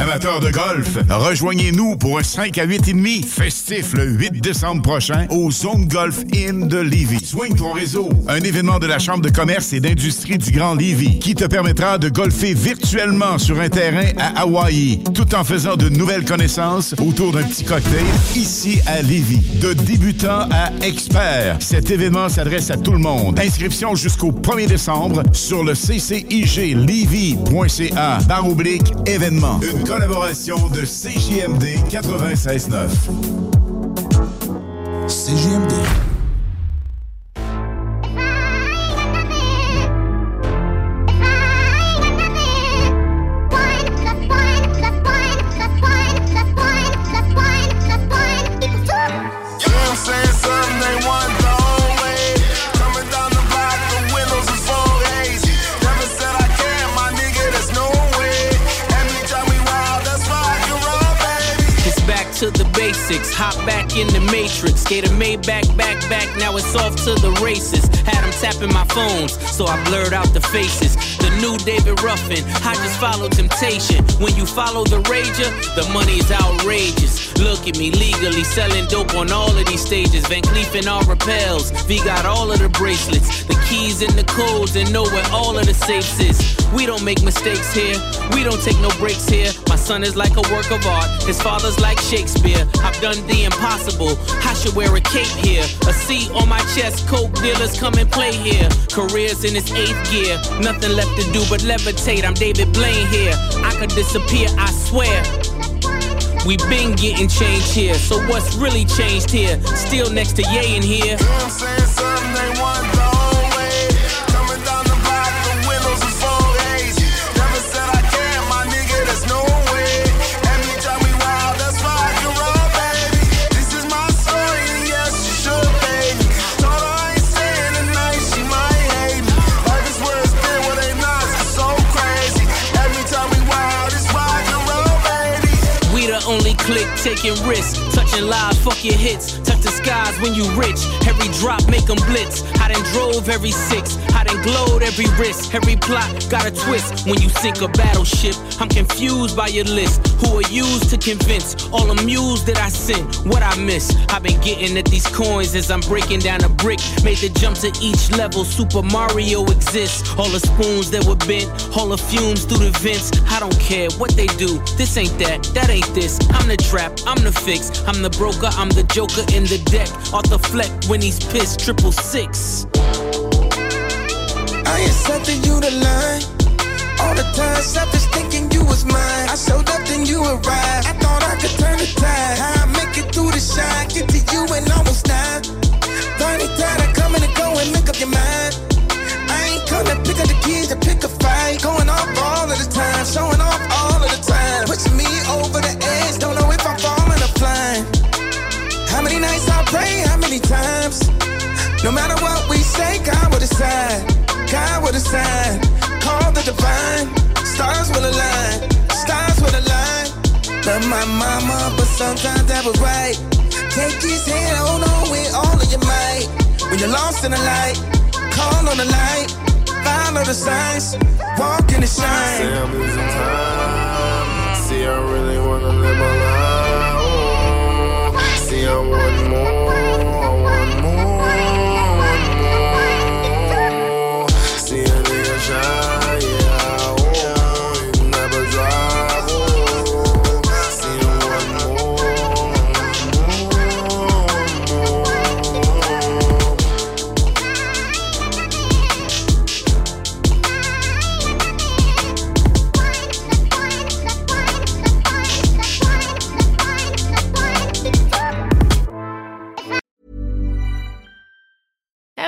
Amateurs de golf, rejoignez-nous pour un 5 à 8 et demi festif le 8 décembre prochain au Zone Golf Inn de Lévis. Swing ton réseau, un événement de la Chambre de commerce et d'industrie du Grand Lévis qui te permettra de golfer virtuellement sur un terrain à Hawaï, tout en faisant de nouvelles connaissances autour d'un petit cocktail ici à Lévis. De débutant à expert, cet événement s'adresse à tout le monde. Inscription jusqu'au 1er décembre sur le cciglevy.ca barre oblique événement. Collaboration de CJMD 96.9. CJMD. Hop back in the matrix. Gator made back, back, back. Now it's off to the races. Had them tapping my phones, so I blurred out the faces. The new David Ruffin. I just follow temptation. When you follow the rager, the money is outrageous. Look at me legally selling dope on all of these stages. Van Cleef and all repels. V got all of the bracelets, the keys and the codes, and know where all of the safes is. We don't make mistakes here. We don't take no breaks here. My son is like a work of art. His father's like Shakespeare. I've done the impossible. I should wear a cape here. A C on my chest. Coke dealers come and play here. Careers in its eighth gear. Nothing left to do but levitate. I'm David Blaine here. I could disappear, I swear. We been getting changed here. So what's really changed here? Still next to Ye in here. Click taking risks, touching lives, fuck your hits, skies when you rich. Every drop make 'em blitz. I done drove every six, I done glowed every wrist. Every plot got a twist. When you sink a battleship, I'm confused by your list. Who are used to convince all the mules that I sent? What I miss? I've been getting at these coins as I'm breaking down a brick. Made the jump to each level. Super Mario exists. All the spoons that were bent, all the fumes through the vents. I don't care what they do. This ain't that, that ain't this. I'm the trap, I'm the fix. I'm the broker, I'm the joker in the deck. Arthur Fleck when he's pissed, triple six. I something you to learn. Time selfish thinking you was mine. I showed up, then you arrived. I thought I could turn the tide. How I make it through the shine. Get to you and almost die. Finally tired of coming and going, make up your mind. I ain't come to pick up the keys to pick a fight. Going off all of the time, showing off all of the time. Pushing me over the edge, many times? No matter what we say, God will decide. God will decide. Call the divine. Stars will align. Stars will align. Love my mama, but sometimes that was right. Take his hand, hold on with all of your might. When you're lost in the light, call on the light. Follow the signs. Walk in the shine. Say I'm losing time. See, I really wanna live my life. See, I want more.